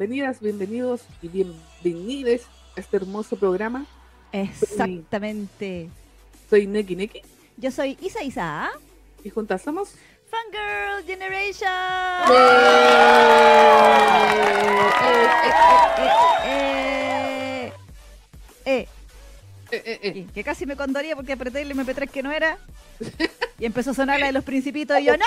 bienvenidas, bienvenidos y bienvenides a este hermoso programa. Exactamente. Soy Neki Neki Yo soy Isa Isa. y juntas somos. Fangirl Generation. Eh, eh, Eh, eh, eh. y que casi me condoría porque apreté el MP3 que no era. Y empezó a sonar la de los principitos y yo, ¡no!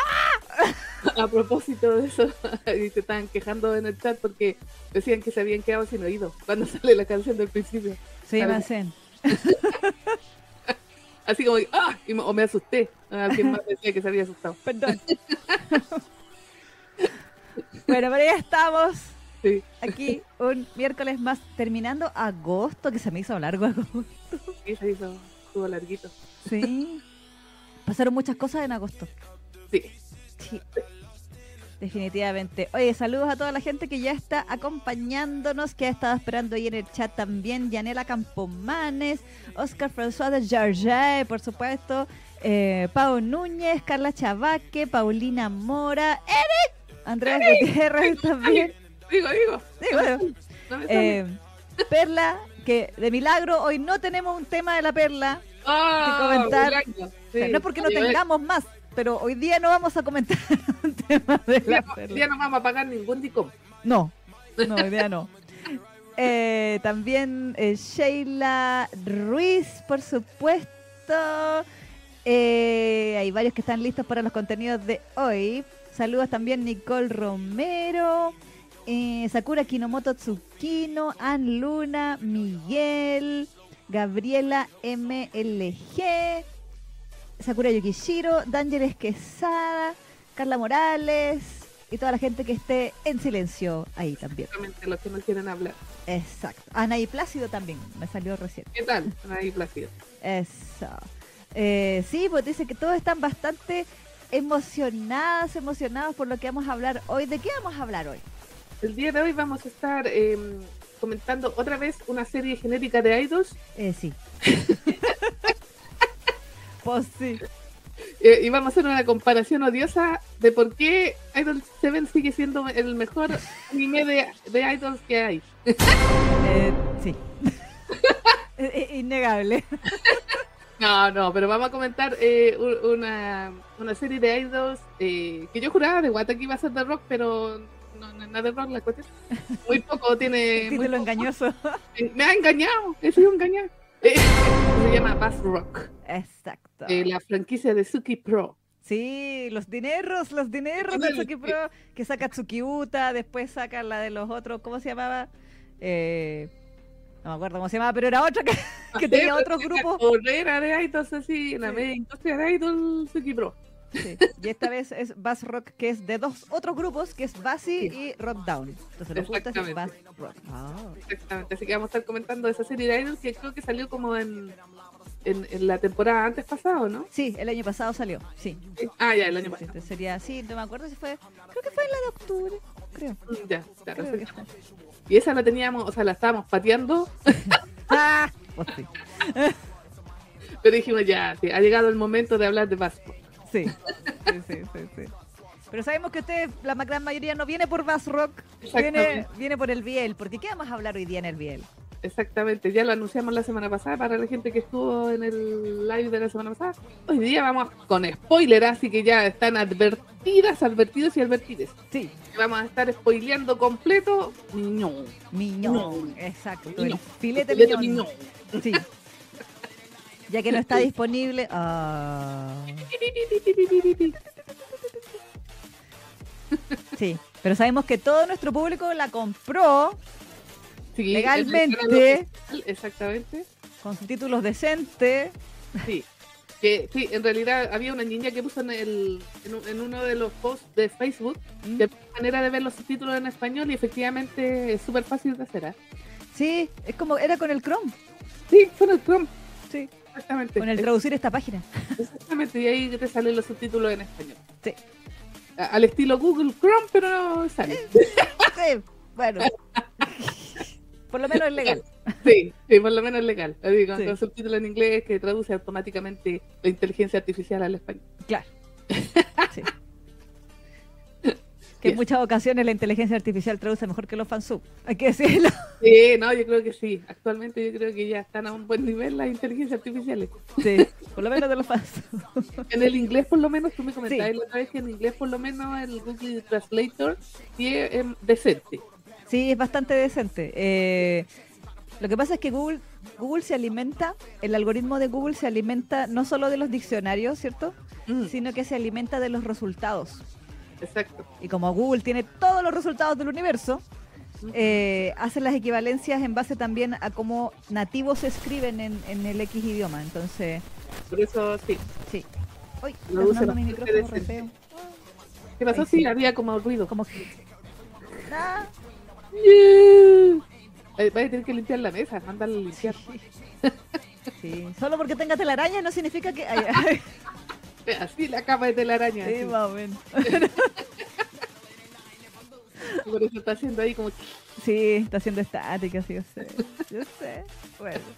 A propósito de eso, y se estaban quejando en el chat porque decían que se habían quedado sin oído cuando sale la canción del principio. Sí, hacen. Así como, ¡ah! Y me- o me asusté. Alguien más decía que se había asustado. Perdón. bueno, pero ya estamos Sí. aquí un miércoles más, terminando agosto, que se me hizo largo agosto. Y se hizo, estuvo larguito. Sí. Pasaron muchas cosas en agosto. Sí. Sí. Definitivamente. Oye, saludos a toda la gente que ya está acompañándonos, que ha estado esperando ahí en el chat también. Yanela Campomanes, Oscar François de Jarget, por supuesto. Eh, Pau Núñez, Carla Chavaque, Paulina Mora, Eric, Andrés Gutiérrez también. Digo, digo. Sí, bueno. No. Eh, Perla, que de milagro hoy no tenemos un tema de la Perla. Ah, comentar-. O sea, no es porque no tengamos más, pero hoy día no vamos a comentar un tema de Hoy día la no- hoy día no vamos a pagar ningún DICOM. No, no, hoy día no. Eh, también eh, Sheila Ruiz, por supuesto. Eh, hay varios que están listos para los contenidos de hoy. Saludos también Nicole Romero, eh, Sakura Kinomoto Tsukino, Ann Luna, Miguel, Gabriela MLG, Sakura Yukishiro, D'Angeles Quesada, Carla Morales y toda la gente que esté en silencio ahí también. Exactamente, los que no quieren hablar. Exacto. Anaí Plácido también, me salió recién. ¿Qué tal? Ahí, Plácido. Eso. Eh, sí, pues dice que todos están bastante emocionadas, emocionados por lo que vamos a hablar hoy. ¿De qué vamos a hablar hoy? El día de hoy vamos a estar eh, comentando otra vez una serie genérica de idols Eh, sí. pues sí. eh, y vamos a hacer una comparación odiosa de por qué Idol 7 sigue siendo el mejor anime de, de idols que hay. Eh, sí. Eh, eh, Innegable. No, no, pero vamos a comentar eh, una, una serie de idols eh, que yo juraba de Guata que iba a ser de rock, pero no, no es nada de rock la cuestión. Muy poco tiene. muy Título poco. engañoso. Me ha engañado, he sido engañado. Eh, se llama Bass Rock, Exacto. eh, la franquicia de Suki Pro. Sí, los dineros, los dineros de Sí. Tsuki Pro, que saca Tsukiuta, después saca la de los otros, ¿cómo se llamaba? Eh, no me acuerdo cómo se llamaba, pero era otra que, que tenía otros grupos. Correra de idols así, la Sí. media industria de idol Suki Pro. Sí, Y esta vez es Bass Rock, que es de dos otros grupos, que es Bassi y Rock Down. Entonces lo juntas es Bass. Rock. Ah, Exactamente, así que vamos a estar comentando esa serie de idols que creo que salió como en, en, en la temporada antes pasado, ¿no? Sí, el año pasado salió, sí. Ah, ya, el año pasado. sería, sí, no me acuerdo si fue, creo que fue en la de octubre, creo. Mm, Ya, claro. creo. Y esa la teníamos, o sea, la estábamos pateando, Ah, pues pero dijimos ya, sí, ha llegado el momento de hablar de Bass Rock. Sí, sí, sí, sí, sí. Pero sabemos que usted, la gran mayoría, no viene por Bass Rock, viene, viene por el Biel. Porque ¿qué vamos a hablar hoy día en el Biel? Exactamente, ya lo anunciamos la semana pasada para la gente que estuvo en el live de la semana pasada. Hoy día vamos con spoiler, así que ya están advertidas, advertidos y advertides. Sí, Vamos a estar spoileando completo. Miñón, Miñón. exacto. Miñón. El filete Filete miñón. miñón. Sí. Ya que no está disponible. ah, sí, pero sabemos que todo nuestro público la compró Sí, Legalmente. Exactamente. con subtítulos decentes. Sí. Que sí, en realidad había una niña que puso en, el, en uno de los posts de Facebook ¿Mm? de manera de ver los subtítulos en español y efectivamente es súper fácil de hacer. ¿eh? Sí, es como era con el Chrome. Sí, con el Chrome. Sí, Exactamente. con el traducir esta página. Exactamente, y ahí te salen los subtítulos en español. Sí. Al estilo Google Chrome, pero no sale. Sí, bueno. Por lo menos es legal. Sí, sí, por lo menos es legal. Así, con, Sí. con subtítulos en inglés que traduce automáticamente la inteligencia artificial al español. Claro. Sí. Que en muchas ocasiones la inteligencia artificial traduce mejor que los fansub, hay que decirlo. Sí, no, yo creo que sí. Actualmente yo creo que ya están a un buen nivel las inteligencias artificiales. Sí, por lo menos de los fansub. En el inglés por lo menos, tú me comentabas la otra vez que en inglés por lo menos el Google Translator sí es em, decente. Sí, es bastante decente. Eh, lo que pasa es que Google, Google se alimenta, el algoritmo de Google se alimenta no solo de los diccionarios, ¿cierto? Mm, Sino que se alimenta de los resultados. Exacto. Y como Google tiene todos los resultados del universo, eh, hace las equivalencias en base también a cómo nativos escriben en, en el X idioma. Entonces, Por eso sí. sí. Uy, Lo está usa sonando mi micrófono re feo. ¿Qué pasó? Sí. Sí, había como ruido. Como que... Ah, Eh, Vaya a tener que limpiar la mesa, mándala a limpiar. sí. Solo porque tenga telaraña no significa que... Así la capa de telaraña. sí, así. más o menos. Por eso está haciendo ahí como. Sí, está haciendo estática, sí, yo sé. Yo sé. Bueno.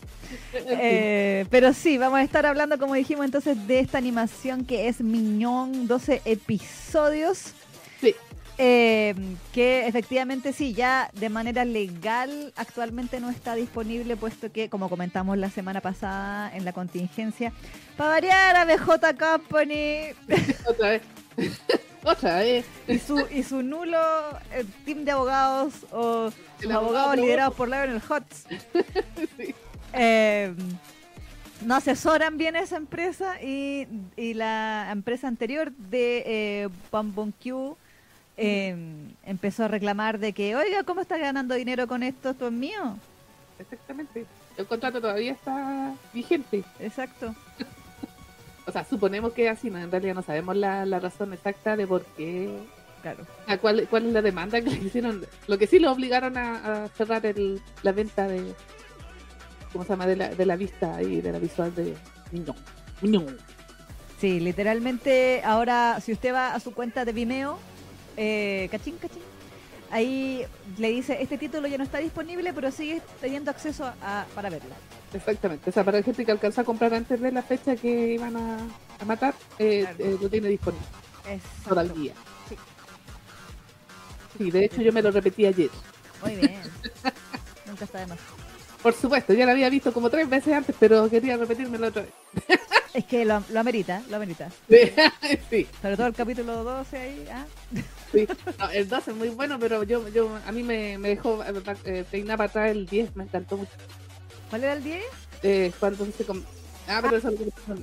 Eh, pero sí, vamos a estar hablando, como dijimos entonces, de esta animación que es Miñón, 12 episodios. Eh, que efectivamente sí, ya de manera legal actualmente no está disponible, puesto que, como comentamos la semana pasada en la contingencia, para variar a BJ Company Otra vez. Otra vez. y su, y su nulo eh, team de abogados o sus El abogado abogados liderados por Lionel Hutz Sí. eh, no asesoran bien a esa empresa y, y la empresa anterior de eh, Bam Bam Q eh, empezó a reclamar de que, oiga, ¿cómo está ganando dinero con esto? ¿Esto es mío? Exactamente. El contrato todavía está vigente. Exacto. O sea, suponemos que es así, ¿no? en realidad no sabemos la, la razón exacta de por qué. Claro. cuál, cuál es la demanda que le hicieron. Lo que sí lo obligaron a, a cerrar el, la venta de. ¿Cómo se llama? De la, de la vista y de la visual de Miñón. Miñón. Sí, literalmente ahora si usted va a su cuenta de Vimeo, eh, cachín, cachín, ahí le dice, este título ya no está disponible, pero sigue teniendo acceso a, para verlo. Exactamente. O sea, para la gente que alcanzó a comprar antes de la fecha que iban a, a matar, eh, Claro. eh, lo tiene disponible Exacto. todavía. Sí. Sí, de hecho yo me lo repetí ayer. Muy bien. Nunca está de más. Por supuesto, ya lo había visto como tres veces antes, pero quería repetírmelo otra vez. Es que lo, lo amerita, lo amerita. sí, Sobre todo el capítulo 12 ahí. ¿ah? Sí. No, el 2 es muy bueno, pero yo, yo a mí me, me dejó eh, eh, peinar para atrás el 10, me encantó mucho. ¿Cuál era el 10? Eh, cuando se com- Ah, pero eso lo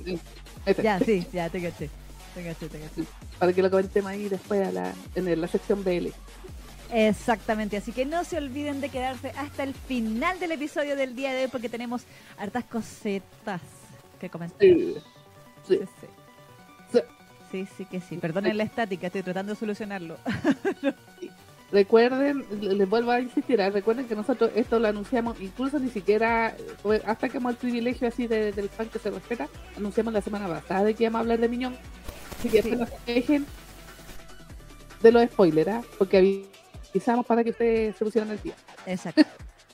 eh, este, Ya, sí, ya, te caché. Te caché, te caché. para que lo comentemos ahí después a la, en la sección BL. Exactamente, así que no se olviden de quedarse hasta el final del episodio del día de hoy porque tenemos hartas cosetas que comentar. Sí, sí. Sí, sí. Sí. Sí, que sí. Perdonen la estática, estoy tratando de solucionarlo. Recuerden, les vuelvo a insistir, ¿eh? recuerden que nosotros esto lo anunciamos, incluso ni siquiera, eh, hasta que hemos el privilegio así de- del fan que se respeta, anunciamos la semana pasada de que íbamos a hablar de Miñón. Así que Sí. después no se dejen de los spoilers, ¿ah? porque avisamos para que ustedes se pusieran el día. Exacto.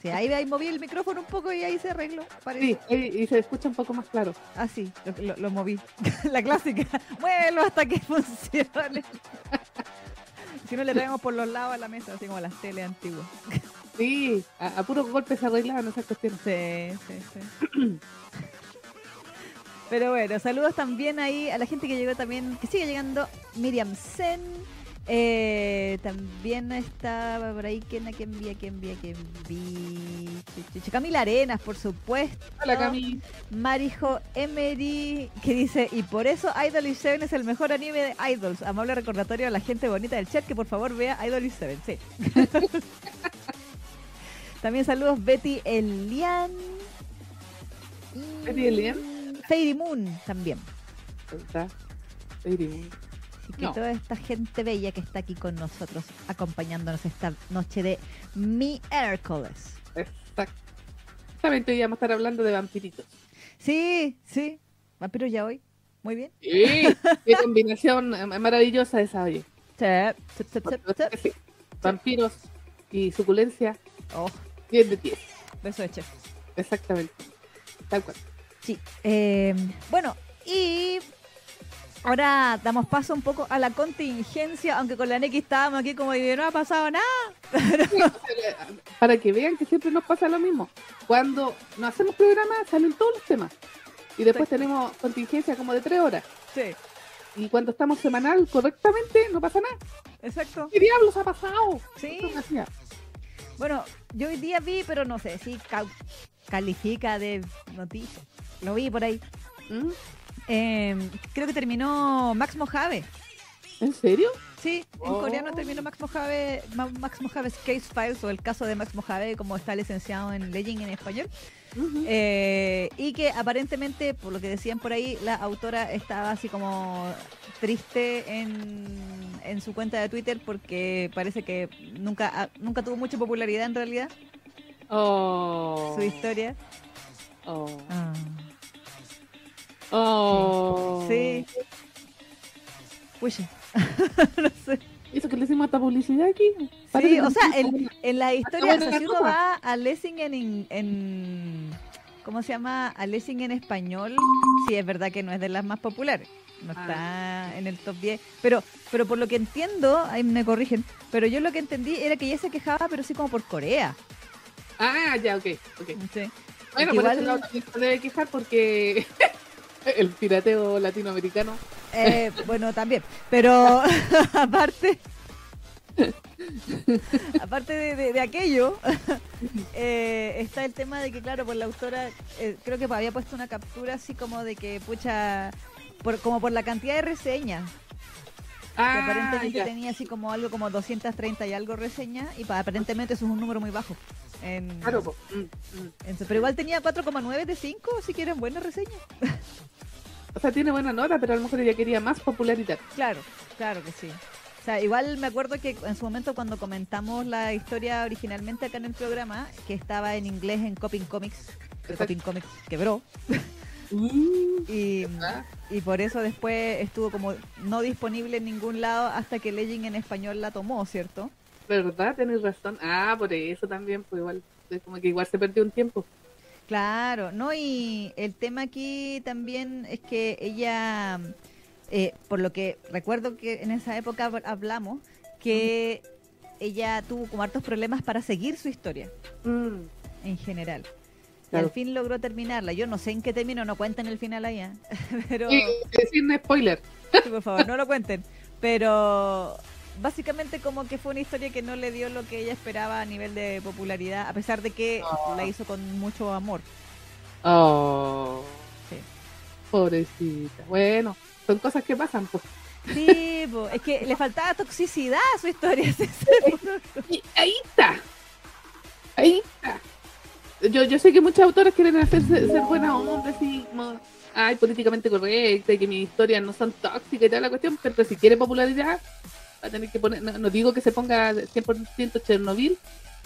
Sí, ahí, ahí moví el micrófono un poco y ahí se arregló. parece. Sí, y, y se escucha un poco más claro. Ah, sí, lo, lo- lo moví. La clásica. Muévelo hasta que funcione. si no le traemos por los lados a la mesa, así como las tele antiguas. Sí, a, a puros golpes se arreglaban esas cuestiones. Sí, sí, sí. Pero bueno, saludos también ahí a la gente que llegó también, que sigue llegando, Miriam Sen. eh, también está por ahí, ¿quién, a quién vi, a quién vi, a quién vi? Camila Arenas, por supuesto. Hola Cami. Marijo Emery, que dice, y por eso Idol y Seven es el mejor anime de Idols. Amable recordatorio a la gente bonita del chat que por favor vea Idol y Seven, sí. También saludos Betty Elian. Betty Elian. Fairy Moon también. Ahí está. Así que No. toda esta gente bella que está aquí con nosotros, acompañándonos esta noche de mi Hércules. Exactamente, hoy vamos a estar hablando de vampiritos. Sí, sí. Vampiros ya hoy. Muy bien. Sí, qué combinación maravillosa esa, oye. Sí, sí, sí, sí. Vampiros y suculencia, Oh, 10 de 10. beso de chef. Exactamente. Tal cual. Sí. eh, bueno, y Ahora damos paso un poco a la contingencia, aunque con la NX estábamos aquí como y no ha pasado nada. Para que vean que siempre nos pasa lo mismo. Cuando no hacemos programa salen todos los temas. Y después tenemos contingencia como de tres horas. Sí. Y cuando estamos semanal correctamente no pasa nada. Exacto. ¿Qué diablos ha pasado? Sí. Bueno, yo hoy día vi, pero no sé si califica de noticia. Lo vi por ahí. ¿Mm? Em, creo que terminó Max Mojave. ¿En serio? Sí, en oh. coreano terminó Max Mojave, Max Mojave's Case Files o el caso de Max Mojave, como está licenciado en Legend en español. Eh, y que aparentemente, por lo que decían por ahí, la autora estaba así como triste en, en su cuenta de Twitter porque parece que nunca, nunca tuvo mucha popularidad en realidad. Oh. Su historia. Oh. Ah. Oh. Sí. Uy, no sé. ¿Eso que le hicimos esta publicidad aquí? Sí, o sea, en, en la historia, si uno va a Lessingen en, en, ¿Cómo se llama? A Lessing en español, sí, es verdad que no es de las más populares. No ah. está en el top 10. Pero, pero por lo que entiendo, ahí me corrigen, pero yo lo que entendí era que ella se quejaba, pero sí como por Corea. Ah, ya, ok. okay. Sí. Bueno, por eso no debe quejar porque El pirateo latinoamericano. Eh, bueno, también. Pero aparte. aparte de, aquello, eh, está el tema de que, claro, por la autora, eh, creo que había puesto una captura así como de que, pucha, por, como por la cantidad de reseñas. Ah, que aparentemente tenía así como algo como 230 y algo reseñas, y aparentemente eso es un número muy bajo. Claro, mm, mm. pero igual tenía 4,9 de 5, así que eran buenas reseñas. O sea, tiene buena nota, pero a lo mejor ella quería más popularidad. Claro, claro que sí. O sea, igual me acuerdo que en su momento cuando comentamos la historia originalmente acá en el programa, que estaba en inglés en Coping Comics, Coping Comics quebró. Uh, y, y, por eso después estuvo como no disponible en ningún lado hasta que Legend en español la tomó, ¿cierto? ¿Verdad? Tenés razón. Ah, por eso también, pues igual, como que igual se perdió un tiempo. Claro, no, y el tema aquí también es que ella, eh, por lo que recuerdo que en esa época hablamos, que ella tuvo como hartos problemas para seguir su historia, mm. en general. Y al fin logró terminarla. Yo no sé en qué término, no cuenten el final allá. pero... Sí, sin spoiler. por favor, no lo cuenten. Pero básicamente como que fue una historia que no le dio lo que ella esperaba a nivel de popularidad, a pesar de que ah. la hizo con mucho amor. Oh. Sí. Pobrecita. Bueno, son cosas que pasan, pues. Sí, es que le faltaba toxicidad a su historia. y ahí está. Ahí está. Yo, yo sé que muchos autores quieren hacerse ser buenas hombres y como, ay, políticamente correcta y que mis historias no son tóxicas y toda la cuestión, pero si quiere popularidad, va a tener que poner, no, digo que se ponga 100% Chernobyl,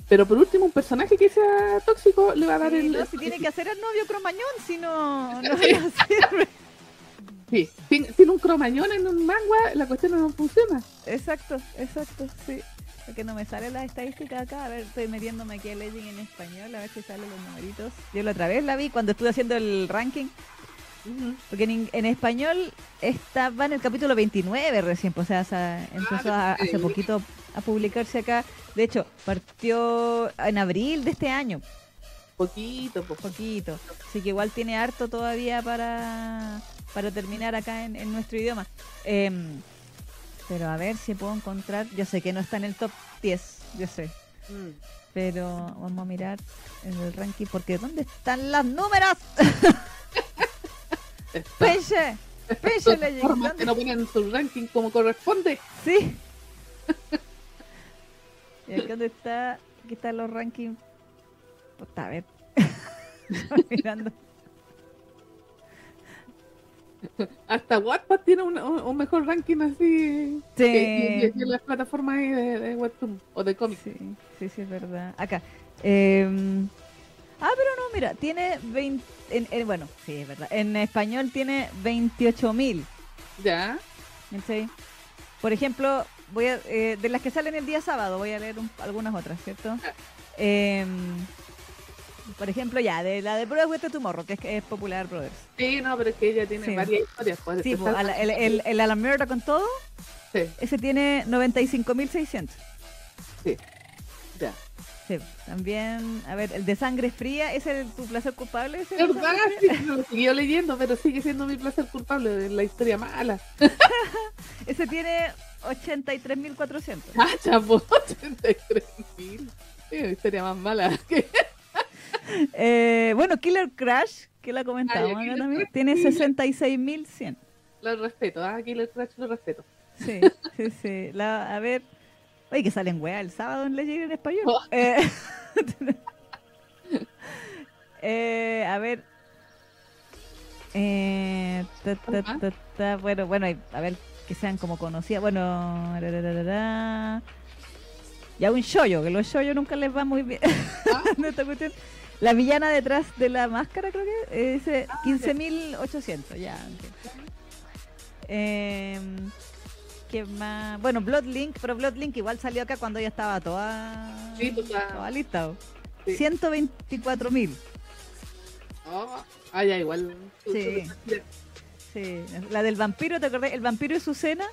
pero por último un personaje que sea tóxico le va a dar el... No, si tiene que hacer el novio cromañón, si no, no, Sí, sin, un cromañón en un manga, la cuestión no funciona. Exacto, exacto, sí. Porque no me sale la estadística acá. A ver, estoy metiéndome aquí a Legend en español, a ver si salen los numeritos. Yo la otra vez la vi cuando estuve haciendo el ranking. Porque en, español estaba en el capítulo 29 recién, pues, o sea, empezó ah, hace poquito a publicarse acá. De hecho, partió en abril de este año. Poquito, pues. Poquito. Así que igual tiene harto todavía para, para terminar acá en, nuestro idioma. Em, pero a ver si puedo encontrar. Yo sé que no está en el top 10, yo sé. Mm. Pero vamos a mirar en el ranking porque ¿dónde están las números? Peche, Peche le llegó. que no ponen su ranking como corresponde. Sí. y acá donde está, aquí están los rankings. Puta, a ver. mirando. Hasta Wattpad tiene un, un, mejor ranking así sí. que, en las plataformas de, de Webtoon o de cómics. Sí, sí, sí, es verdad. Acá. Eh, Ah, pero no, mira, tiene 20. En, bueno, sí, es verdad. En español tiene 28.000. ¿Ya? ¿Sí? Por ejemplo, voy a, eh, de las que salen el día sábado, voy a leer algunas otras, ¿cierto? Eh, Por ejemplo, ya, de la de Brothers with the Tomorrow, que es, es popular, Brothers. Sí, no, pero es que ella tiene Sí. varias historias. Pues, Sí, pues, a la- el, el, el Alan Murdoch con todo, sí, ese tiene 95.600. sí. Sí, también, a ver, el de sangre fría, ¿es el tu placer culpable? Es verdad, sí, fría? no lo siguió leyendo, pero sigue siendo mi placer culpable de la historia mala. Ese tiene 83.400. Ah, chapo, 83 mil. Sí, historia más mala. que- Eh, bueno, Killer Crash, que la comentamos Killer también, tiene sí. 66.100. Lo respeto, ah, el Crash lo respeto. Sí, sí, sí. La, a ver. Oye, que salen weá el sábado en Legend en español. Oh. Eh, eh, a ver. Eh, ta, ta, Ajá. ta, ta, bueno, bueno, hay- a ver que sean como conocidas. Bueno, ra, ra, ya un shoyo, que los shoyo nunca les va muy bien. Ah. de esta cuestión. La villana detrás de la máscara, creo que es eh, 15.800, ya. Em, ¿Qué más? Bueno, Bloodlink, pero Bloodlink igual salió acá cuando ya estaba toda, Sí, pues, toda lista. Sí. 124.000. Oh, ah, ya, igual. Sí. Sí. La del vampiro, ¿te acordás? El vampiro y su cena.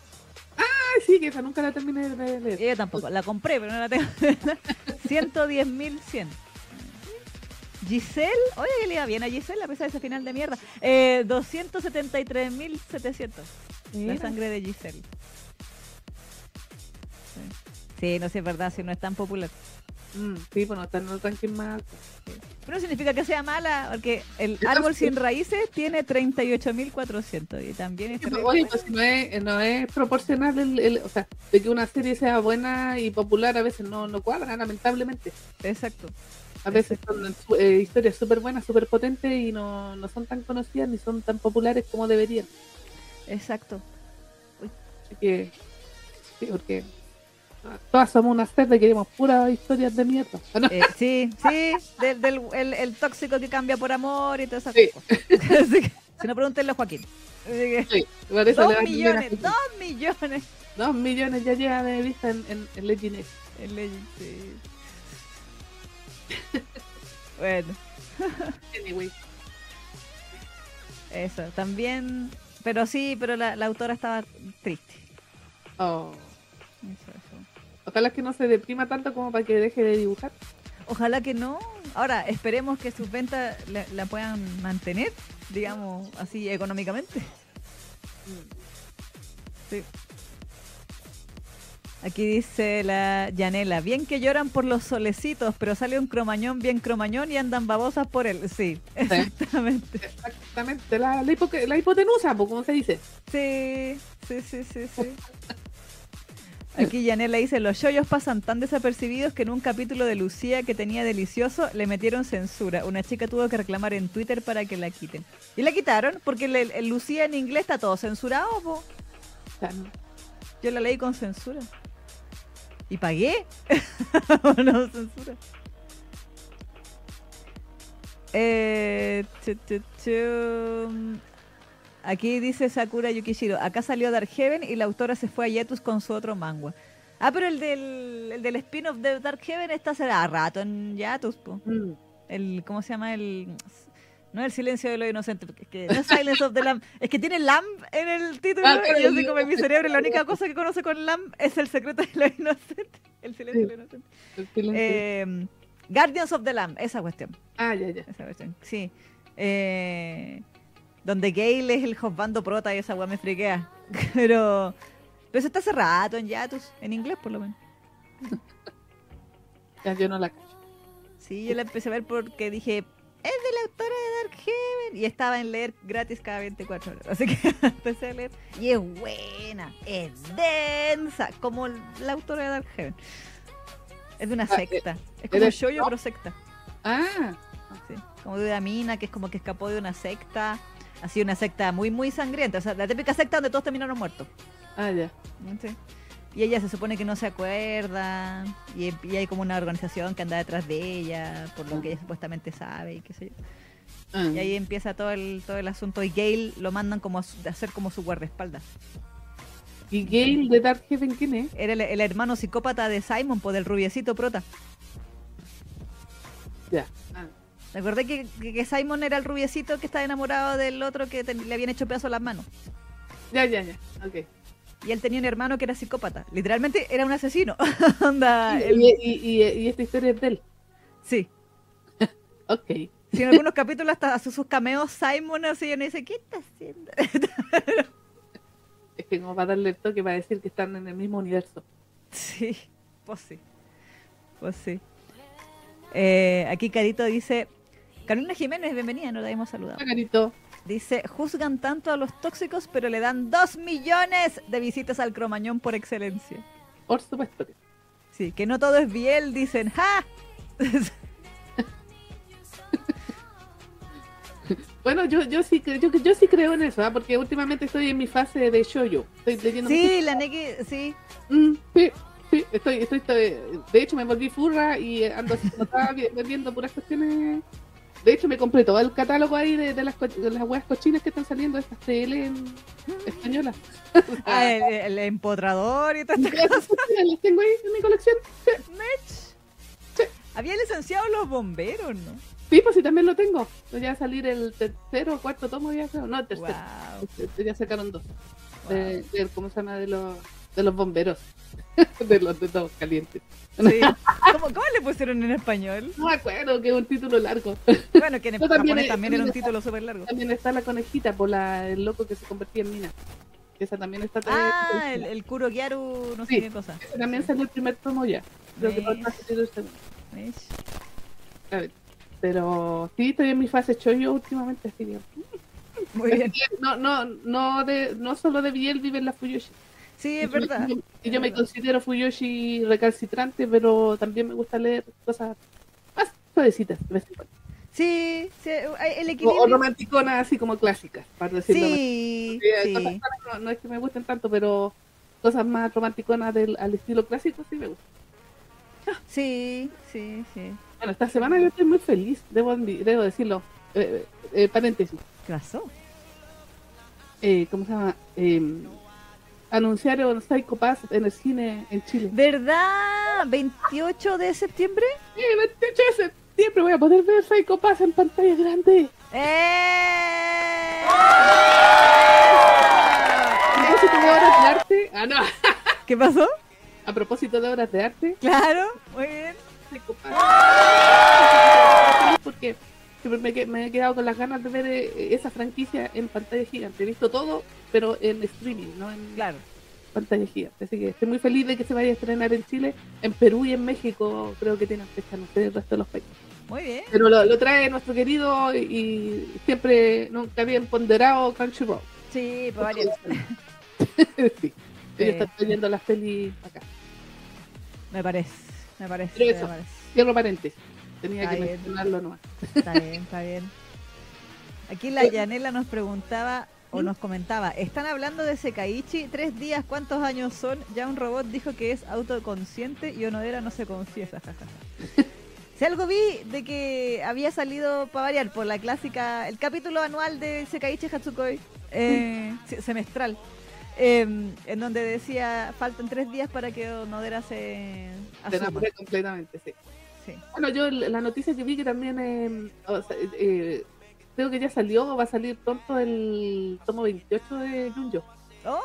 Ay, sí, que esa nunca la terminé de leer. Yo tampoco. La compré, pero no la tengo. 110.100. Giselle, oye que le iba bien a Giselle a pesar de ese final de mierda. Eh, 273.700. La sangre de Giselle. Sí. No sé, es verdad, si no es tan popular. Mm, sí, pues no está en el ranking más alto. Pero no significa que sea mala, porque el Yo árbol sin raíces tiene 38.400 y también es Sí, pues, Oye, pues no es, no es proporcional, el, el- o sea, de que una serie sea buena y popular a veces no, no cuadra, lamentablemente. Exacto. A veces son eh, historias súper buenas, súper potentes y no, no son tan conocidas ni son tan populares como deberían. Exacto. Así que, sí, porque todas somos una cerda y queremos puras historias de mierda. No, Eh, sí, sí, del, del- el, el tóxico que cambia por amor y todas esas Sí. cosas. Así que, si no, pregúntenle a Joaquín. Así que, sí, por eso dos millones, dos millones. Dos millones ya lleva de vista en, en, en Legend X. El Legend, sí. Bueno, Anyway. eso, también, pero sí, pero la, la autora estaba triste. Oh. Ojalá que no se deprima tanto como para que deje de dibujar. Ojalá que no. Ahora, esperemos que sus ventas la, la puedan mantener, digamos, así económicamente. Sí. Aquí dice la Yanela, bien que lloran por los solecitos, pero sale un cromañón bien cromañón y andan babosas por él. Sí, exactamente. Exactamente, la, la, hipo- la hipotenusa, como se dice. Sí, sí, sí, sí, sí. Aquí Yanela dice, los shoyos pasan tan desapercibidos que en un capítulo de Lucía que tenía delicioso le metieron censura. Una chica tuvo que reclamar en Twitter para que la quiten. Y la quitaron porque el, el Lucía en inglés está todo censurado, po. Yo la leí con censura. ¿Y pagué? ¿O no censura? Eh. Aquí dice Sakura Yukishiro, acá salió Dark Heaven y la autora se fue a Yetus con su otro manga. Ah, pero el del, el del spin-off de Dark Heaven está hace rato en Yatus, po. Mm. El, ¿cómo se llama? El... No el silencio de lo inocente, porque es que no es Silence of the Lamb, es que tiene Lamb en el título Ah, y yo yo- como en mi cerebro la única cosa que conoce con Lamb es el secreto de lo inocente, el silencio de lo inocente. El silencio. Eh, Guardians of the Lamb, esa cuestión, ah, ya, ya. esa cuestión, sí. Eh, donde Gale es el josbando prota y esa weá me friquea. Pero, pero eso está hace rato en Yatus, en inglés por lo menos. Ya yo no la cacho. Sí, yo la empecé a ver porque dije, es de la autora de Dark Heaven. Y estaba en leer gratis cada 24 horas. Así que empecé a leer. Y es buena, es densa, como la autora de Dark Heaven. Es de una Ah, secta. Es como shoyo, pero secta. Ah, Sí. Como de una mina que es como que escapó de una secta. Así una secta muy, muy sangrienta. O sea, la típica secta donde todos terminaron muertos. ah, ya. Sí. Y ella se supone que no se acuerda. Y, y hay como una organización que anda detrás de ella, por lo que ella supuestamente sabe y qué sé yo. Ah. Y ahí empieza todo el, todo el asunto. Y Gale lo mandan como a, hacer como su guardaespaldas. ¿Y Gale de Dark Heaven quién es? Era el, el hermano psicópata de Simon, por del rubiecito prota. Ya. Ah. ¿Te acordás que, Simon era el rubiecito que estaba enamorado del otro que te- le habían hecho pedazo a las manos? Ya, ya, ya. Ok. Y él tenía un hermano que era psicópata. Literalmente era un asesino. Onda, Y, él- y, y- y esta historia es de él. sí. Ok. Si en algunos capítulos hasta hace sus cameos Simon así y uno dice, ¿qué está haciendo? Es que como para darle el toque para decir que están en el mismo universo. Sí, pues sí. Pues sí. Eh, aquí Carito dice, Carolina Jiménez, bienvenida, no la hemos saludado. Carito. Dice, juzgan tanto a los tóxicos, pero le dan dos millones de visitas al cromañón por excelencia. Por supuesto que. Sí, que no todo es biel, dicen, ¡ja! Bueno, yo, yo sí yo, yo sí creo en eso, ¿ah? porque últimamente estoy en mi fase de shoujo. Estoy leyendo sí, la Neki, sí. Mm, sí, sí, estoy, estoy, estoy- de hecho me volví furra y ando viendo puras cuestiones. De hecho me compré todo el catálogo ahí de, de las, de las weas cochinas que están saliendo, estas TL en españolas. Ah, el, el empotrador y todo. Las tengo ahí en mi colección. Había licenciado los bomberos, ¿no? Sí, pues sí, también lo tengo. Ya va a salir el tercero o cuarto tomo ya creo. No, el tercero. Wow. Ya sacaron dos. De, de- ¿Cómo se llama? De los, de los bomberos. de los de todos calientes. Sí. ¿Cómo, cómo le pusieron en español? No me acuerdo que es un título largo. Bueno, que en Yo también japonés también era un título súper largo. También está la conejita por la, el loco que se convertía en mina. Esa también está. Ah, el, el Kurogiaru, no sé qué cosa. También salió el primer tomo ya. A ver. Pero sí, estoy en mi fase chollo últimamente, así. Muy bien. No, no, no, de, no solo de Biel vive en la Fuyoshi. Sí, es verdad. Yo, es me verdad. considero Fuyoshi recalcitrante, pero también me gusta leer cosas más suavecitas de vez en cuando. Sí, sí, el equilibrio. o romanticonas así como clásicas, para decirlo. Sí, Sí, cosas raras, no, no es que me gusten tanto, pero cosas más romanticonas del, al estilo clásico sí me gustan. Sí, sí, sí. Bueno, esta semana yo estoy muy feliz, debo, debo decirlo. Eh, eh, paréntesis. ¿Qué pasó? Eh, ¿Cómo se llama? Anunciaron Psycho Pass en el cine en Chile. ¿Verdad? ¿28 de septiembre? El 28 de septiembre voy a poder ver Psycho Pass en pantalla grande. ¡Eh! A propósito de obras de arte. Ah, no. ¿Qué pasó? A propósito de obras de arte. Claro, muy bien. Psycho Pass. Porque me, me he quedado con las ganas de ver eh, esa franquicia en pantalla gigante. He visto todo, pero en streaming, no en Claro. pantalla gigante. Así que estoy muy feliz de que se vaya a estrenar en Chile, en Perú y en México. Creo que tienen fecha, no sé el resto de los países. Muy bien. Pero lo, lo trae nuestro querido y, y siempre nunca bien ponderado Crunchyroll. Sí, pues varios. sí. Ellos están trayendo las pelis acá. Me parece, me parece, Pero me eso. parece. Cierro paréntesis. Tenía Está que bien. mencionarlo nomás. Está bien, está bien. Aquí la Yanela nos preguntaba o nos comentaba, están hablando de Sekaichi, tres días, ¿cuántos años son? Ya un robot dijo que es autoconsciente y Onodera no se confiesa. Si algo vi de que había salido para variar por la clásica, el capítulo anual de Sekaichi Hatsukoi, eh, se- semestral, eh, en donde decía faltan tres días para que Onodera se asuma. enamoré completamente, sí. Sí. Bueno, yo la noticia que vi que también, eh, o sea, eh, creo que ya salió, va a salir pronto el tomo 28 de Junjo. Oh,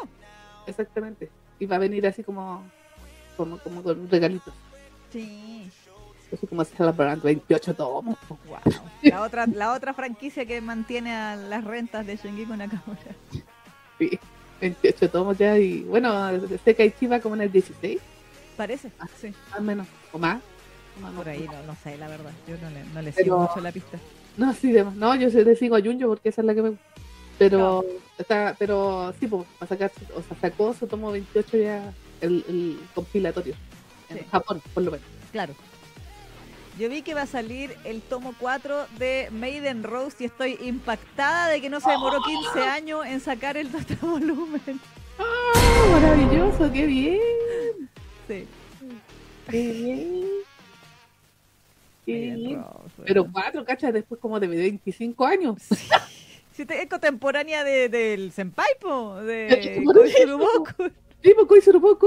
Exactamente. Y va a venir así como, como, como con regalitos. sí. Así como celebrando 28 tomos. Wow. La otra, la otra franquicia que mantiene a las rentas de Shingeki Nakamura. Sí, 28 tomos ya. Y bueno, Sekaichi va como en el 16, Parece, Ah. sí. al menos. O más. No, no, Por ahí no. no, sé, la verdad. Yo no le, no le Pero- sigo mucho la pista. No, sí, no, yo sí le sigo a Junjo porque esa es la que me gusta. Pero, está, pero sí, pues, va a sacar, o sea, sacó su tomo 28 ya, el, el compilatorio. En Sí. Japón, por lo menos. Claro. Yo vi que va a salir el tomo 4 de Maiden Rose y estoy impactada de que no se demoró 15 años en sacar el otro volumen. ¡Ah, maravilloso! ¡Qué bien! Sí. ¡Qué bien! Pero cuatro, cachas, después como de 25 años. Si te- es contemporánea de, del Senpai, po, de Boku. Sí, pues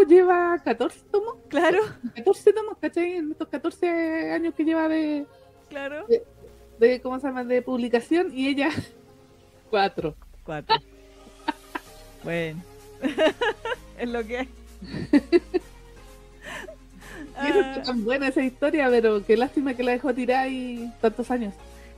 lleva 14 tomos. Claro, 14 tomos, ¿cachai? En estos 14 años que lleva de, claro. de, ¿cómo se llama? De publicación y ella cuatro. Cuatro. bueno. es lo que hay. Y eso Ah, tan buena esa historia, pero qué lástima que la dejó tirar ahí tantos años.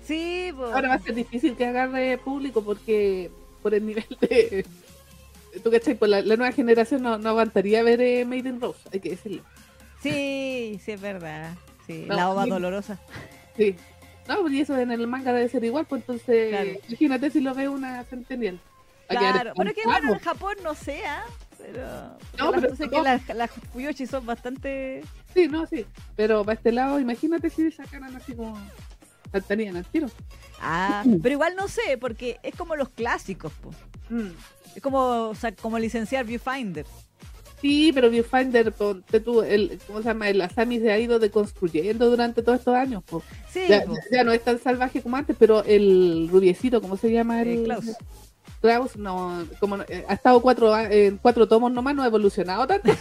sí, po. Ahora va a ser difícil que agarre público porque por el nivel de... ¿Tú cachai? Pues la, la nueva generación no, no aguantaría ver eh, Made in Rose, hay que decirlo. Sí, sí, es verdad. Sí, No, la ova sí. dolorosa. Sí. No, pues y eso en el manga debe ser igual, pues entonces Claro. imagínate si lo ve una quedar Claro, bueno, que bueno, en. Japón no sea, pero. No, pero sé que las, las Fuyoshi son bastante. Sí, no, sí. Pero para este lado, imagínate si sacaran así como saltarían al tiro. Ah, pero igual no sé, porque es como los clásicos, po. Mm. Es como, o sea, como licenciar Viewfinder. Sí, pero Viewfinder, ponte tú, el, ¿cómo se llama? El Asami se ha ido deconstruyendo durante todos estos años. po. Sí, Ya, po. ya no es tan salvaje como antes, pero el rubiecito, ¿cómo se llama? Eh, El, Klaus. Klaus, no, como no- eh, ha estado cuatro, en cuatro tomos nomás, no ha evolucionado tanto.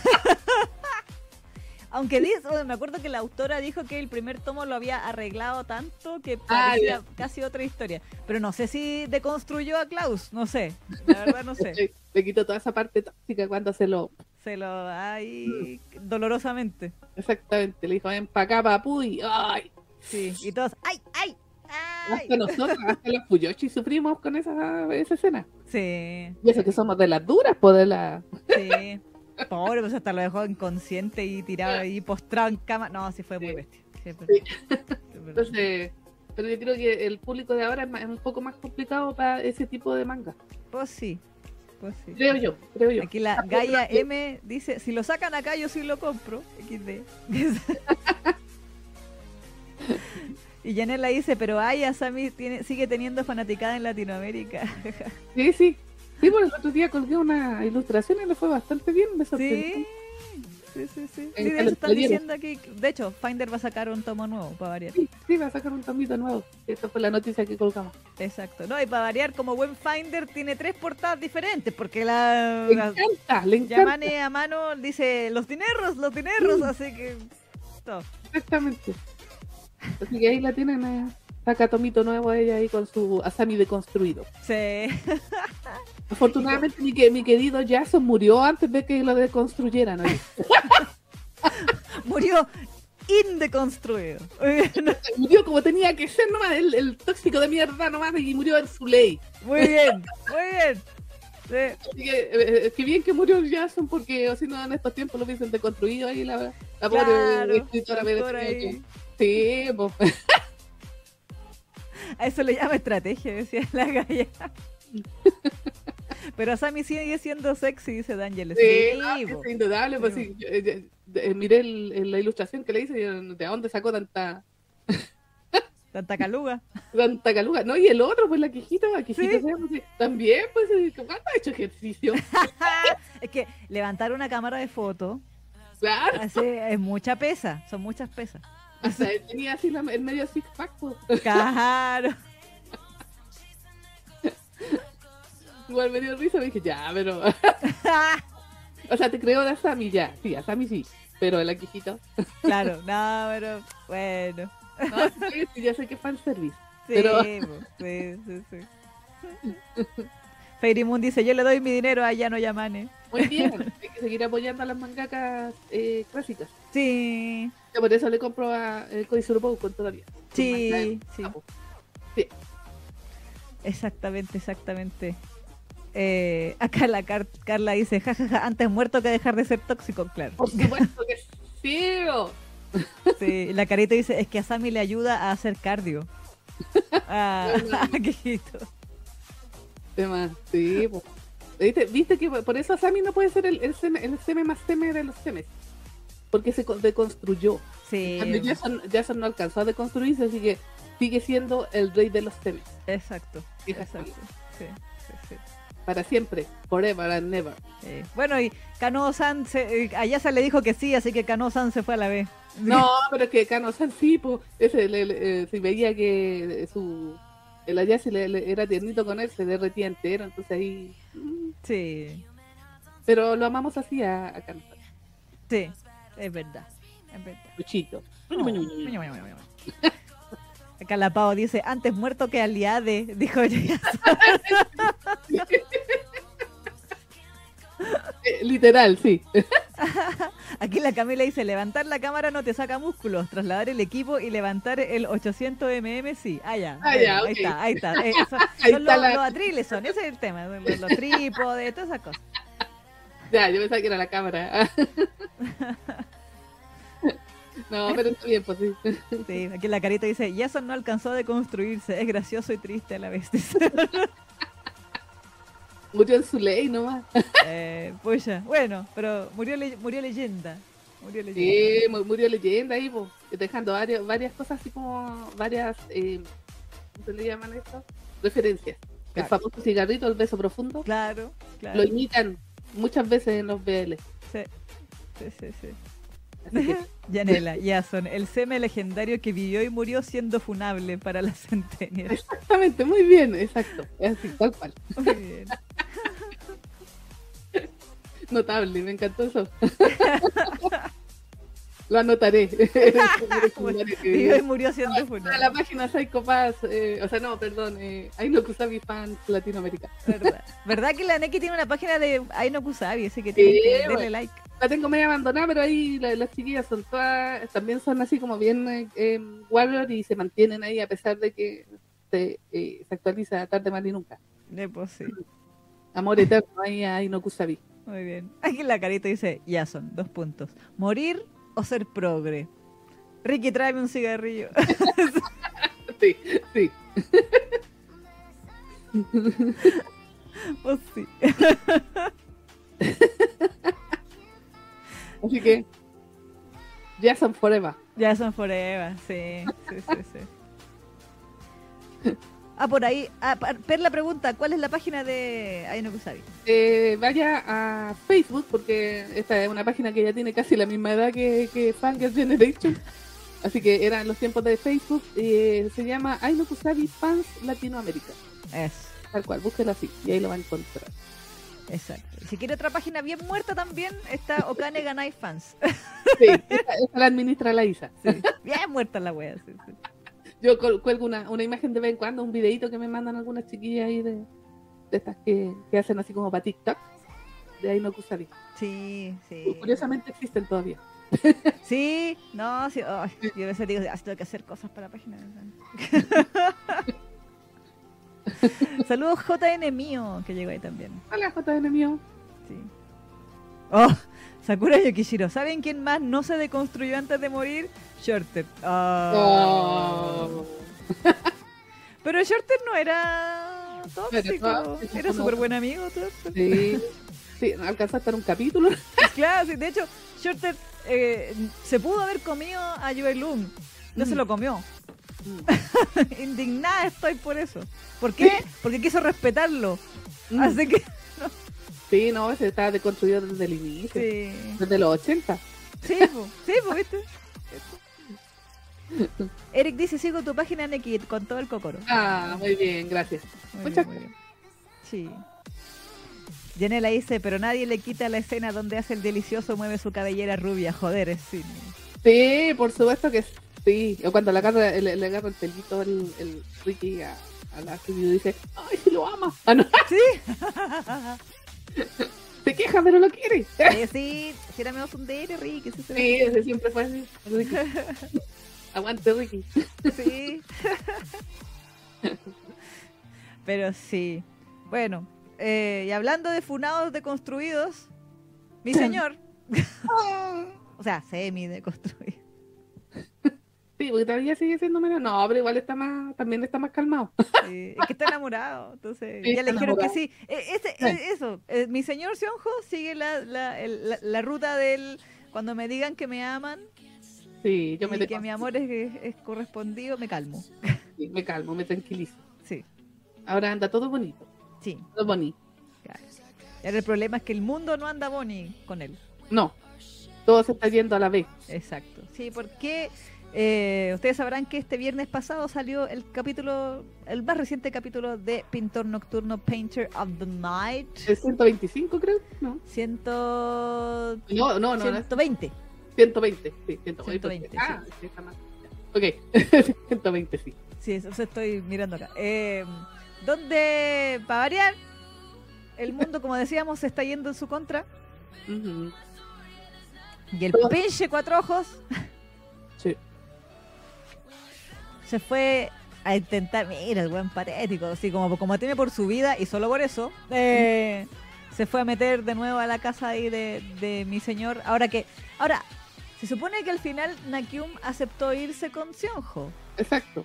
Aunque dice, bueno, me acuerdo que la autora dijo que el primer tomo lo había arreglado tanto que Ah, parecía casi otra historia. Pero no sé si deconstruyó a Klaus, no sé. La verdad no sé. Le, le quitó toda esa parte tóxica cuando se lo... Se lo hay dolorosamente. Exactamente, le dijo, ven pa' acá, papu, y ¡ay! Sí. Y todos, ¡ay, ay! Hasta nosotros, hasta los Fuyoshi sufrimos con esa, esa escena. Sí, Y eso que somos de las duras, pues de la... sí. Pobre, pues hasta lo dejó inconsciente y tirado ahí postrado en cama. No, sí fue muy Sí. bestia. Sí. Sí. Entonces, pero yo creo que el público de ahora es un poco más complicado para ese tipo de manga. Pues sí. Pues sí. Creo yo, creo yo. Aquí la Gaia M dice, si lo sacan acá yo sí lo compro. XD. y Janela dice, pero ay, Asami tiene, sigue teniendo fanaticada en Latinoamérica. Sí, sí. Sí, por el otro día colgué una ilustración y le fue bastante bien, me sorprendió. sí. Sí, sí, sí. En Sí, de hecho están diciendo aquí, de hecho, Finder va a sacar un tomo nuevo para variar. Sí, sí, va a sacar un tomito nuevo. Esta fue la noticia que colgamos. Exacto. No, y para variar, como buen Finder tiene tres portadas diferentes, porque la, Le encanta, le encanta. Yamane a mano dice los dineros, los dineros, así que todo. Exactamente. Así que ahí la tienen, eh, saca tomito nuevo ella ahí con su Asami deconstruido. Sí. Afortunadamente mi, que- mi querido Jason murió antes de que lo deconstruyeran. Murió indeconstruido. Murió como tenía que ser nomás, el, el tóxico de mierda nomás y murió en su ley. Muy bien, muy bien. Sí. Así que, eh, eh, qué bien que murió Jason porque si no en estos tiempos lo hubiesen deconstruido ahí la, la pobre Claro, escritora. Sí, pues. A eso le llama estrategia, decía la galla. Pero Sammy sigue siendo sexy, dice D'Angelo. Sí, Sí, no, po. es indudable, pues Sí, yo, eh, eh, miré el- el- la ilustración que le hice y de dónde sacó tanta Tanta caluga. tanta caluga. No, y el otro, pues la quejita, la quejita también, pues, ¿cuánto ha hecho ejercicio? es que levantar una cámara de foto claro, es mucha pesa, son muchas pesas. hasta él tenía así la, el medio six pack, pues. Claro. Igual me dio risa, me dije, ya, pero. o sea, te creo de Asami ya. Sí, Asami sí. Pero el quejito. claro, no, pero bueno. No, sí, sí, ya sé que es fanservice. Sí, Pero- sí, sí, sí. Fairy Moon dice, yo le doy mi dinero a Yano Yamane. Muy bien, hay que seguir apoyando a las mangakas eh, clásicas. Sí, Yo por eso le compro a eh, Boukon todavía. Sí, sí. Capo. exactamente, exactamente. Eh, acá la Car- Carla dice, jajaja, antes muerto que dejar de ser tóxico, claro. Por supuesto que sí. Sí, la carita dice, es que a Sammy le ayuda a hacer cardio. Ah, quejito. Tema, sí, po. ¿Viste? ¿Viste que por eso Asami no puede ser el, el, seme, el seme más seme de los semes? Porque se co- deconstruyó. Sí, Jason, Jason no alcanzó a deconstruirse, así que sigue siendo el rey de los semes. exacto. Exacto. Sí, sí, sí. Para siempre. Forever and never. Bueno, y Kano-san, se- eh, a Yasa le dijo que sí, así que Kano-san se fue a la B. No, pero que Kano San sí, po, ese le, le- eh, si veía que su el Ayase le, le- era tiernito con él, se derretía entero, entonces ahí Sí, pero lo amamos así a, a sí, es verdad, es verdad. Luchito. No. Acá la Pau dice, antes muerto que aliade, dijo ella. Eh, Literal, sí. Aquí la Camila dice, levantar la cámara no te saca músculos, trasladar el equipo y levantar el 800 mm, sí. Ah, ya. Ah, Ahí está, ahí está. Eh, son Ahí son está los, la- los atriles, son, ese es el tema, los, los trípodes, todas esas cosas. Ya, yo pensaba que era la cámara. No, pero está bien, pues sí. Sí, aquí la carita dice, Jason no alcanzó a deconstruirse, es gracioso y triste a la vez. Murió en su ley nomás. eh, pucha, bueno, pero murió, le- murió leyenda. Murió leyenda. Sí, mu- murió leyenda ahí, pues, dejando varias, varias cosas así como varias, eh, ¿cómo se le llaman esto? Referencias. El famoso cigarrito, el beso profundo, Claro, claro. lo imitan muchas veces en los BL. Sí, sí, sí. sí. Yanela, Jason, el seme legendario que vivió y murió siendo funable para las centenias. exactamente, muy bien, exacto. Es así, tal cual. Muy bien. Notable, me encantó eso. Lo anotaré. Y murió siendo A la funable. página Psycho Pass, eh, o sea, no, perdón, eh, Aino Kusabi Fans Latinoamérica. ¿Verdad? ¿Verdad que la Neki tiene una página de Aino Kusabi? Así que tienen Sí, que darle like. La tengo medio abandonada, pero ahí la- las chiquillas son todas, también son así como bien eh, warrior y se mantienen ahí a pesar de que se, eh, se actualiza tarde más y nunca. Pues sí. Amor eterno ahí a Aino Kusabi. Muy bien. Aquí la carita dice, Jason, dos puntos. ¿Morir o ser progre? Ricky, tráeme un cigarrillo. Sí, sí. pues sí. Así que, Jason Forever. Jason Forever, sí, sí, sí, sí. Ah, por ahí. Ah, Perla pregunta, ¿cuál es la página de Aino Kusabi? Eh, vaya a Facebook, porque esta es una página que ya tiene casi la misma edad que, que Fangirl Generation. Así que eran los tiempos de Facebook. eh, se llama Aino Kusabi Fans Latinoamérica. Es, Tal cual, búsquela así y ahí lo va a encontrar. exacto. Y si quiere otra página bien muerta también, está Okane Ganai Fans. Sí, esa, esa la administra la Isa. Sí, bien muerta la wea. Sí, sí. Yo cuelgo una, una imagen de vez en cuando, un videito que me mandan algunas chiquillas ahí de, de estas que, que hacen así como para TikTok. De Aino Kusabi. Sí, sí. Curiosamente existen todavía. Sí, no, sí. ay, yo a veces digo, ah, tengo que hacer cosas para la página. Saludos JN mío, que llegó ahí también. Hola, JN mío. Sí. Oh, Sakura Yokishiro. ¿Saben quién más no se deconstruyó antes de morir? Shorter. Ah. Oh. Pero Shorter no era tóxico. Era súper buen amigo. Sí, sí, alcanzó a estar un capítulo. Claro, sí, de hecho, Shorter eh, se pudo haber comido a Yuelun. No se Mm. lo comió. Indignada estoy por eso. ¿Por qué? Porque quiso respetarlo. Mm. Así que, Sí, no, ese estaba deconstruido desde el inicio. sí. Desde los 80. Sí, po, sí, po, ¿viste? Eric dice, sigo tu página Nekid con todo el cocoro. Ah, muy bien, gracias. Muy muchas bien. Sí. Janela dice, pero nadie le quita la escena donde hace el delicioso mueve su cabellera rubia. Joder, es sí. Sí, por supuesto que sí. O cuando le agarra, le, le agarra el pelito el, el Ricky a, a la y dice, ay, si lo ama. Ah, no, Sí. se queja, pero lo quiere. Eh, sí, si era medio Ricky. Sí. Sí, ese siempre fue así. Ricky. Aguante, Ricky. Sí. Pero sí. Bueno, eh, y hablando de funados deconstruidos, mi señor, o sea, semi deconstruido. Sí, porque todavía sigue siendo menos. No, pero igual está más, también está más calmado. eh, es que está enamorado, entonces Sí, ya le dijeron que sí. Eh, ese- eh, eso, eh, mi señor Sionjo sigue la, la, el- la- la ruta del cuando me digan que me aman Sí, yo me, y que mi amor es, es correspondido, me calmo. sí, me calmo, me tranquilizo. Sí, Ahora anda todo bonito. sí. Todo bonito. claro. Ahora el problema es que el mundo no anda boni con él. No, todo se está yendo a la vez. Exacto. Sí, porque eh, ustedes sabrán que este viernes pasado salió el capítulo, el más reciente capítulo de Pintor Nocturno Painter of the Night. El 125 creo, ¿no? Ciento... No, no, no, no, 120. 120, sí, 120. 120, Ah, sí, está mal. Ok, 120 sí. Sí, eso eso estoy mirando acá. Eh, donde, para variar, el mundo, como decíamos, se está yendo en su contra. Ujú. Y el pinche cuatro ojos Sí. Se fue a intentar, mira, el buen patético, así como, como tiene por su vida y solo por eso, eh, se fue a meter de nuevo a la casa ahí de, de mi señor. Ahora que, ahora, se supone que al final Nakyum aceptó irse con Sionjo. Exacto.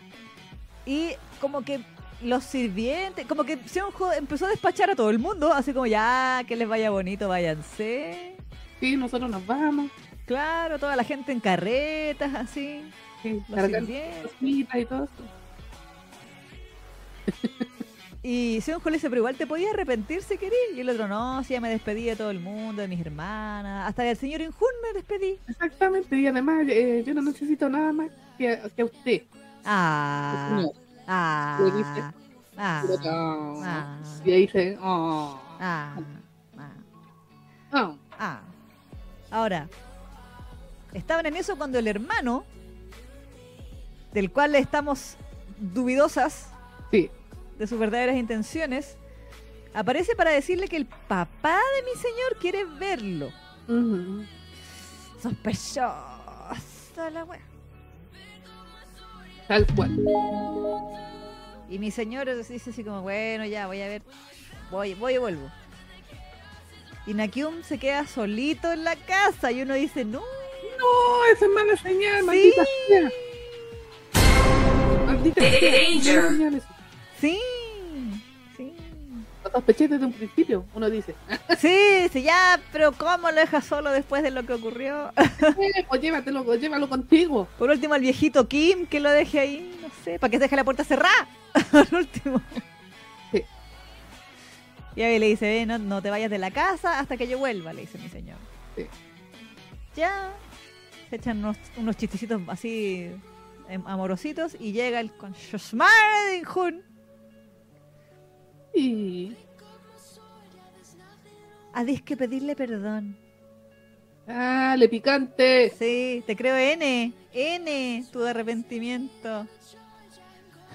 Y como que los sirvientes, como que Sionjo empezó a despachar a todo el mundo, así como ya, que les vaya bonito, váyanse. Sí, nosotros nos vamos. Claro, toda la gente en carretas, así. Sí, cargando y todo eso. Y dice, pero igual te podías arrepentir si querías. Y el otro, no, si ya me despedí de todo el mundo, de mis hermanas. Hasta del señor Injun me despedí. Exactamente, y además eh, yo no necesito nada más que, que a usted. Ah, No, ah, Le dice, ah, pero no. ah, Y ahí dice, oh, ah, ah. oh. Ah. Ahora, estaban en eso cuando el hermano, del cual estamos duvidosas Sí, de sus verdaderas intenciones, aparece para decirle que el papá de mi señor quiere verlo. Ujú. Sospechosa la wea. tal cual. Y mi señor dice así como, bueno, ya voy a ver, voy, voy y vuelvo. Y Nakyum se queda solito en la casa y uno dice, no, No, esa es mala señal, sí, maldita sea. Mala señal eso. sí, sí. Lo sospeché desde un principio, uno dice. Sí, sí, ya, pero ¿cómo lo dejas solo después de lo que ocurrió? Eh, pues llévatelo, llévalo contigo. Por último, al viejito Kim, que lo deje ahí, no sé, para que se deje la puerta cerrada. Por último. Sí. Y ahí le dice, "Ve, no, no te vayas de la casa hasta que yo vuelva, le dice mi señor. Sí. Ya, se echan unos, unos chistecitos así amorositos y llega el con de Injun Y. a disque pedirle perdón. Dale, picante. Sí, te creo N, N, tu arrepentimiento.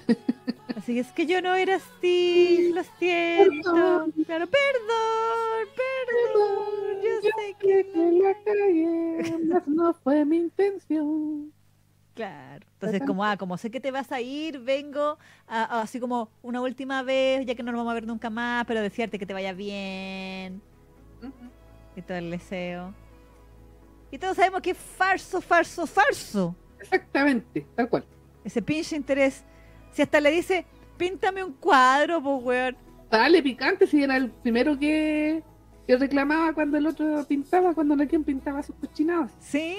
Así que es que yo no era así, lo siento. Perdón. Claro, perdón, perdón, yo sé que en la calle, mas no fue mi intención. Claro. Entonces, como, ah, como sé que te vas a ir, vengo a- a- así como una última vez, ya que no nos vamos a ver nunca más, pero desearte que te vaya bien y todo el deseo. Y todos sabemos que es farso, farso, farso. Exactamente, tal cual. Ese pinche interés. Si hasta le dice, píntame un cuadro, pues, weón. Dale, picante, si era el primero que, que reclamaba cuando el otro pintaba, cuando no quien pintaba sus cochinadas. Sí,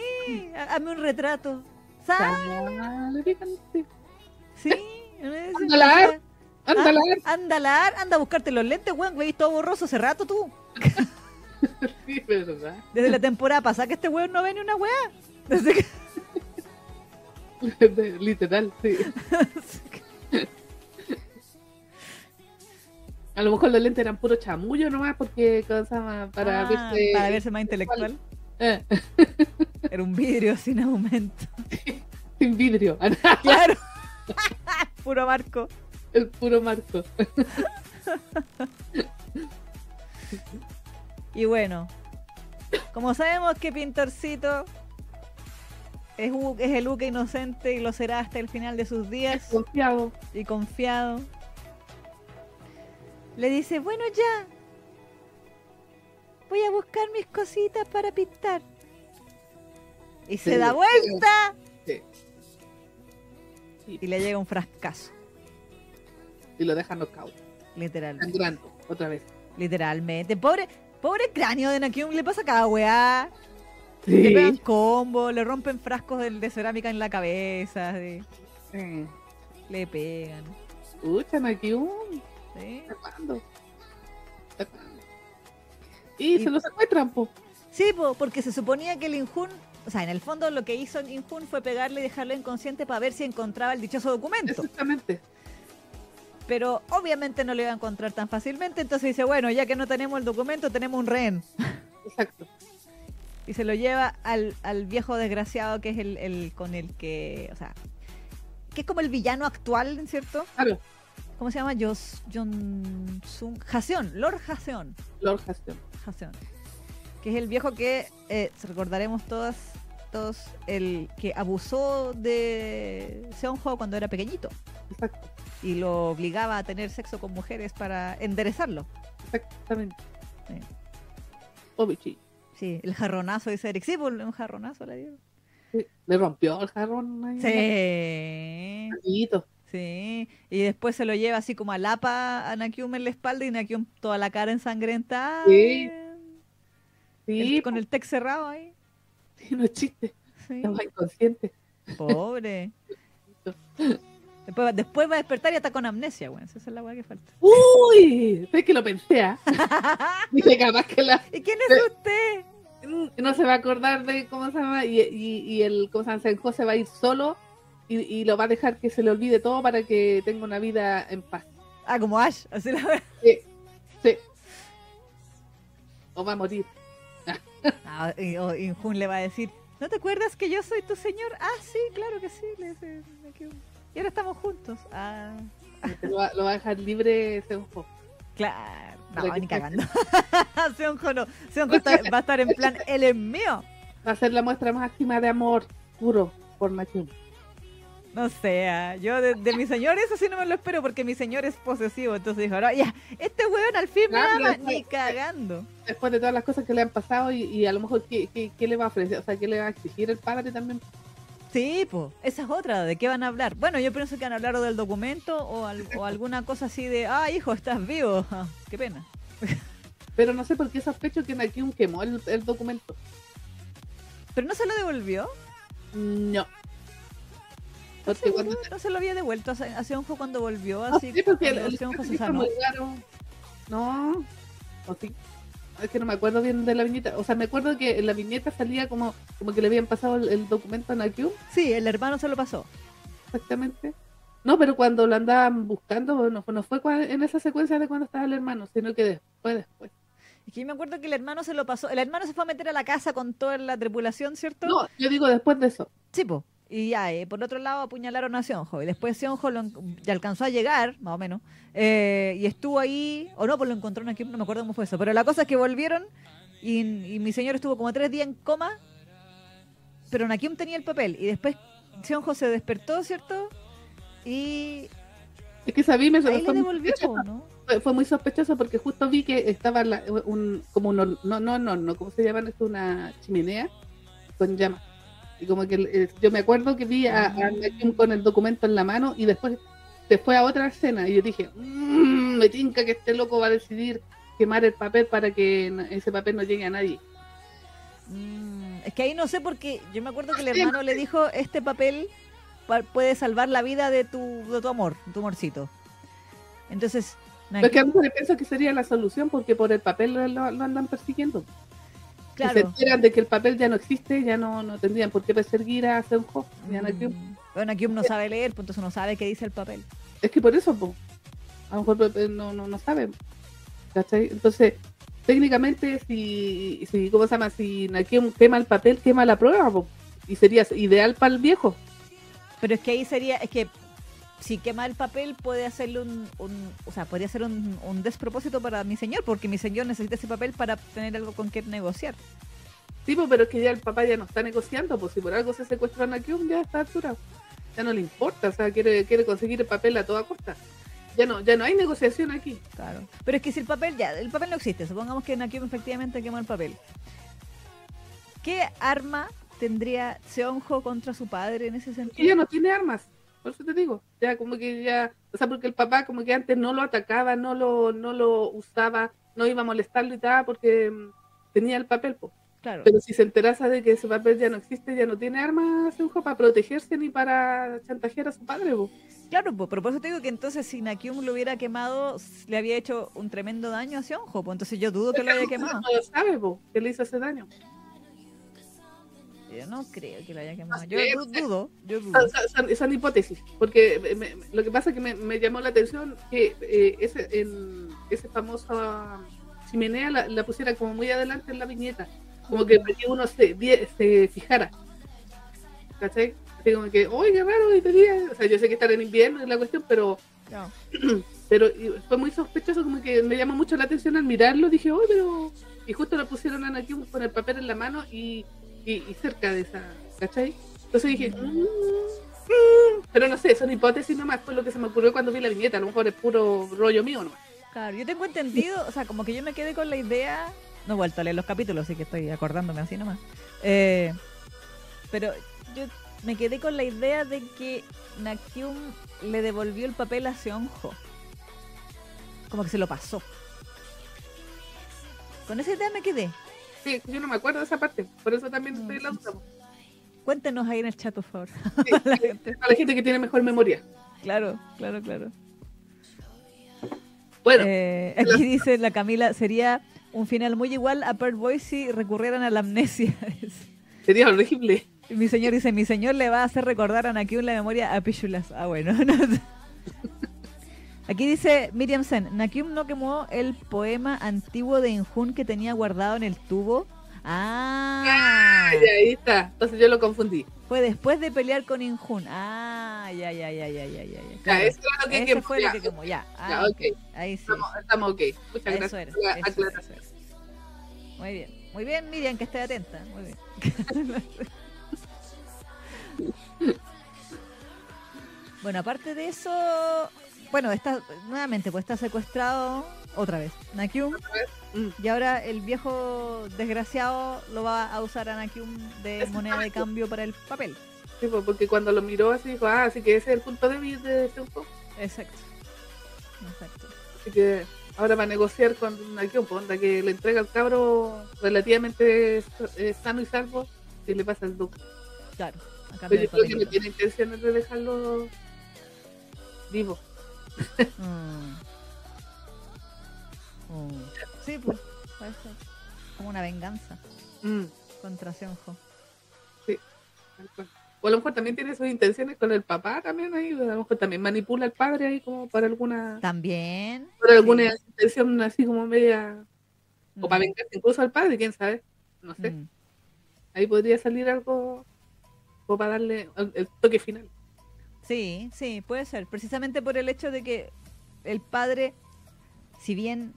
ha- hazme un retrato. Ándala, Ándala. Ah, ándala, anda a buscarte los lentes, weón. Veis todo borroso hace rato tú. Sí, verdad. Desde la temporada pasada que este weón no ve ni una weá. Desde que- Literal, sí. A lo mejor los lentes eran puro chamullo nomás porque cosa para Ah, verse. para verse más intelectual. Eh, Era un vidrio sin aumento. sin vidrio. Claro. Puro marco. El puro marco. Y bueno, como sabemos que Pintorcito es, es el Uke inocente y lo será hasta el final de sus días Confiado. y confiado, le dice, bueno ya, voy a buscar mis cositas para pintar. Y se da vuelta Sí. Sí, y le llega un frascazo, Y lo dejan knockout. literalmente. Sangrando, otra vez. Literalmente. Pobre, pobre cráneo de Nakyum, le pasa cada weá. Le pegan combo, le rompen frascos de, de cerámica en la cabeza, le pegan. Escuchan aquí un. ¿sí? ¿Hasta cuándo? ¿Hasta cuándo? Y, Y- se lo secuestran, po. Sí, po, porque se suponía que el Injun, o sea, en el fondo lo que hizo Injun fue pegarle y dejarlo inconsciente para ver si encontraba el dichoso documento. Exactamente. Pero obviamente no lo iba a encontrar tan fácilmente, entonces dice, bueno, ya que no tenemos el documento, tenemos un rehén. Exacto. Y se lo lleva al, al viejo desgraciado que es el, el con el que, o sea, que es como el villano actual, ¿cierto? Claro, ¿Cómo se llama? Jos, Jon Sung, Haseon, Lord Haseon. Lord Haston. Que es el viejo que eh, recordaremos todas todos el que abusó de Seonjo cuando era pequeñito Exacto, y lo obligaba a tener sexo con mujeres para enderezarlo. exactamente. Sí. Obichi. Sí, el jarronazo dice Eric. Sí, un jarronazo le dio. Sí, Le rompió el jarrón ahí. Sí, Amiguito. Sí. Y después se lo lleva así como a Lapa a Nakyum en la espalda y Nakyum toda la cara ensangrentada. Sí. El- Sí, con el tex cerrado ahí. sí, no es chiste. Sí. Estaba inconsciente. Pobre. Después, va- después va a despertar y está con amnesia, güey. Esa es la weá que falta. Uy, sé que lo pensé, ¿ah? Dije, capaz que la, ¿Y quién es usted? no se va a acordar de cómo se llama y, y, y el cómo se llama, se va a ir solo y, y lo va a dejar que se le olvide todo para que tenga una vida en paz. Ah, como Ash. Así la. Sí, sí. O va a morir. Ah, y, o- y Jun le va a decir, ¿no te acuerdas que yo soy tu señor? Ah, sí, claro que sí. Le. Y ahora estamos juntos. Ah, Lo va, lo va a dejar libre Senjo. claro. No, ni cagando. Seonjo no. Seonjo va a estar en plan, él es mío. Va a ser la muestra máxima de amor puro por Nakyum. No sé, ah, yo de, de mi señor eso sí no me lo espero porque mi señor es posesivo. Entonces dijo, no, ya, este weón al fin me Ah, ama, ni cagando. Después de todas las cosas que le han pasado y, y a lo mejor ¿qué, qué, qué le va a ofrecer, o sea, qué le va a exigir el padre también. Sí, pues, esa es otra, ¿de qué van a hablar? Bueno, yo pienso que van a hablar o del documento o, al- o alguna cosa así de, ah, hijo, estás vivo. Ah, qué pena. Pero no sé por qué sospecho que Nakyum quemó el, el documento. Pero no se lo devolvió. No. No se lo había devuelto a Se- a Seonjo cuando volvió, No, así sí, porque el, el Seonjo se sanó. No, o sí. Es que no me acuerdo bien de la viñeta. O sea, me acuerdo que en la viñeta salía como, como que le habían pasado el, el documento a Nakyum, Sí, el hermano se lo pasó. exactamente. No, pero cuando lo andaban buscando, no, fue- no fue en esa secuencia de cuando estaba el hermano, sino que después, después. Es que yo me acuerdo que el hermano se lo pasó. El hermano se fue a meter a la casa con toda la tripulación, ¿cierto? No, yo digo después de eso. Sí, po. Y ya, eh, por otro lado apuñalaron a Seonjo. Y después Seonjo lo ya alcanzó a llegar, más o menos. eh, y estuvo ahí, o no, pues lo encontró en aquí, no me acuerdo cómo fue eso. Pero la cosa es que volvieron y, y mi señor estuvo como tres días en coma. Pero Nakium tenía el papel. Y después Seonjo se despertó, ¿cierto? Y Es que sabí, me ahí le devolvió, ¿no? fue- muy sospechoso porque justo vi que estaba la- un, como un, no, no, no, no, ¿cómo se llama esto? Una chimenea con llamas. Y como que eh, yo me acuerdo que vi a, a Nakyum con el documento en la mano y después se fue a otra escena y yo dije, "Mm, me tinca que este loco va a decidir quemar el papel para que ese papel no llegue a nadie. Mm, es que ahí no sé porque yo me acuerdo que el hermano le dijo, este papel pa- puede salvar la vida de tu, de tu amor, tu amorcito. Entonces, Pero es que a mí me pienso que sería la solución porque por el papel lo, lo- lo andan persiguiendo. Si se claro. enteran de que el papel ya no existe, ya no, no tendrían por qué perseguir a a Nakyum. Mm, Bueno, Nakium no sabe leer, pues entonces no sabe qué dice el papel. Es que por eso, po, a lo mejor no, no, no saben. ¿cachai? Entonces, técnicamente, si, si, ¿cómo se llama? Si Nakyum quema el papel, quema la prueba, po, y sería ideal para el viejo. Pero es que ahí sería, es que si quema el papel puede hacerle un, un- o sea, podría ser un, un despropósito para mi señor, porque mi señor necesita ese papel para tener algo con que negociar. Sí, pero es que ya el papá ya no está negociando, pues si por algo se secuestró a Nakyum, ya está altura. Ya no le importa, o sea, quiere, quiere conseguir el papel a toda costa. Ya no, ya no hay negociación aquí. Claro. Pero es que si el papel, ya, el papel no existe, supongamos que Nakium efectivamente quema el papel. ¿Qué arma tendría Seonjo contra su padre en ese Ella sentido? no tiene armas, por eso te digo. Ya como que ya, o sea, porque el papá como que antes no lo atacaba, no lo, no lo usaba, no iba a molestarlo y tal, porque mm, tenía el papel, po. Claro. Pero si se enterase de que ese papel ya no existe, ya no tiene armas, Seujo, para protegerse ni para chantajear a su padre, po. Claro, pero por eso te digo que entonces si Nakium lo hubiera quemado, le había hecho un tremendo daño a Seonjo, pues entonces yo dudo que lo haya quemado. No lo sabe, po, que le hizo ese daño. Yo no creo que lo haya quemado. Yo dudo, yo dudo. Son- son hipótesis, porque me- me- lo que pasa es que me, me llamó la atención que eh, ese, ese famoso chimenea la, la pusiera como muy adelante en la viñeta, como que para que uno se, se fijara. ¿Cachai? Así como que, uy, qué raro. O sea, yo sé que estar en invierno es la cuestión, pero No. pero fue muy sospechoso, como que me llamó mucho la atención al mirarlo. Dije, oh, pero. Y justo lo pusieron a Anakin con el papel en la mano y, y, y cerca de esa, ¿cachai? Entonces dije, mm, mm, pero no sé, son hipótesis nomás, fue lo que se me ocurrió cuando vi la viñeta. A lo mejor es puro rollo mío nomás. Claro, yo tengo entendido, o sea, como que yo me quedé con la idea, no he vuelto a leer los capítulos, así que estoy acordándome así nomás. Eh, pero yo me quedé con la idea de que Nakyum le devolvió el papel a Seonjo. Como que se lo pasó. Con esa idea me quedé. Sí, yo no me acuerdo de esa parte, por eso también estoy en la duda. Cuéntenos ahí en el chat, por favor. Sí, a la gente que tiene mejor memoria. Claro, claro, claro. Bueno, Eh, aquí dice la Camila, sería un final muy igual a Pearl Boy si recurrieran a la amnesia. sería horrible. Mi señor dice, mi señor le va a hacer recordar a Nakyun la memoria a Pichulas. Ah, bueno. Aquí dice Miriam Sen, Nakyum no quemó el poema antiguo de Injun que tenía guardado en el tubo. Ah, Ay, ahí está. Entonces yo lo confundí. fue después de pelear con Injun. Ah, ya, ya, ya, ya, ya, ya. ya. Ya, Claro, eso es lo que quemó, fue lo ya. que quemó, ya. Ah, Ya, ok. Ahí sí. Estamos, estamos ok. Muchas Eso gracias era, eso era, aclaración. eso era. Muy bien. Muy bien, Miriam, que esté atenta. Muy bien. bueno, aparte de eso, bueno, está nuevamente, pues está secuestrado otra vez Nakyum Mm. y ahora el viejo desgraciado lo va a usar a Nakyum de moneda de cambio para el papel. Sí, pues, porque cuando lo miró así dijo, ah, así que ese es el punto débil de Senko. Exacto. Exacto. Así que ahora va a negociar con Nakion, pues, onda que le entrega al cabro relativamente eh, sano y salvo y le pasa el duque. Claro. a Pero yo creo que no tiene intenciones de dejarlo vivo. Mm. Mm. Sí, pues, puede ser. Como una venganza Mm, contra Seonjo. cual. O a lo mejor también tiene sus intenciones con el papá también ahí, a lo mejor también manipula al padre ahí como para alguna, También. para alguna sí. intención así como media, o para vengarse incluso al padre, quién sabe, no sé. Ahí podría salir algo o para darle el, el toque final. Sí, sí, puede ser. Precisamente por el hecho de que el padre, si bien,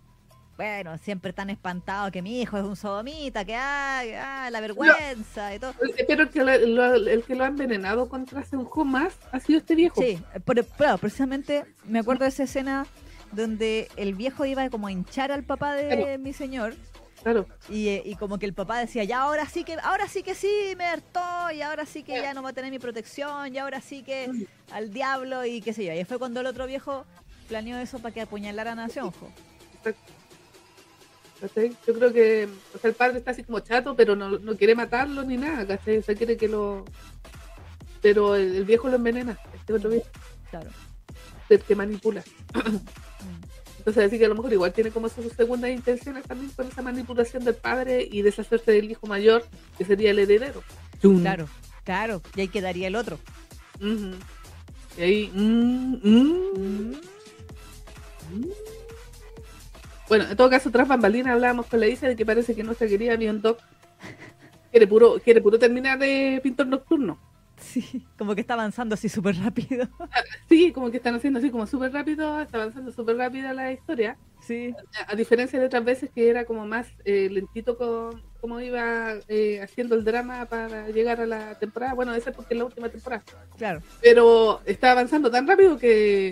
bueno, siempre tan espantado que mi hijo es un sodomita, que ah, ah, la vergüenza y todo. Pero que lo, lo- el que lo ha envenenado contra Seunjo más ha sido este viejo. Sí, pero, claro, precisamente me acuerdo de esa escena donde el viejo iba como a hinchar al papá de Claro. mi señor Claro. y, eh, y como que el papá decía, ya ahora sí que, ahora sí que sí me hartó y ahora sí que ya no va a tener mi protección y ahora sí que al diablo y qué sé yo. Y fue cuando el otro viejo planeó eso para que apuñalaran a. Exacto. ¿Cachai? Yo creo que o sea, el padre está así como chato, pero no, no quiere matarlo ni nada, ¿cachai? O sea, quiere que lo... Pero el, el viejo lo envenena, este otro viejo, Claro. que manipula. Entonces, así que a lo mejor igual tiene como sus segundas intenciones también con esa manipulación del padre y deshacerse del hijo mayor, que sería el heredero. Claro, claro. Y ahí quedaría el otro. Y ahí... mm, mm, Mm. Bueno, en todo caso, tras bambalinas hablábamos con la Isa de que parece que nuestra querida Biondoc quiere puro, quiere puro terminar de pintor nocturno. Sí, como que está avanzando así súper rápido. Sí, como que están haciendo así como súper rápido, está avanzando súper rápida la historia. Sí. A, a diferencia de otras veces que era como más eh, lentito con, como iba eh, haciendo el drama para llegar a la temporada. Bueno, esa es porque es la última temporada. Claro. Pero está avanzando tan rápido que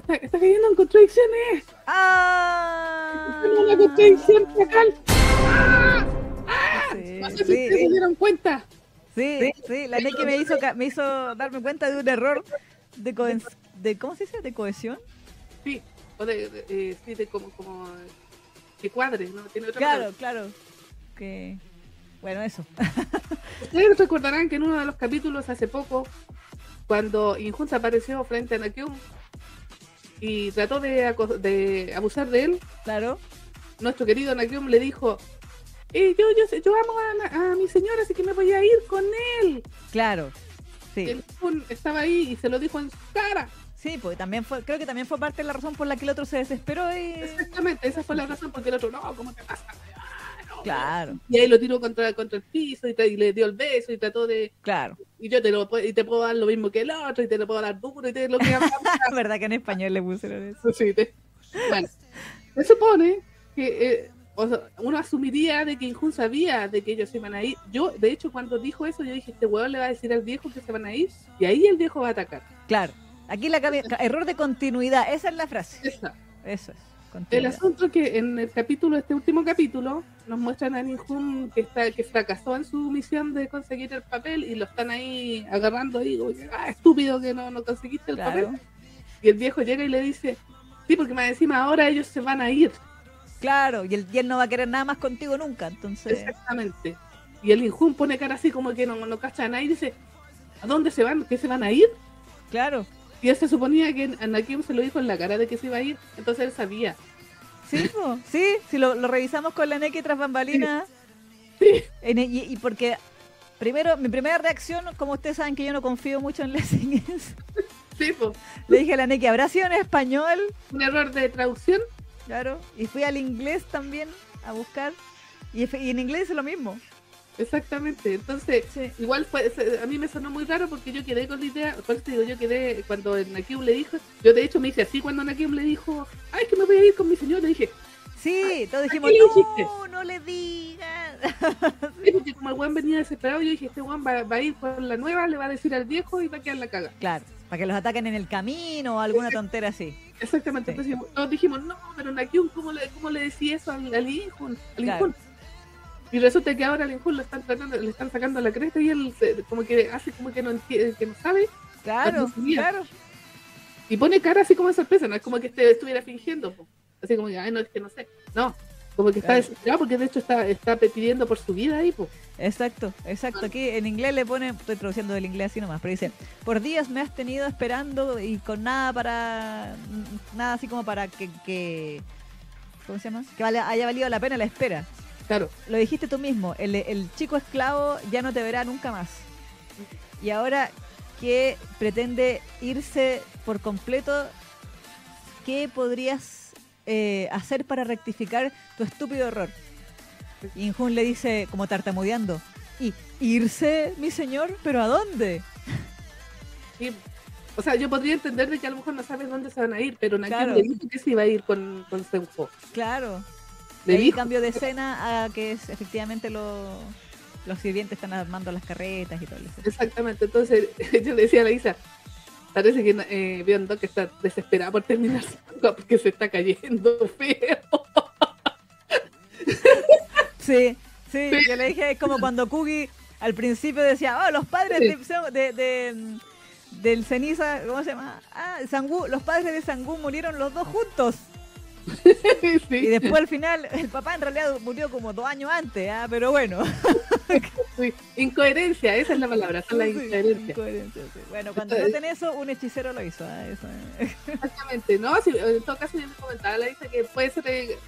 está, está cayendo en contradicciones. ¡Ah! Tiene una contradicción. ¡Ah! ¡Ah! Sí, No sé sí. se dieron cuenta. Sí, sí, la Neki me hizo, me hizo darme cuenta de un error de, cohen- de ¿cómo se dice? De cohesión. Sí, o de, de- eh, sí, de como, como que cuadre, ¿no? Tiene otra Claro, palabra. claro. Que bueno, eso. Ustedes recordarán que en uno de los capítulos hace poco, cuando Injunta apareció frente a Nakyum y trató de, de abusar de él, Claro. nuestro querido Nakyum le dijo, eh, yo, yo, yo amo a, mi señora, así que me voy a ir con él. Claro. Sí. el estaba ahí y se lo dijo en su cara. Sí, porque también fue, creo que también fue parte de la razón por la que el otro se desesperó y Exactamente, esa fue la razón porque el otro, no, ¿cómo te pasa? Claro. Y ahí lo tiró contra, contra el piso y, le dio el beso y trató de. Claro. Y yo te lo puedo- y te puedo dar lo mismo que el otro y te lo puedo dar duro y te lo que verdad que en español le pusieron eso. Sí, te- Bueno, se supone que eh, o sea, uno asumiría de que Injun sabía de que ellos se iban a ir. Yo, de hecho, cuando dijo eso, yo dije, este huevón le va a decir al viejo que se van a ir y ahí el viejo va a atacar. Claro. Aquí la error de continuidad, esa es la frase. Esa. Eso es. El asunto es que en el capítulo, este último capítulo, nos muestran a Injun que está, que fracasó en su misión de conseguir el papel y lo están ahí agarrando como que, ah, estúpido que no, no conseguiste el Claro. papel. Y el viejo llega y le dice, sí, porque más encima ahora ellos se van a ir. Claro, y, el, y él no va a querer nada más contigo nunca, entonces. Exactamente. Y el Injun pone cara así como que no, no cacha a nadie y dice, ¿a dónde se van? ¿Qué se van a ir? Claro. Y él se suponía que Anakin se lo dijo en la cara de que se iba a ir, entonces él sabía. Sí, po, sí, si lo, lo revisamos con la Neki tras bambalinas. Sí. en- y, y porque, primero, mi primera reacción, como ustedes saben que yo no confío mucho en Lessing, es, Sí, pues, le dije a la Neki, ¿habrá sido en español? un error de traducción. Claro. Y fui al inglés también a buscar. Y, y en inglés es lo mismo. Exactamente. Entonces, Sí. igual fue, a mí me sonó muy raro porque yo quedé con la idea, por digo, yo quedé cuando Nakim le dijo, yo de hecho me hice así cuando Nakim le dijo, ay, que me voy a ir con mi señor, le dije, Sí, todos dijimos, no, no le digas. "Sí", porque como el weón venía desesperado, yo dije, este weón va, va a ir con la nueva, le va a decir al viejo y va a quedar la caga. Claro, para que los ataquen en el camino o alguna tontera así. Exactamente, Sí. entonces todos dijimos, no, pero Nakyun, ¿cómo le, cómo le decía eso al, al Injun? Al Claro. Y resulta que ahora al Injun lo están tratando, le están sacando la cresta y él se- como que hace como que no entiende, que no sabe, Claro, claro. y pone cara así como de sorpresa, no es como que este, estuviera fingiendo, po. así como que, ay, no, es que no sé, no, como que está desesperado porque de hecho está, está pidiendo por su vida ahí, pues. Exacto, exacto. Aquí en inglés le pone, estoy traduciendo del inglés así nomás, pero dice, por días me has tenido esperando y con nada para, nada así como para que, que ¿cómo se llama? Que haya valido la pena la espera. Claro, Lo dijiste tú mismo, el, el chico esclavo ya no te verá nunca más. Y ahora que pretende irse por completo, ¿qué podrías eh, hacer para rectificar tu estúpido error? Y Injun le dice, como tartamudeando, ¿y irse, mi señor? ¿Pero a dónde? y, o sea, yo podría entender de que a lo mejor no sabes dónde se van a ir, pero Nakyun Claro. le dijo que se iba a ir con, con Senfo. Claro. Le De ahí dijo. cambio de escena a que es efectivamente lo- los sirvientes están armando las carretas y todo eso. Exactamente, entonces yo le decía a la Isa, parece que eh, Beyond que está desesperada por terminar su porque se está cayendo feo. Sí, sí, Sí. yo le dije, es como cuando Kugi al principio decía, oh, los padres Sí. de, de- de- del ceniza, ¿cómo se llama? Ah, Sangu, los padres de Sangu murieron los dos juntos. Y después al final, el papá en realidad murió como dos años antes, ah, pero bueno. sí. Incoherencia, esa es la palabra, son las Sí, incoherencias. incoherencia, sí. Bueno, cuando noten eso, un hechicero lo hizo. eso, eh. Exactamente, no, sí, en todo caso yo les comentaba a la Isa que puede ser... eh,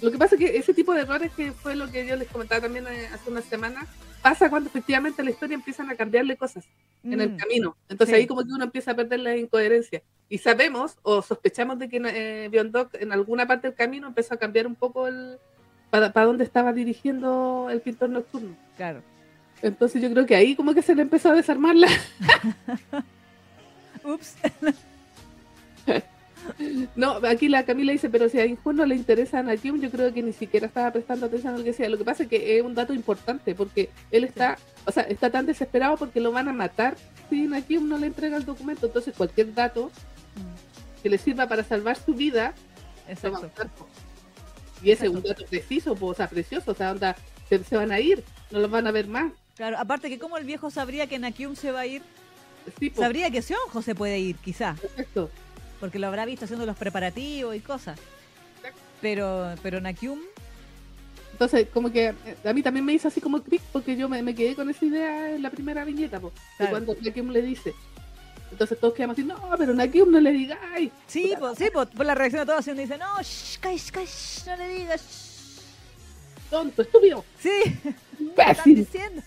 lo que pasa es que ese tipo de errores que fue lo que yo les comentaba también eh, hace unas semanas, pasa cuando efectivamente la historia empiezan a cambiarle cosas. en el Mm, camino. Entonces Sí. ahí como que uno empieza a perder la incoherencia. Y sabemos o sospechamos de que eh, Beyond en alguna parte del camino empezó a cambiar un poco el para, para dónde estaba dirigiendo el pintor nocturno. Claro. Entonces yo creo que ahí como que se le empezó a desarmar la... Ups. No, aquí la Camila dice, pero si a Injun no le interesa a Nakim, yo creo que ni siquiera estaba prestando atención a lo que decía. Lo que pasa es que es un dato importante porque él está, o sea, está tan desesperado porque lo van a matar si Nakim no le entrega el documento. Entonces cualquier dato que le sirva para salvar su vida a Exacto. Y ese es un Exacto. dato preciso, o sea, precioso, o sea, onda, se, se van a ir, no los van a ver más. Claro, aparte que como el viejo sabría que Nakyum se va a ir, Sí, sabría que Sionjo se puede ir, quizá, perfecto. Porque lo habrá visto haciendo los preparativos y cosas. Pero, pero Nakyum, Entonces, como que eh, a mí también me hizo así como clic porque yo me, me quedé con esa idea en la primera viñeta, po, de Claro. cuando Nakim le dice. Entonces todos quedamos así, no, pero Nakim no le digáis. sí, po, sí, po, por la reacción de todos haciendo dice, no, shh, cash, cash, no le digas. shh". Tonto, estúpido, Sí, ¿qué están diciendo?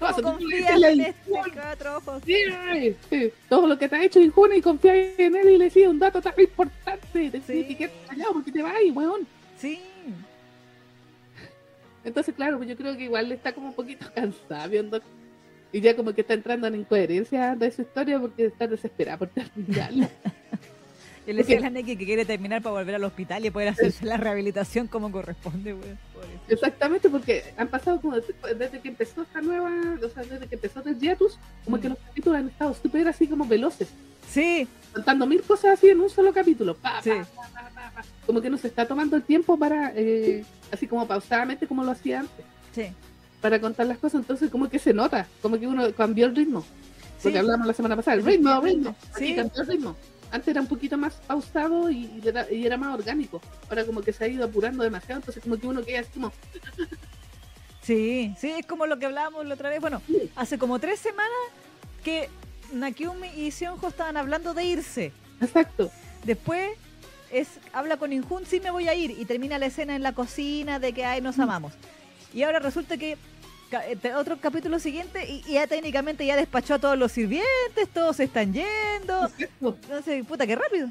Vas a ¿Cómo tener que confías decirle en este cuatro ojos? sí, sí, todo lo que te ha hecho Injuna y confiáis en él y le decís un dato tan importante. Te Sí. que callado porque te vas, weón. Sí. Entonces, claro, pues yo creo que igual está como un poquito cansada viendo y ya como que está entrando en incoherencia de su historia porque está desesperada por terminarla. Yo le decía a la Neki que quiere terminar para volver al hospital y poder hacerse la rehabilitación como corresponde, güey. Exactamente, porque han pasado como desde, que empezó esta nueva, o sea, desde que empezó el Hiatus, como que mm. los capítulos han estado súper así como veloces. Sí. Contando mil cosas así en un solo capítulo. sí. como que no se está tomando el tiempo para, eh, así como pausadamente como lo hacía antes. Sí. Para contar las cosas, entonces como que se nota, como que uno cambió el ritmo. Porque hablamos la semana pasada, el ritmo, ritmo. Sí. cambió el ritmo antes era un poquito más pausado y, era, más orgánico. Ahora como que se ha ido apurando demasiado, entonces como que uno queda así como... Sí, sí, es como lo que hablábamos la otra vez. Bueno, hace como tres semanas que Nakiumi y Sionjo estaban hablando de irse. Exacto. Después es habla con Injun, sí me voy a ir, y termina la escena en la cocina de que ay nos amamos. Y ahora resulta que otro capítulo siguiente y, ya técnicamente ya despachó a todos los sirvientes, todos se están yendo. No sé, puta, qué rápido.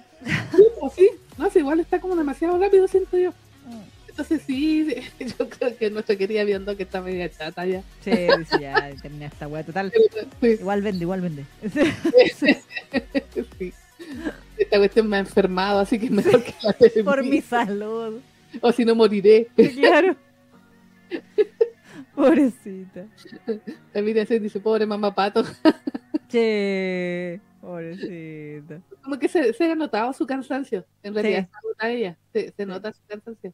Sí, pues sí, no sé, igual está como demasiado rápido, siento yo. Mm. Entonces sí, yo creo que nuestra querida viendo que está media chata ya. Sí, ya termina esta weá total. Igual vende, igual vende. Sí. Esta cuestión me ha enfermado, así que mejor que la Por mi salud. O si no moriré. Claro. Pobrecita. También se dice, pobre mamá pato. Che, pobrecita. Como que se, se ha notado su cansancio. En realidad, se ella. Se, nota su cansancio.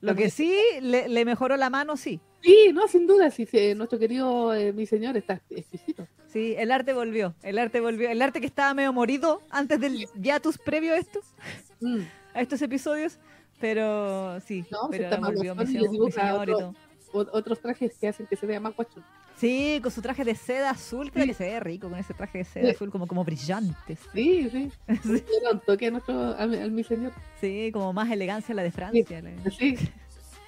Lo que sí, le, mejoró la mano, sí. Sí, no, sin duda, sí, nuestro querido eh, mi señor está exquisito. Sí, el arte volvió, el arte volvió, el arte que estaba medio morido antes del tus previo a estos, mm. a estos episodios, pero sí, no, pero está volvió mi, señor y todo otros trajes que hacen que se vea más guacho. Sí, con su traje de seda azul, creo que se ve rico con ese traje de seda azul, como, como brillante. Sí, sí. sí. toque a nuestro, al, mi señor. Sí, como más elegancia la de Francia. Sí,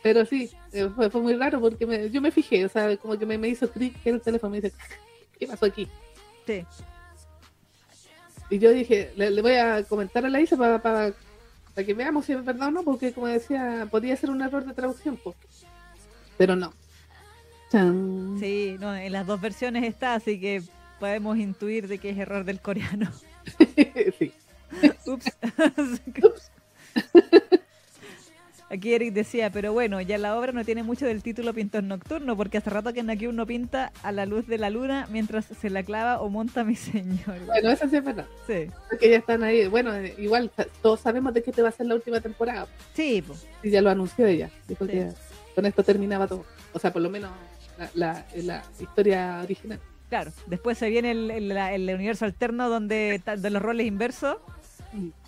pero sí, eh, fue, fue, muy raro porque yo me fijé, o sea, como que me, me hizo clic el teléfono me dice, ¿qué pasó aquí? Sí. Y yo dije, le, voy a comentar a la Isa para, para, que veamos si es verdad o no, porque como decía, podía ser un error de traducción. Pues pero no. Sí, no, en las dos versiones está, así que podemos intuir de que es error del coreano. sí. Ups. Aquí Eric decía, pero bueno, ya la obra no tiene mucho del título Pintor Nocturno, porque hace rato que aquí uno pinta a la luz de la luna mientras se la clava o monta mi señor. Bueno, eso sí es verdad. Sí. Porque ya están ahí. Bueno, igual todos sabemos de qué te va a ser la última temporada. Sí, pues. Y ya lo anunció ella. Dijo que con esto terminaba todo. O sea, por lo menos la, la, historia original. Claro, después se viene el, el, universo alterno donde de los roles inversos,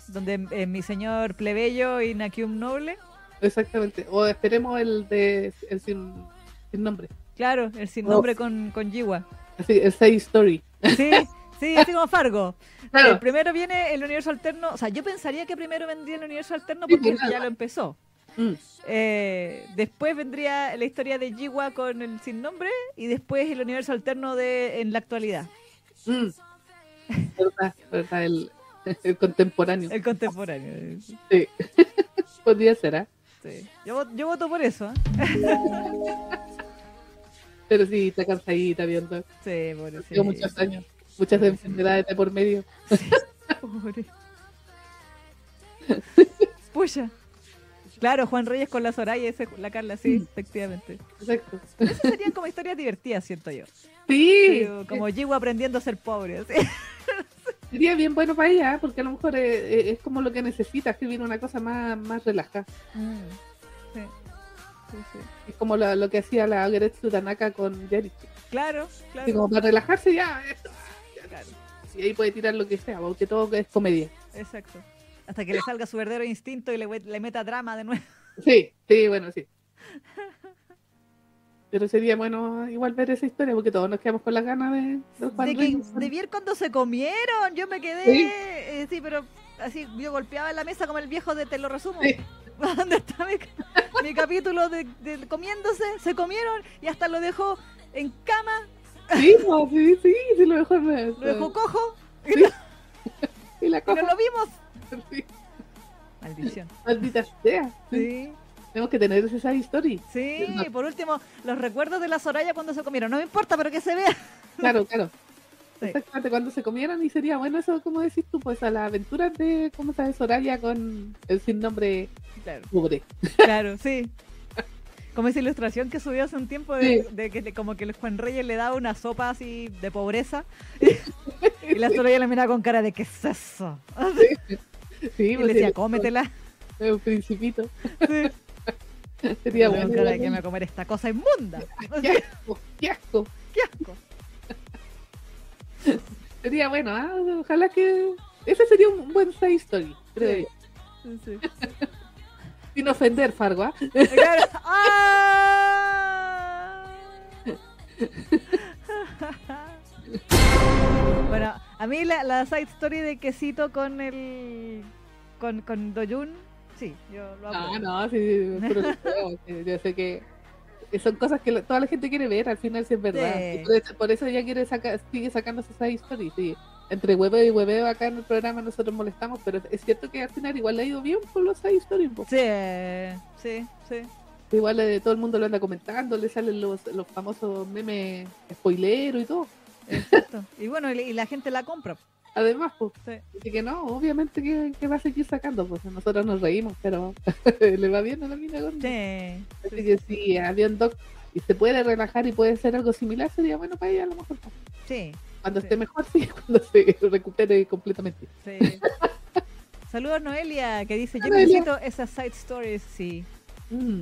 donde eh, mi señor plebeyo y Nakium noble. Exactamente, o esperemos el de el sin, nombre. Claro, el sin nombre con, con Jiwa. Así, el Say Story. Sí, sí, así como Fargo. Claro. El primero viene el universo alterno, o sea, yo pensaría que primero vendría el universo alterno porque ya lo empezó. Mm. Eh, después vendría la historia de Jiwa con el sin nombre y después el universo alterno de en la actualidad. Mm. El, contemporáneo. El contemporáneo. Sí. Podría ser, ¿eh? Sí. Yo, yo voto por eso. ¿eh? Pero sí, está cansadita viendo. Sí, por eso. muchos años, muchas enfermedades de por medio. Pobre. Pucha. Claro, Juan Reyes con la Soraya y la Carla, sí, mm. efectivamente. Exacto. Esas serían como historias divertidas, siento yo. Sí. como Jigo aprendiendo a ser pobre. Sería bien bueno para ella, ¿eh? porque a lo mejor es, como lo que necesita, escribir una cosa más, más relajada. Mm. Sí. Sí, sí. Es como lo, que hacía la Geretsu Tanaka con Jericho. Claro, claro. Y como para relajarse ya, Claro. Y ahí puede tirar lo que sea, porque todo es comedia. Exacto. Hasta que le salga su verdadero instinto y le, le meta drama de nuevo. Sí, sí, bueno, sí. Pero sería bueno igual ver esa historia porque todos nos quedamos con las ganas de, de, de ver cuando se comieron. Yo me quedé, ¿Sí? Eh, sí, pero así yo golpeaba en la mesa como el viejo de te lo resumo. ¿Dónde está mi, capítulo de, comiéndose? Se comieron y hasta lo dejó en cama. Sí, sí, sí, sí, lo dejó en Lo dejó cojo. Y, la no lo vimos. Maldición. Maldita sea. Sí. Tenemos que tener esa story. Sí, por último, los recuerdos de la Soraya cuando se comieron. No me importa, pero que se vea. Claro, claro. Sí. Exactamente, cuando se comieran y sería bueno eso, como decís tú, pues a las aventuras de, ¿cómo sabes, Soraya con el sin nombre Claro, pobre. claro, sí. Como esa ilustración que subió hace un tiempo de, de que como que el Juan Reyes le daba una sopa así de pobreza y la Soraya le miraba con cara de ¿qué es eso? Sí, Y pues le decía, cómetela. un principito. Sí. Sería bueno. cara que me voy a comer esta cosa inmunda. ¡Qué asco! ¡Qué asco! ¡Qué asco! Sería bueno, ¿ah? ojalá que. Ese sería un buen side story, creo Sí. yo. Sí, sí. Sin ofender, Fargo, ¿ah? Claro. ¡Ah! Bueno, a mí la, la side story de quesito con el con, con Doyun, sí, yo lo hago. No, no, sí, sí, yo sé que son cosas que toda la gente quiere ver, al final sí es verdad. Sí. Por, eso, por eso ella quiere sacar, sigue sacando esas side stories, sí. Entre hueveo y hueveo acá en el programa nosotros molestamos, pero es cierto que al final igual le ha ido bien por los side stories. po. Sí, sí, sí. Igual eh, todo el mundo lo anda comentando, le salen los, los famosos memes spoileros y todo. Exacto. Y bueno, y, la gente la compra. Además, pues, Sí. Así que no, obviamente que, que va a seguir sacando, pues nosotros nos reímos, pero le va bien a la mina gorda. Sí. Así sí, que si Avión Doc y se puede relajar y puede ser algo similar, sería bueno para ella a lo mejor. pues. Sí, Cuando Sí. esté mejor, sí, cuando se recupere completamente. sí. Saludos Noelia, que dice, yo Noelia. necesito esas side stories, sí. Mm,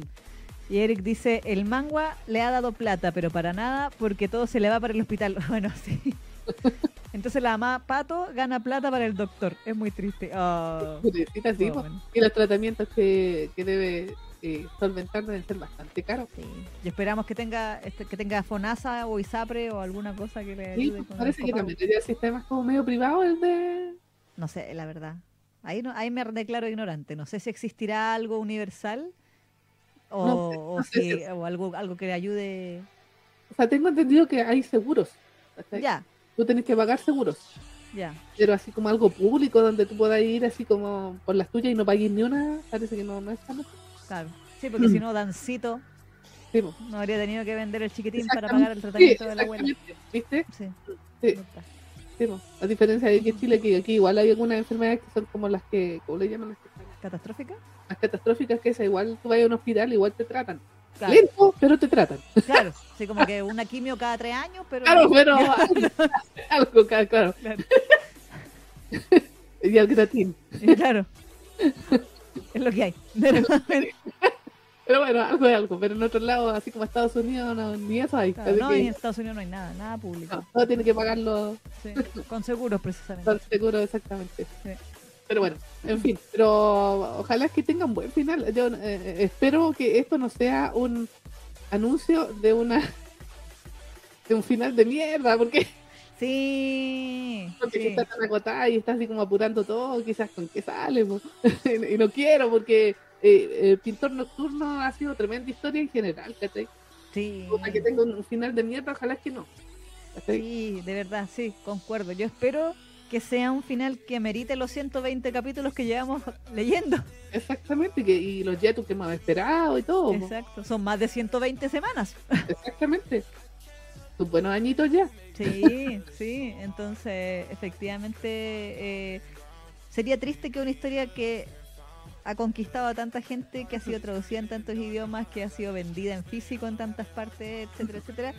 Y Eric dice, el mangua le ha dado plata, pero para nada, porque todo se le va para el hospital. Bueno, sí. Entonces la mamá Pato gana plata para el doctor. Es muy triste. Oh, sí, oh, bueno, Y los tratamientos que, que debe eh, solventar deben ser bastante caros. sí. Y esperamos que tenga este, que tenga FONASA o ISAPRE o alguna cosa que le ayude pues, con parece que copago. también debería ser sistema como medio privado el de... No sé, la verdad. Ahí, no, ahí me declaro ignorante. No sé si existirá algo universal o, No si- o algo, algo que le ayude. O sea, tengo entendido que hay seguros. Ya, Tú tenés que pagar seguros. ya. pero así como algo público donde tú puedas ir así como por las tuyas y no pagues ni una, parece que no, no es tan Claro. Sí, porque si no, Dancito sí, no habría tenido que vender el chiquitín para pagar el tratamiento Sí, de la abuela. ¿Viste? Sí, Sí, po. A diferencia de que Chile, que aquí igual hay algunas enfermedades que son como las que, ¿cómo le llaman? Las, las catastróficas, que es igual tú vas a un hospital, igual te tratan. Claro, Lento, pero te tratan. claro. Sí, como que una quimio cada tres años, pero. Claro, pero algo, claro, claro. Y al gratín. Y claro. Es lo que hay. Pero, Pero bueno, algo es algo. Pero en otros lados, así como Estados Unidos, no, ni eso hay. claro, no, que, en Estados Unidos no hay nada, nada público. no, todo tiene que pagarlo Sí, con seguros precisamente. Tan seguro, exactamente. Sí. Pero bueno, en fin, pero ojalá que tenga un buen final. Yo eh, espero que esto no sea un anuncio de una de un final de mierda, porque, Sí, porque sí. está tan agotada y está así como apurando todo, quizás con qué sale. po. y no quiero, porque eh, eh, Pintor Nocturno ha sido tremenda historia en general, ¿cachai? Sí. Ojalá que tenga un, un final de mierda, ojalá que no. ¿cachai? Sí, de verdad, sí, concuerdo. Yo espero que sea un final que merite los 120 capítulos que llevamos leyendo. Exactamente, que, y los Jetus que hemos esperado y todo. Exacto, son más de 120 semanas. Exactamente. Sus buenos añitos ya. Sí, sí, entonces efectivamente eh, sería triste que una historia que ha conquistado a tanta gente, que ha sido traducida en tantos idiomas, que ha sido vendida en físico en tantas partes, etcétera, etcétera,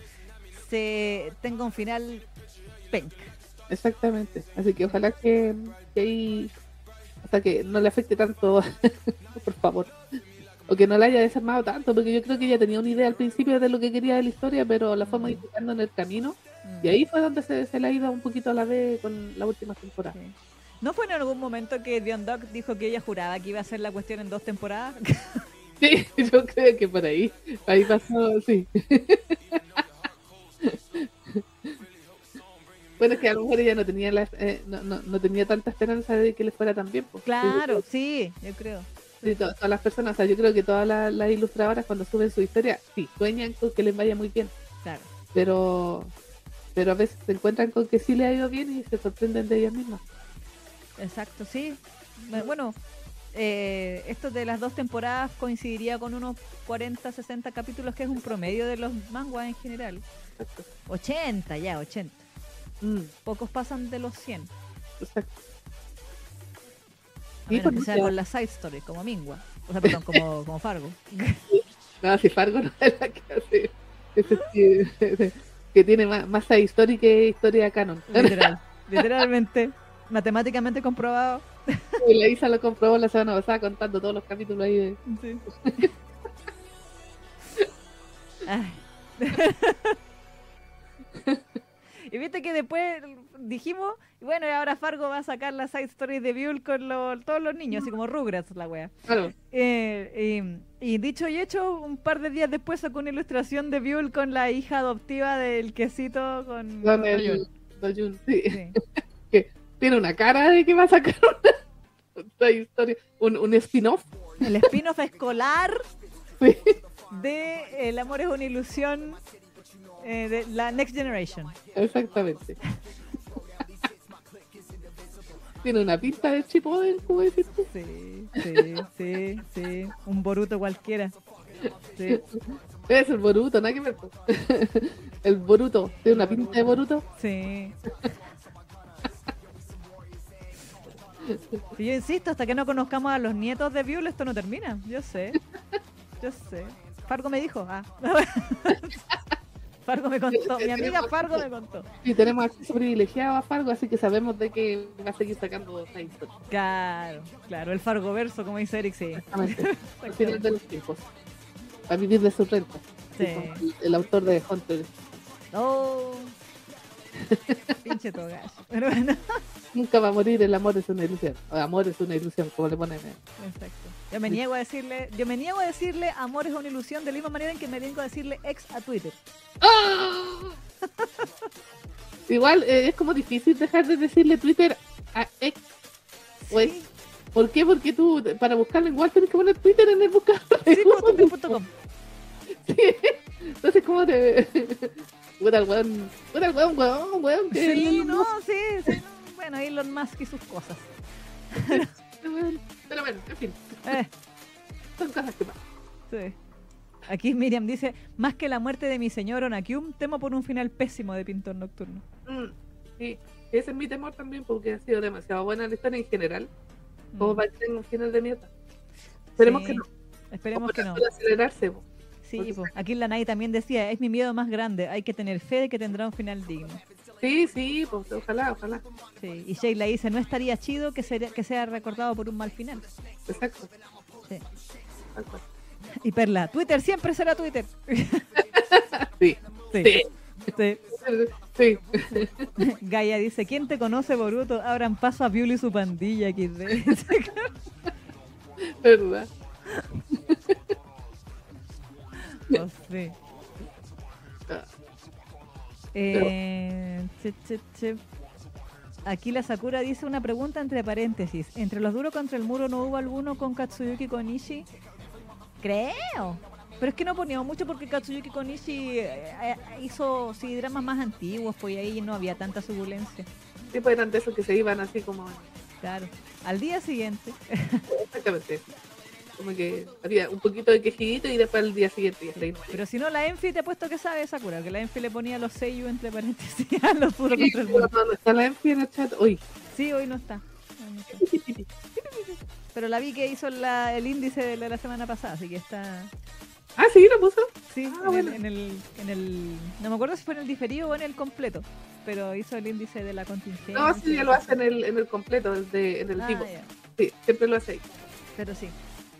se tenga un final penca. Exactamente. Así que ojalá que, que ahí, hasta que no le afecte tanto, por favor. O que no la haya desarmado tanto, porque yo creo que ella tenía una idea al principio de lo que quería de la historia, pero la fue modificando en el camino. Mm. Y ahí fue donde se, se le ha ido un poquito a la vez con la última temporada. Sí. ¿No fue en algún momento que Dion Doc dijo que ella juraba que iba a hacer la cuestión en dos temporadas? Sí, yo creo que por ahí, ahí pasó, sí. Bueno, es que a lo mejor ella no tenía la, eh, no, no, no tenía tanta esperanza de que le fuera tan bien. pues. claro, sí, yo creo. Sí, todas las personas, o sea, yo creo que todas las, las ilustradoras cuando suben su historia, sí, sueñan con que les vaya muy bien, Claro. pero pero a veces se encuentran con que sí le ha ido bien y se sorprenden de ellas mismas. Exacto, sí. Bu- Bueno, eh, esto de las dos temporadas coincidiría con unos 40, 60 capítulos, que es un promedio de los manguas en general. 80 ya, 80. Mm, Pocos pasan de los 100. exacto. A Sí, menos que sea ya. con la side story, como Mingua. O sea, perdón, como, como Fargo. No, si Fargo no es la que hace. sí, que tiene más, más side story que historia canon. Literal. Literalmente. Matemáticamente comprobado. Y la Isa lo comprobó la semana pasada contando todos los capítulos ahí de. Sí. Ay. Y viste que después dijimos, bueno, y ahora Fargo va a sacar la side story de Buell con lo- todos los niños, así como Rugrats la wea. Claro, Eh, y, y dicho y hecho, un par de días después sacó una ilustración de Buell con la hija adoptiva del quesito con... con el Joel. Dojun, sí. Sí. Tiene una cara de que va a sacar una, una historia, un, un spin-off. El spin-off escolar Sí. de El amor es una ilusión eh, de la Next Generation. Exactamente. Tiene una pinta de chipoden, como decís tú. Sí, sí, sí, sí. Un Boruto cualquiera. Sí, Es el Boruto, nada que ver. El Boruto, tiene una pinta de Boruto. sí. Y yo insisto, hasta que no conozcamos a los nietos de Buell, esto no termina. Yo sé. Yo sé. Fargo me dijo. Ah. Fargo me contó. Mi amiga Fargo me contó. Y tenemos acceso privilegiado a Fargo, así que sabemos de que va a seguir sacando esta historia. Claro, claro. El Fargo verso, como dice Eric, sí. Exactamente. Al final de los tiempos. A vivir de sus rentas. Sí. El, el autor de Hunter. Oh. Pinche togash. Pero bueno. Nunca va a morir, el amor es una ilusión. O amor es una ilusión, como le ponen. en- Exacto. Yo me niego a decirle, yo me niego a decirle amor es una ilusión de la misma manera en que me niego a decirle ex a Twitter. ¡Ah! Igual eh, es como difícil dejar de decirle Twitter a ex. Pues, Sí, ¿Por qué? Porque tú, para buscarlo igual tienes que poner Twitter en el buscador. sí, twitter.com. Sí. Entonces, ¿cómo te.? Puta el weón. Puta el weón, weón, Sí, no, sí, sí. no. Bueno, Elon Musk y sus cosas. Pero bueno, en fin, Eh, son cosas que pasan. sí. Aquí Miriam dice, más que la muerte de mi señor Onakium, temo por un final pésimo de Pintor Nocturno. Mm, Sí, ese es mi temor también, porque ha sido demasiado buena la historia en general, como Mm. para que tenga un final de mierda. Esperemos Sí, que no. Esperemos que no. acelerarse. po. Sí, aquí la Nay también decía, es mi miedo más grande, hay que tener fe de que tendrá un final digno. Sí, sí, pues ojalá, ojalá. Sí. Y Sheila dice, no estaría chido que, sería- que sea recordado por un mal final. Exacto. Sí. Y Perla, Twitter siempre será Twitter. Sí, Sí. sí, sí. sí. Gaia dice, ¿quién te conoce, Boruto? Abran paso a Piuli y su pandilla, XD. verdad. Oh, sí. Eh. Aquí la Sakura dice una pregunta entre paréntesis. ¿Entre los duros contra el muro no hubo alguno con Katsuyuki Konishi? Creo. Pero es que no ponía mucho porque Katsuyuki Konishi eh, eh, hizo sí, dramas más antiguos, pues y ahí no había tanta suculencia. Sí, pues eran de esos que se iban así como. Claro. Al día siguiente. Exactamente. Como que había un poquito de quejidito y después al día siguiente ya leí. Pero si no, la Enfi te he puesto que sabe Sakura, que la Enfi le ponía los seiyuu entre paréntesis a los duros contra el. No, no está la Enfi en el chat hoy. Sí, hoy no está. No está. Pero la vi que hizo la- el índice de la, la semana pasada, así que está. Ah, sí, lo puso. Sí, Ah, en, bueno. el, en, el, en el. No me acuerdo si fue en el diferido o en el completo, pero hizo el índice de la contingencia. No, sí, ya lo hace en el, en el completo, el de, en el Ah, ya. Sí, siempre lo hace ahí. Pero sí,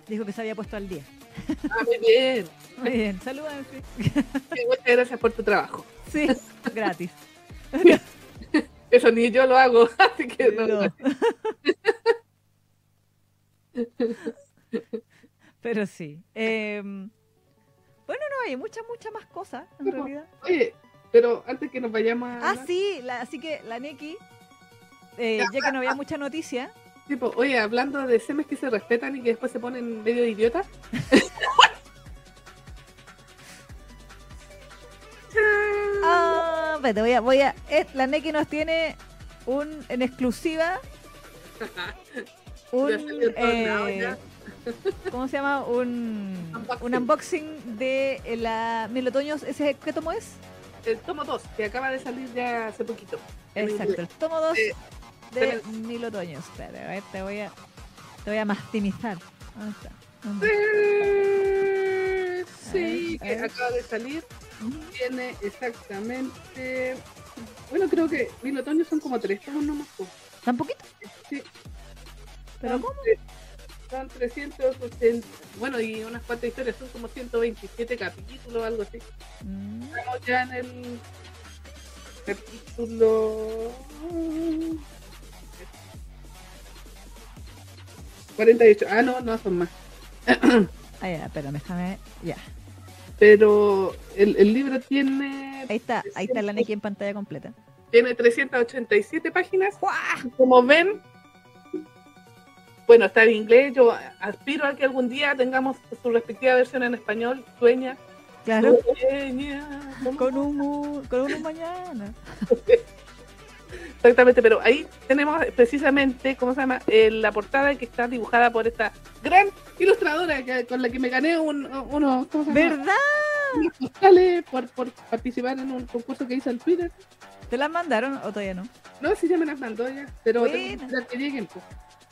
dijo que se había puesto al día. Ah, muy bien. Muy bien, saludos, Enfi. Sí, muchas gracias por tu trabajo. Sí, gratis. Eso ni yo lo hago, así que no. No. Pero sí. eh, bueno, no hay muchas, muchas más cosas, en No. realidad. Oye, pero antes que nos vayamos a. Ah, sí, la- así que la Neki, eh, ya que no había mucha noticia, tipo, oye, hablando de semes que se respetan y que después se ponen medio idiotas. ah, espérate, voy a, voy a, eh, la Neki nos tiene un en exclusiva un, eh. ¿cómo se llama? Un Unboxing. un unboxing de la Mil Otoños. ¿Ese qué tomo es? El tomo 2, que acaba de salir ya hace poquito. Exacto, el tomo 2 Eh, de Mil Otoños. Espera, a ver, te voy a, te voy a maximizar. ¿Dónde está? ¿Dónde? Sí, que acaba de salir. Ujú. Tiene exactamente. Bueno, creo que mil otoños son como tres tomos nomás. ¿Tan poquito? Sí, ¿Pero son, cómo? son 380. Bueno, y unas cuantas historias, son como 127 capítulos o algo así. Mm, Estamos ya en el capítulo 48. Ah, no, no son más. Ah, ya, espera, déjame. Ya. Pero el, el libro tiene, Ahí está, ahí está la Neki en pantalla completa. tiene 387 páginas. ¡Guau! Como ven, bueno, está en inglés. Yo aspiro a que algún día tengamos su respectiva versión en español. Sueña. Claro, Sueña. con un, con uno mañana. Exactamente, pero ahí tenemos precisamente, ¿cómo se llama? Eh, la portada que está dibujada por esta gran ilustradora que- con la que me gané un, unos, ¿cómo se llama? ¿Verdad? Unos postales por, por participar en un concurso que hizo en Twitter. ¿Te las mandaron o todavía no? No, sí, ya me las mandó ya, pero tengo que lleguen. pues.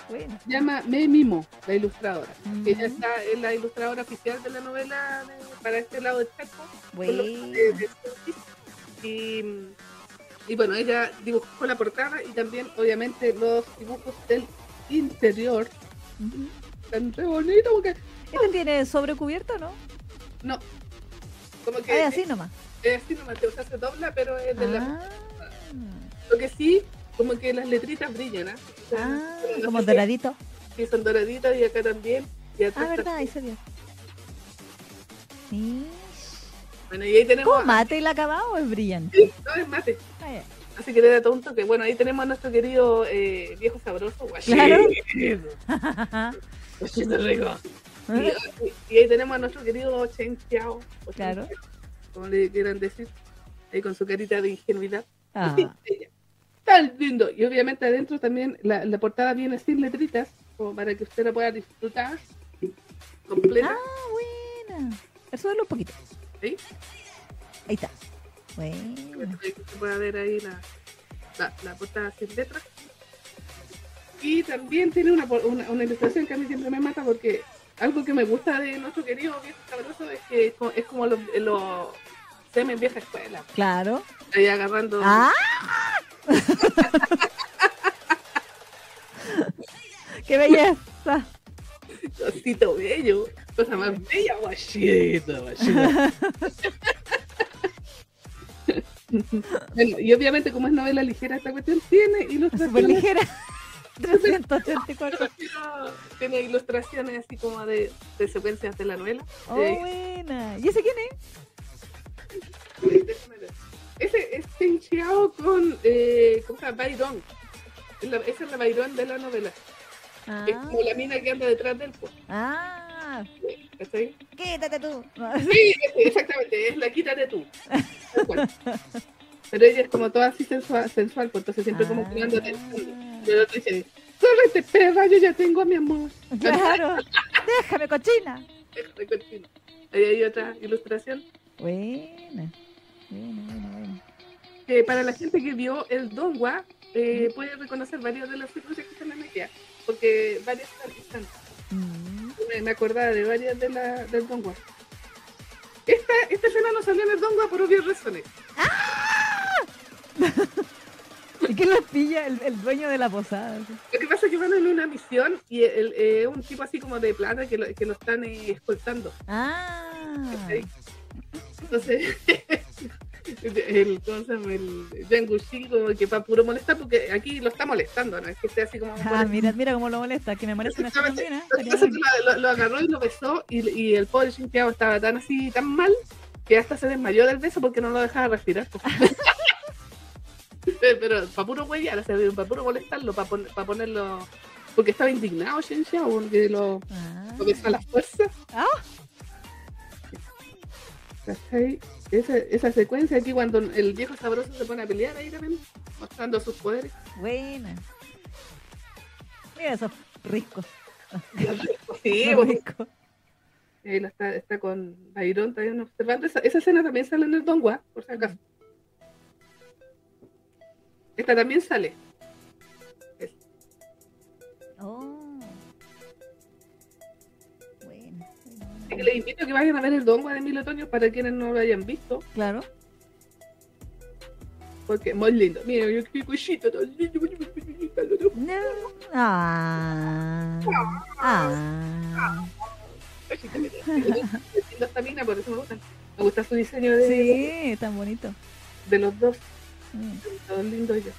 Bueno. Llama Me Mimo, la ilustradora. Que ya Mm. está, es la ilustradora oficial de la novela de- para este lado del charco. Bueno. de- de. Y, y bueno, ella dibujó la portada y también, obviamente, los dibujos del interior. Tan re bonito porque ¿Este tiene sobrecubierto no? no, como que Ah, es así nomás. es así nomás, o sea, se dobla, pero es de la. Ah, Lo que sí, como que las letritas brillan, ¿ah? Sea, ah, no como sé doradito. si Sí, son doraditas y acá también. Y Ah, verdad, ahí se vio. Sí. Bueno, y ahí tenemos. ¿Cómo mate el acabado o es brillante? Sí, no es mate. Ah. Así que le da tonto que bueno, ahí tenemos a nuestro querido eh, viejo sabroso, guachito. Claro. Guachito rico. Y, y ahí tenemos a nuestro querido Chen Xiao, Claro. Como le quieran decir, ahí con su carita de ingenuidad. Ah. Tan lindo. Y obviamente adentro también la, la portada viene sin letritas, como para que usted la pueda disfrutar completa. ah, buena. Eso es un poquito. ¿Sí? Ahí está. Bueno. Se pueda ver ahí la, la, la portada sin letras. Y también tiene una, una, una ilustración que a mí siempre me mata porque algo que me gusta de nuestro querido viejo sabroso es que es como, es como los, los semen vieja escuela. Claro. Ahí agarrando. ¡Ah! ¡Qué belleza! Cosito bello. Cosa más bella, guachito, guachito. Bueno, y obviamente como es novela ligera esta cuestión, tiene Súper ilustraciones. ligera. 384. Pero Tiene ilustraciones así como de, de secuencias de la novela. Oh, Eh, buena. ¿Y ese quién es? Ese es Xiao con eh, ¿cómo se llama? Byron. La- esa es la Byron de la novela. Ah, Es como la mina que anda detrás del pues, ah quítate tú. Sí, exactamente, es la quítate tú. Pero ella es como toda así sensual, sensual pues entonces siempre como Ah. creando tensión. Y el otro dice, córrete perra, yo ya tengo a mi amor. Claro. Déjame, cochina. Déjame continuar. Ahí hay otra ilustración Buena. Buena, buena, buena. que para la gente que vio el Dongwa eh, puede reconocer varios de los secuencias que están en ella, porque varias están, Mm. me, me acordaba de varias de la, del Dongwa. Esta, esta escena no salió en el Dongwa por obvias razones. ¿Y quién los pilla? El, el dueño de la posada. Lo que pasa es que van en una misión y el, eh, un tipo así como de plata que lo, que lo están eh, escoltando. Ah. Entonces, el, ¿cómo se llama? El Yang Guxi como que para puro molestar, porque aquí lo está molestando, ¿no? Es que esté así como... Ah, mira, mira cómo lo molesta, que me molesta una Exactamente. chilena. Lo agarró y lo besó y, y el pobre Shinkiao estaba tan así, tan mal, que hasta se desmayó del beso porque no lo dejaba respirar. po. pero para puro huellar, o sea, para puro molestarlo, para ponerlo... Porque estaba indignado Shen Xiao, porque lo, Ah. lo besó a la fuerza. Ah. ¿Cachai? Esa, esa secuencia aquí cuando el viejo sabroso se pone a pelear ahí también, mostrando sus poderes. Buena. Mira esos Risco. Sí, Risco. Ahí está, está con Byron también observando. Esa, esa escena también sale en el Dongua, por si acaso. Esta también sale. Así que les invito a que vayan a ver el Dongua de Mil Otoños para quienes no lo hayan visto, Claro. porque es muy lindo. Mira, yo qué cosito tan lindo. No. Ah. Ah. Lindo esta mina, por eso me gusta. Me gusta su diseño de, Sí, tan bonito. de los dos. Mm. Todos lindos ellos.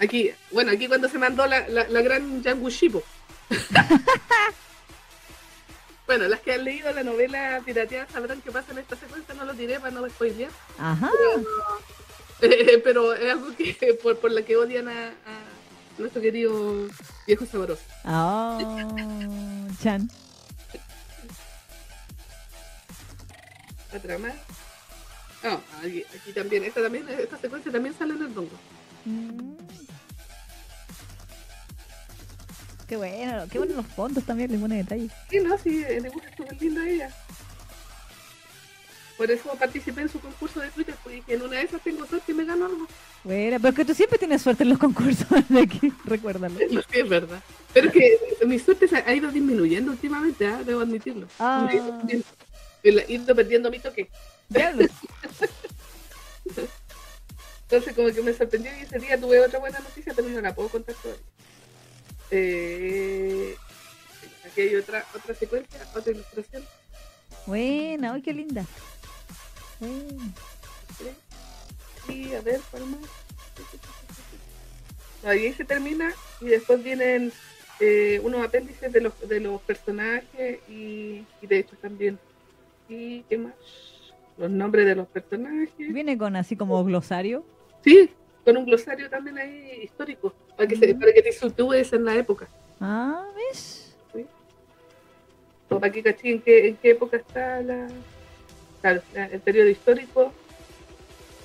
Aquí, bueno, aquí cuando se mandó la, la, la gran. bueno, las que han leído la novela pirateada sabrán qué pasa en esta secuencia, no lo diré para no spoilear. Ajá. Eh, pero es algo que por, por la que odian a, a nuestro querido viejo sabroso. Oh, Chan. La trama. Ah, aquí, aquí también, esta también, esta secuencia también sale en el dongo. Mm. Qué bueno, qué bueno los fondos también, les pone detalle. Sí, no, sí, le gusta súper lindo a ella. Por eso participé en su concurso de Twitter, porque en una de esas tengo suerte y me gano algo. Bueno, pero es que tú siempre tienes suerte en los concursos de aquí, recuérdalo. No, sí, es verdad. Pero es que mi suerte ha ido disminuyendo últimamente, ¿ah? debo admitirlo. Ah. He ido perdiendo- he ido perdiendo mi toque. Entonces como que me sorprendió y ese día tuve otra buena noticia, pero no la puedo contar todavía. Eh, aquí hay otra, otra secuencia, otra ilustración. Buena, ay, qué linda. Bueno. Y a ver, ¿cuál más? Ahí se termina y después vienen eh, unos apéndices de los, de los personajes y, y de hecho también. ¿Y qué más? Los nombres de los personajes. Viene con así como glosario. Sí, con un glosario también ahí histórico, para que, se, Mm. para que te sitúes en la época. Ah, ¿ves? O para que caché en qué, en qué época está la, claro, la- el periodo histórico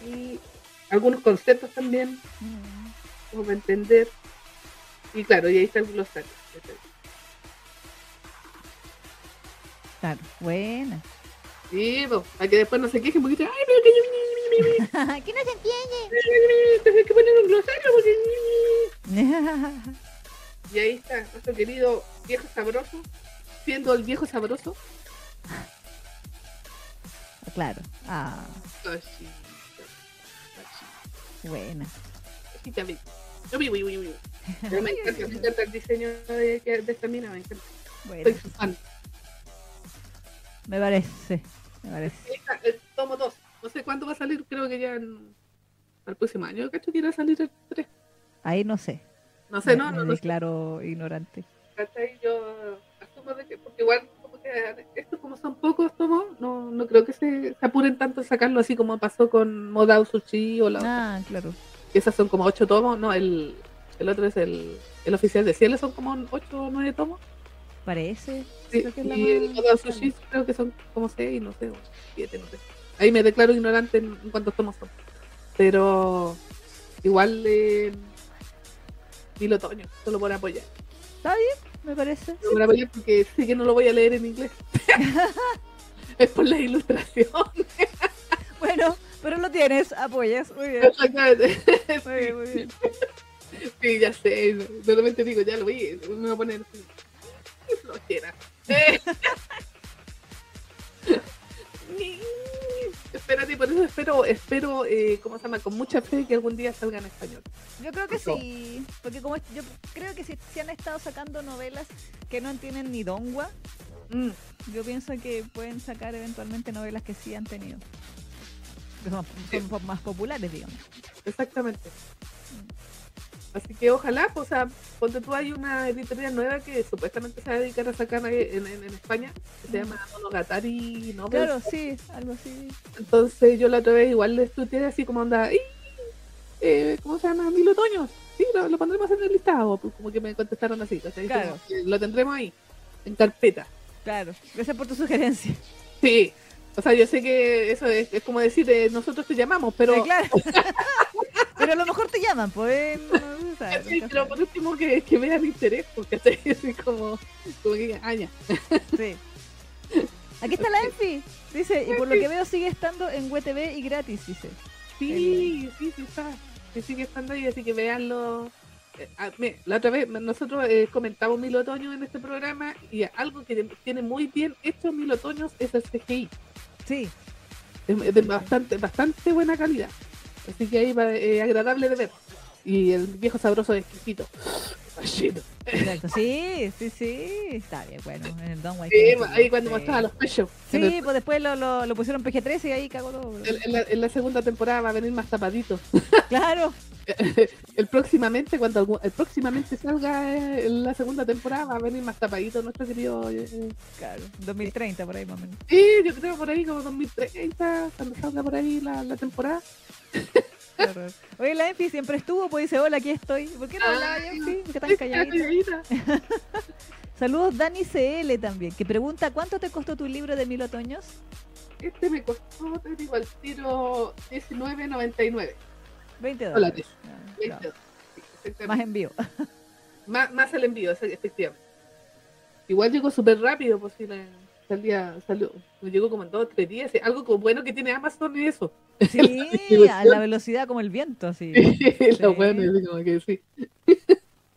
y algunos conceptos también, Mm. como para entender. Y claro, y ahí está el glosario. Claro, buena. Sí, para que después no se quejen porque dicen, ay, pero que yo ¿Qué no se entiende? tengo que poner un glosario porque... Y ahí está nuestro querido viejo sabroso, siendo el viejo sabroso. claro. Ah, Cosita, buena. cosita, baby. Uy, uy, uy, uy. Pero me encanta, me encanta el diseño de, esta mina, me encanta. Soy fan. Me parece. Me parece. El tomo 2. No sé cuándo va a salir, creo que ya en, al próximo año, cacho, que irá a salir el 3. Ahí no sé. No sé, Me- no, me no, no sé. declaro ignorante. ¿cachai? Yo asumo de que, porque igual, como que estos como son pocos tomos, no, no creo que se, se apuren tanto en sacarlo así como pasó con Modao Sushi o la otra. Ah, claro. que esas son como 8 tomos, no, el, el otro es el, el oficial de cielo, son como 8 o 9 tomos. Parece. Sí, Creo que es la y el Modao. Sushi creo que son como 6, no sé, 7, no sé. Ahí me declaro ignorante en, en cuántos tomos son. Pero igual eh, Mil Otoño, solo por apoyar. ¿Está bien? Me parece. Solo por apoyar porque sé que no lo voy a leer en inglés. es por la ilustración. Bueno, pero lo tienes. Apoyas. Muy bien. Exactamente. Muy bien, muy bien. Sí, ya sé. De repente digo, ya lo vi, me voy a poner flojera. Espérate, por eso espero, espero, eh, ¿cómo se llama? Con mucha fe que algún día salga en español. Yo creo que Eso. sí, porque como yo creo que si, si han estado sacando novelas que no tienen ni dongua, Mm, yo pienso que pueden sacar eventualmente novelas que sí han tenido. Que son, más populares, digamos. exactamente. Así que ojalá, pues, o sea, ponte tú hay una editorial nueva que supuestamente se va a dedicar a sacar en, en- en España, que se llama Monogatari Novels. Claro, sí, algo así. Entonces yo la otra vez igual le estudié así como anda, "Ih, eh, ¿cómo se llama? Mil otoños. Sí, lo, lo pondremos en el listado. Pues como que me contestaron así. ¿cachai? Claro. Como Lo tendremos ahí, en carpeta. Claro, gracias por tu sugerencia. Sí. O sea, yo sé que eso es, es como decir, eh, nosotros te llamamos, pero Eh, claro. pero a lo mejor te llaman, pues. no, sabes, Sí, pero por último que, que vean interés, porque así como, como que ah, ya. Sí. Aquí está la Enfi. Dice, y por lo que veo sigue estando en WTV y gratis, dice. Sí, sí, sí está. Sí, sigue estando ahí, así que véanlo. Eh, ah, me- la otra vez nosotros eh, comentamos Mil Otoños en este programa y algo que tiene muy bien hecho Mil Otoños es el CGI. Sí, es de bastante, bastante buena calidad. Así que ahí va, eh, agradable de ver. Y el viejo sabroso es exquisito. Exacto. Sí, sí, sí. Está bien, bueno, en el Don White. Sí, ahí cuando mostraba los pechos. El- Sí, pues después lo, lo, lo pusieron PG-13 y ahí cagó todo. En, en la, en la segunda temporada va a venir más tapadito. Claro. el próximamente, cuando el próximamente salga eh, en la segunda temporada, va a venir más tapadito nuestro querido. eh, eh. Claro, 2030 por ahí más o menos. Sí, yo creo por ahí como 2030, cuando salga por ahí la, la temporada. Oye, la Enfi siempre estuvo, pues dice, hola, aquí estoy. ¿Por qué no hablaba ya, Enfi? ¿Por qué tan calladita? Saludos Dani CL también, que pregunta, ¿cuánto te costó tu libro de Mil Otoños? Este me costó, te digo, al tiro 19.99 20 dólares. dólares. Ah, 20 claro. dólares. Sí, exactamente. Más envío. Más, más el envío, efectivamente. Igual llegó súper rápido, pues la- salía, salió, me llegó como en dos o tres días. Algo como bueno que tiene Amazon y eso. Sí, a la velocidad como el viento, así. Lo bueno, así como que sí.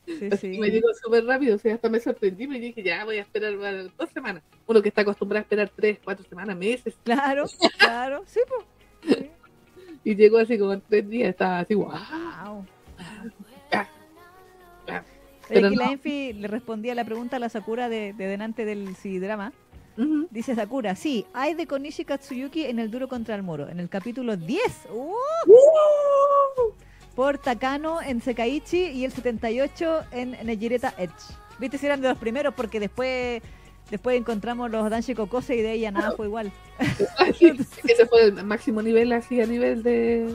Sí, Así sí. me llegó súper rápido, o sea, hasta me sorprendí, me dije, ya voy a esperar bueno, dos semanas. Uno que está acostumbrado a esperar tres, cuatro semanas, meses, Claro, claro. Sí, pues. Sí. y llegó así como en tres días, estaba así, wow. Wow. Ah, ah. Pero aquí la. Enfi le respondía la pregunta a la Sakura de, de delante del Dice Sakura, sí, hay de Konishi Katsuyuki en el duro contra el muro, en el capítulo 10. ¡Uh! por Takano en Sekaichi y el 78 en Nejireta Edge. Viste si eran de los primeros porque después después encontramos los Danshi Kokose y de ella nada fue igual. Ah, sí, ese fue el máximo nivel, así a nivel de,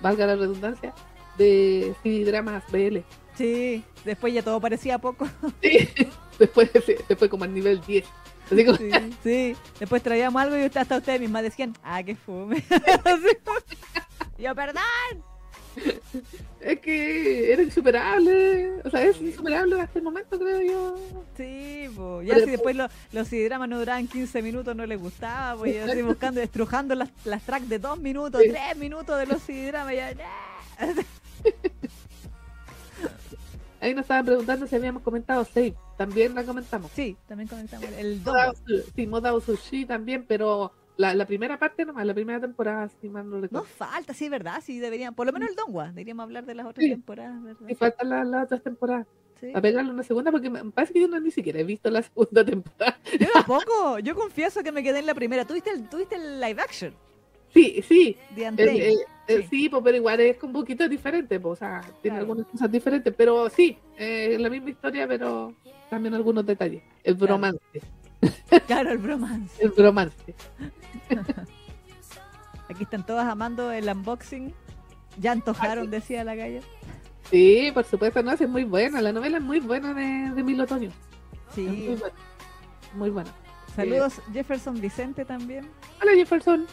valga la redundancia, de sí, dramas BL. Sí, después ya todo parecía poco. Sí. Después fue como al nivel 10. Así como, Sí, sí. Después traíamos algo y hasta ustedes mismas decían, ah, que fume. Yo, perdón. es que era insuperable. O sea, es insuperable hasta el momento, creo yo. Sí, pues. Ya Pero- si después lo- los dramas no duraban 15 minutos, no les gustaba, pues yo así buscando, estrujando las, las tracks de 2 minutos, Sí. 3 minutos de los dramas, ya. Ahí nos estaban preguntando si habíamos comentado Save. También la comentamos. Sí, también comentamos el. Su- Sí, Modao Sushi también, pero la, la primera parte nomás, la primera temporada, si mal no No recuerdo. falta, sí, ¿verdad? Sí, deberían, por lo menos el Dongwa, deberíamos hablar de las otras Sí. temporadas, ¿verdad? Y faltan las, las otras temporadas. Sí. A pegarle una segunda, porque me parece que yo no, ni siquiera he visto la segunda temporada. Yo tampoco, yo confieso que me quedé en la primera. ¿Tuviste el, tuviste el live action? Sí, sí, el- Sí. sí, pues, pero igual es un poquito diferente, pues, o sea, tiene Claro. algunas cosas diferentes, pero sí, eh, la misma historia, pero también algunos detalles. El bromance, Claro, el bromance. el bromance. Aquí están todas amando el unboxing. Ya antojaron, decía la calle. Sí, por supuesto, no, es muy buena, la novela es muy buena de, de Mil Otoño. Es muy Sí. buena. Muy buena. Saludos Jefferson Vicente también. Hola Jefferson.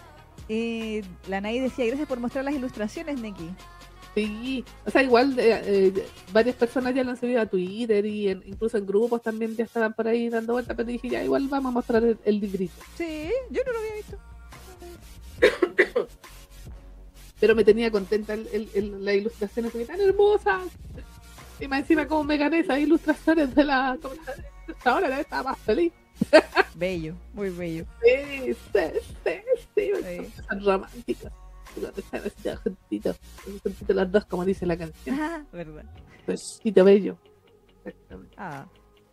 Y la Nay decía, gracias por mostrar las ilustraciones, Neki. Sí, o sea, igual eh, eh, varias personas ya lo han subido a Twitter y en- incluso en grupos también ya estaban por ahí dando vueltas, pero dije ya, igual vamos a mostrar el, el librito. Sí, yo no lo había visto. Pero me tenía contenta el, el- las ilustraciones tan hermosas. Y más encima como me gané esas ilustraciones de la- ahora la estaba más feliz. Bello, muy bello. Sí, sí, sí, sí, Sí. son románticas. Juntitas, juntitas las dos como dice la canción. Ah, verdad. Besito bello. Exactamente. Ah,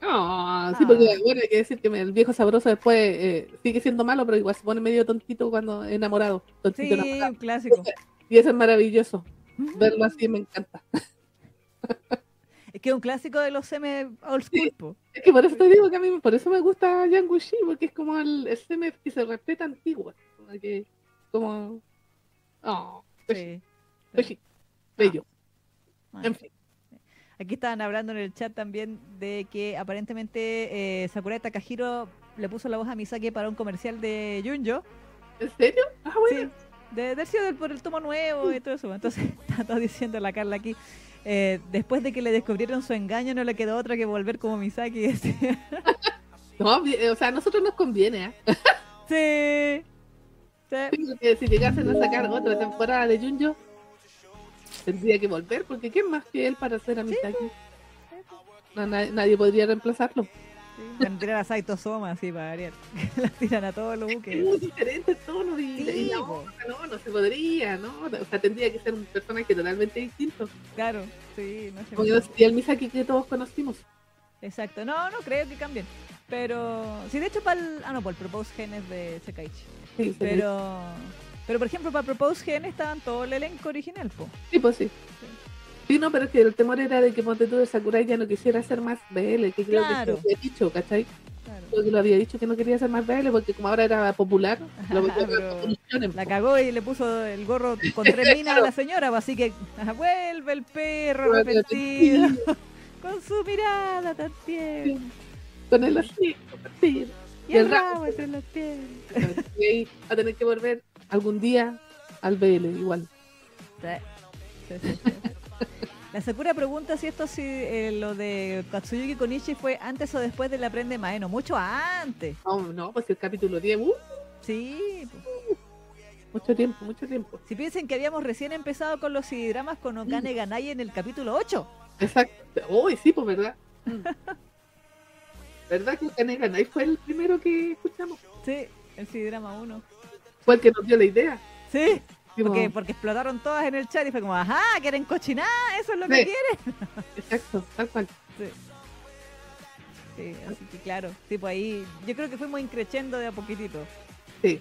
Ah, sí, Ah. porque bueno, hay que decir que el viejo sabroso después eh, sigue siendo malo, pero igual se pone medio tontito cuando enamorado. Tontito sí, enamorado. un clásico. Y eso es maravilloso. Verlo así me encanta. Es que es un clásico de los seme old school. Es que por eso te digo que a mí por eso me gusta Yang Wuxi, porque es como el, el CMF que se respeta antiguo. Como que, como. Oh, Sí. Wuxi, bello. Ah. En fin. Aquí estaban hablando en el chat también de que aparentemente eh, Sakura Takahiro le puso la voz a Misaki para un comercial de Junjo. ¿En serio? Ah, bueno. Sí. De sido del- por el tomo nuevo y todo eso. Entonces, está todo diciendo la Carla aquí. Eh, después de que le descubrieron su engaño, no le quedó otra que volver como Misaki. No, eh, o sea, a nosotros nos conviene, ¿eh? sí. Si llegasen a sacar otra temporada de Junjo, tendría que volver, porque ¿quién más que él para hacer a Misaki? No, nadie podría reemplazarlo. Sí, Van a tirar a Saito Soma, así para variar. Las tiran a todos los Es buques. muy diferente tono y, Sí, y la onda, no, no se podría, ¿no? O sea, tendría que ser un personaje totalmente distinto. Claro, sí, no sé. Como que no sería el Misaki que todos conocimos. Exacto. No, no creo que cambien. Pero. Sí, de hecho, para el. Ah, no, por el Propose Genes de Sekaichi. Sí, Pero. Pero, por ejemplo, para Propose Gen estaban todo el elenco original, po. sí, pues sí. Sí, no, pero es que el temor era de que Ponte tú de Sakurai ya no quisiera hacer más BL, que creo Claro. que se lo había dicho, ¿cachai? Claro. Creo que lo había dicho que no quería hacer más BL porque como ahora era popular, lo Ajá, lo- pero evolucionen, La cagó y le puso el gorro con tres minas a la señora, así que ajá, vuelve el perro arrepentido con su mirada tan tierna Con el sí. y el el rabo. rabo entre las piernas. Y ahí va a tener que volver algún día al BL igual. Sí, sí, sí, sí. La Sakura pregunta si esto si eh, lo de Katsuyuki Konishi fue antes o después del Aprende Maeno. Mucho antes. No, no, pues el capítulo 10, uh, Sí. mucho tiempo, mucho tiempo. Si piensen que habíamos recién empezado con los CD-dramas con Okane Ganai en el capítulo 8. Exacto. Uy, sí, pues verdad. Mm. ¿Verdad que Kaneganai fue el primero que escuchamos? Sí, el CD-drama 1. Fue el que nos dio la idea. Sí, porque, porque explotaron todas en el chat y fue como, ajá, quieren cochinar, eso es lo que quieren. Exacto, tal cual. Sí. Sí, así que claro, sí, pues ahí yo creo que fuimos increciendo de a poquitito. Sí.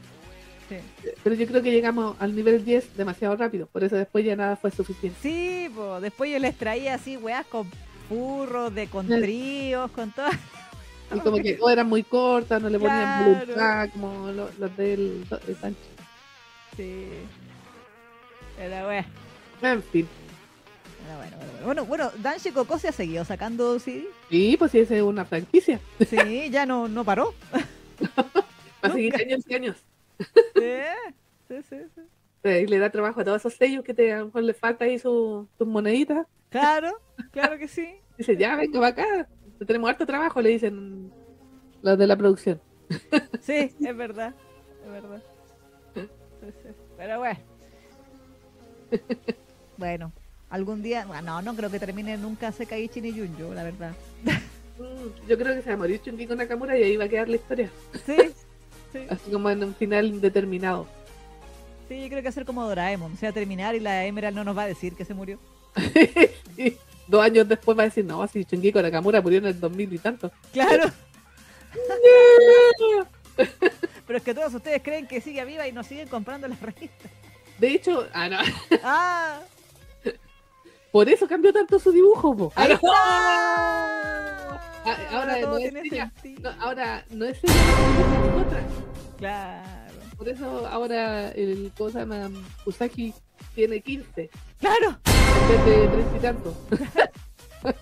Sí. Pero yo creo que llegamos al nivel 10 demasiado rápido, por eso después ya nada fue suficiente. Sí, pues después yo les traía así, weas, con furros, de con tríos, con todo. Y como que o eran muy cortas, no le ponían Claro. voluntad, como lo- los del de Sancho. Sí. Era wea. En fin. Bueno, bueno, bueno. Bueno, bueno, Danshi Coco se ha seguido sacando CD. Sí, pues sí, es una franquicia. Sí, ya no, no paró. Va a seguir años y años. Sí, sí, sí. sí. Eh, Y le da trabajo a todos esos sellos que te, a lo mejor le falta ahí su- sus moneditas. Claro, claro que sí. Dice, ya, venga para acá. Tenemos harto trabajo, le dicen los de la producción. Sí, es verdad. Es verdad. Pero bueno. Bueno, algún día. Bueno, no, no creo que termine nunca Sekaichi ni Junjo, la verdad. Mm, Yo creo que se va a morir Chungiko Nakamura y ahí va a quedar la historia. Sí, sí. Así como en un final indeterminado. Sí, yo creo que hacer como Doraemon. O sea, terminar y la Emerald no nos va a decir que se murió. Dos años después va a decir, no, si Chungiko Nakamura murió en el 2000 y tanto. Claro. Pero es que todos ustedes creen que sigue viva y nos siguen comprando las revistas. De hecho, ah, no, ¡Ah! por eso cambió tanto su dibujo. po. ¡Ahí Ah, está! Ah, ahora todo no es ella. no, ahora no es ella, es otra. Claro. Por eso ahora el ¿cómo se llama? Usagi tiene 15 ¡Claro! en vez de 30 y tanto.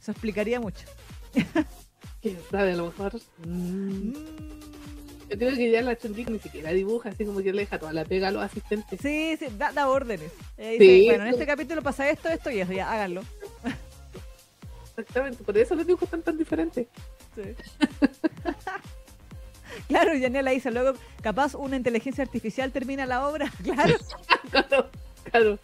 Eso explicaría mucho. ¿Quién sabe? A lo mejor. mm, Mm. Yo creo que ya la Chungiko ni siquiera dibuja, así como que le deja toda la pega a los asistentes. Sí, sí, da, da órdenes. Eh, Sí. dice, bueno, en este capítulo pasa esto, esto y eso, ya háganlo. Exactamente, por eso los dibujos están tan diferentes. Sí. claro, y Janela dice, luego capaz una inteligencia artificial termina la obra. Claro. claro, claro.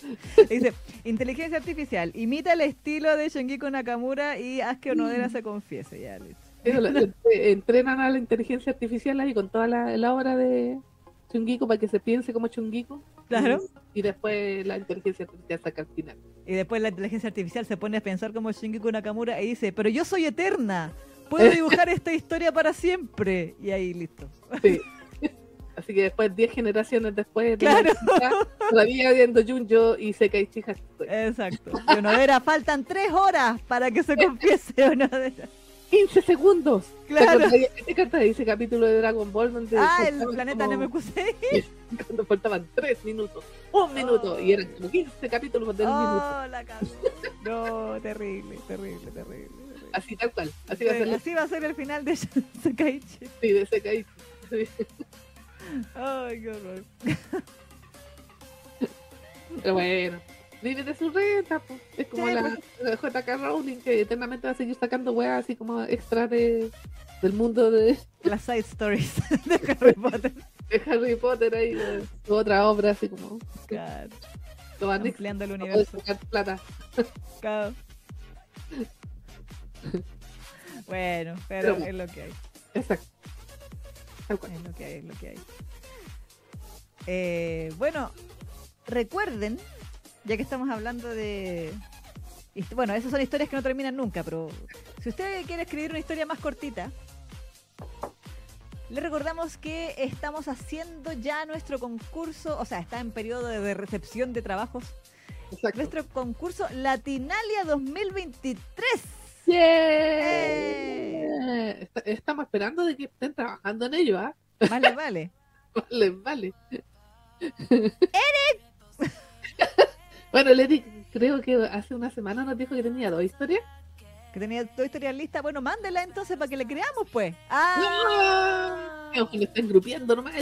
Dice, inteligencia artificial, imita el estilo de Shingiko Nakamura y haz que Onodera se confiese. Ya, listo. Eh, entrenan a la inteligencia artificial ahí con toda la, la obra de Chungiko para que se piense como Chungiko. Claro. Y, y después la inteligencia artificial saca al final. Y después la inteligencia artificial se pone a pensar como Shingiko Nakamura y dice, pero yo soy eterna, puedo dibujar esta historia para siempre. Y ahí listo. Sí. Así que después, 10 generaciones después, de Claro. chica, todavía viendo Junjo y Sekaichi Hatsue. Exacto. Y Onodera, faltan tres horas para que se confiese Onodera. 15 segundos. Claro. ¿Te acordás- ¿Te acuerdas de ese capítulo de Dragon Ball donde Ah, el planeta como- Namekusei. cuando faltaban 3 minutos, un minuto, y eran como 15 capítulos de un minuto. Oh, la cagó. No, terrible, terrible, terrible. Así tal cual. Así va a ser la Así va a ser el final de Sekaichi. sí, de Sekaichi. Sí. Ay, qué horror. Pero bueno, vive de su renta, pues. Es como Sí, la, la JK Rowling que eternamente va a seguir sacando weas así como extra de, del mundo de, Las side stories de Harry Potter. de Harry Potter ahí, de su otra obra así como Claro, ampliando el universo. sacar plata. Claro. Bueno, pero Pero- es lo que hay. Exacto. Tal cual. Es lo que hay, es lo que hay. Eh, bueno, recuerden, ya que estamos hablando de... Bueno, esas son historias que no terminan nunca, pero si usted quiere escribir una historia más cortita, le recordamos que estamos haciendo ya nuestro concurso, o sea, está en periodo de recepción de trabajos, Exacto. nuestro concurso Latinalia 2023. ¡Yeah! Est- Estamos esperando de que estén trabajando en ello, ¿ah? Vale, vale. Vale, vale. bueno, el Eric creo que hace una semana nos dijo que tenía dos historias. Que tenía dos historias listas. Bueno, mándela entonces para que le creamos, pues. ¡Ah! Creo que lo están grupiendo nomás. Sí.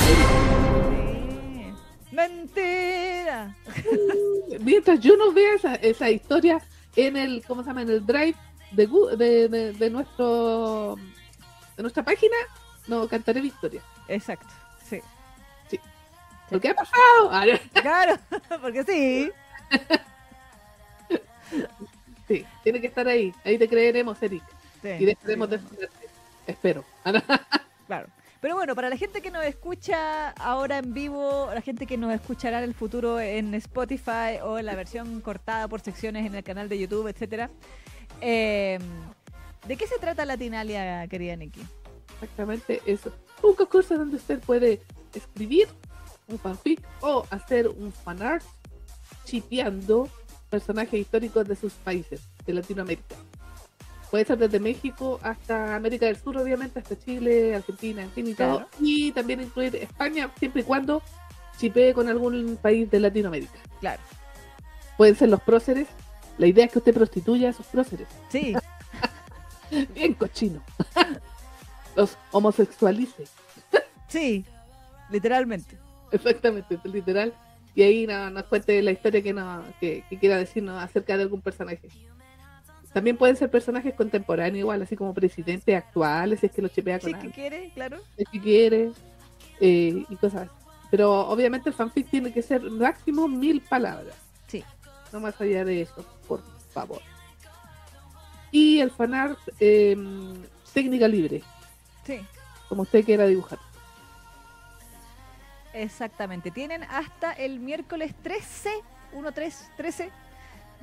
¡Mentira! Mientras yo no vea esa, esa historia en el, ¿cómo se llama? En el drive de, de, de, de nuestro de nuestra página, no cantaré victoria. Exacto, sí. ¿Por qué ha pasado? Ah. Claro, porque sí. Sí, tiene que estar ahí. Ahí te creeremos, Eric. Sí, Y dejaremos sí, de. Espero. Ah. Claro. Pero bueno, para la gente que nos escucha ahora en vivo, la gente que nos escuchará en el futuro en Spotify o en la versión cortada por secciones en el canal de YouTube, etcétera. eh, ¿De qué se trata Latinalia, querida Nikki? Exactamente eso. Un concurso donde usted puede escribir un fanfic o hacer un fanart chipeando personajes históricos de sus países, de Latinoamérica. Puede ser desde México hasta América del Sur, obviamente, hasta Chile, Argentina, en fin y todo. Claro. Y también incluir España, siempre y cuando chipee con algún país de Latinoamérica. Claro. Pueden ser los próceres. La idea es que usted prostituya a esos próceres. Sí, Bien cochino. los homosexualice. sí, literalmente. Exactamente, literal. Y ahí no- nos cuente la historia que, no, que, que quiera decirnos acerca de algún personaje. También pueden ser personajes contemporáneos, igual, así como presidentes actuales, si es que lo chipea con Sí, que alguien, quiere, claro. si es que quiere, eh, y cosas así. Pero obviamente el fanfic tiene que ser máximo mil palabras. Sí. No más allá de eso, por favor. Y el fanart, eh, técnica libre, Sí, como usted quiera dibujar. Exactamente. Tienen hasta el miércoles 13, 1, 3, 13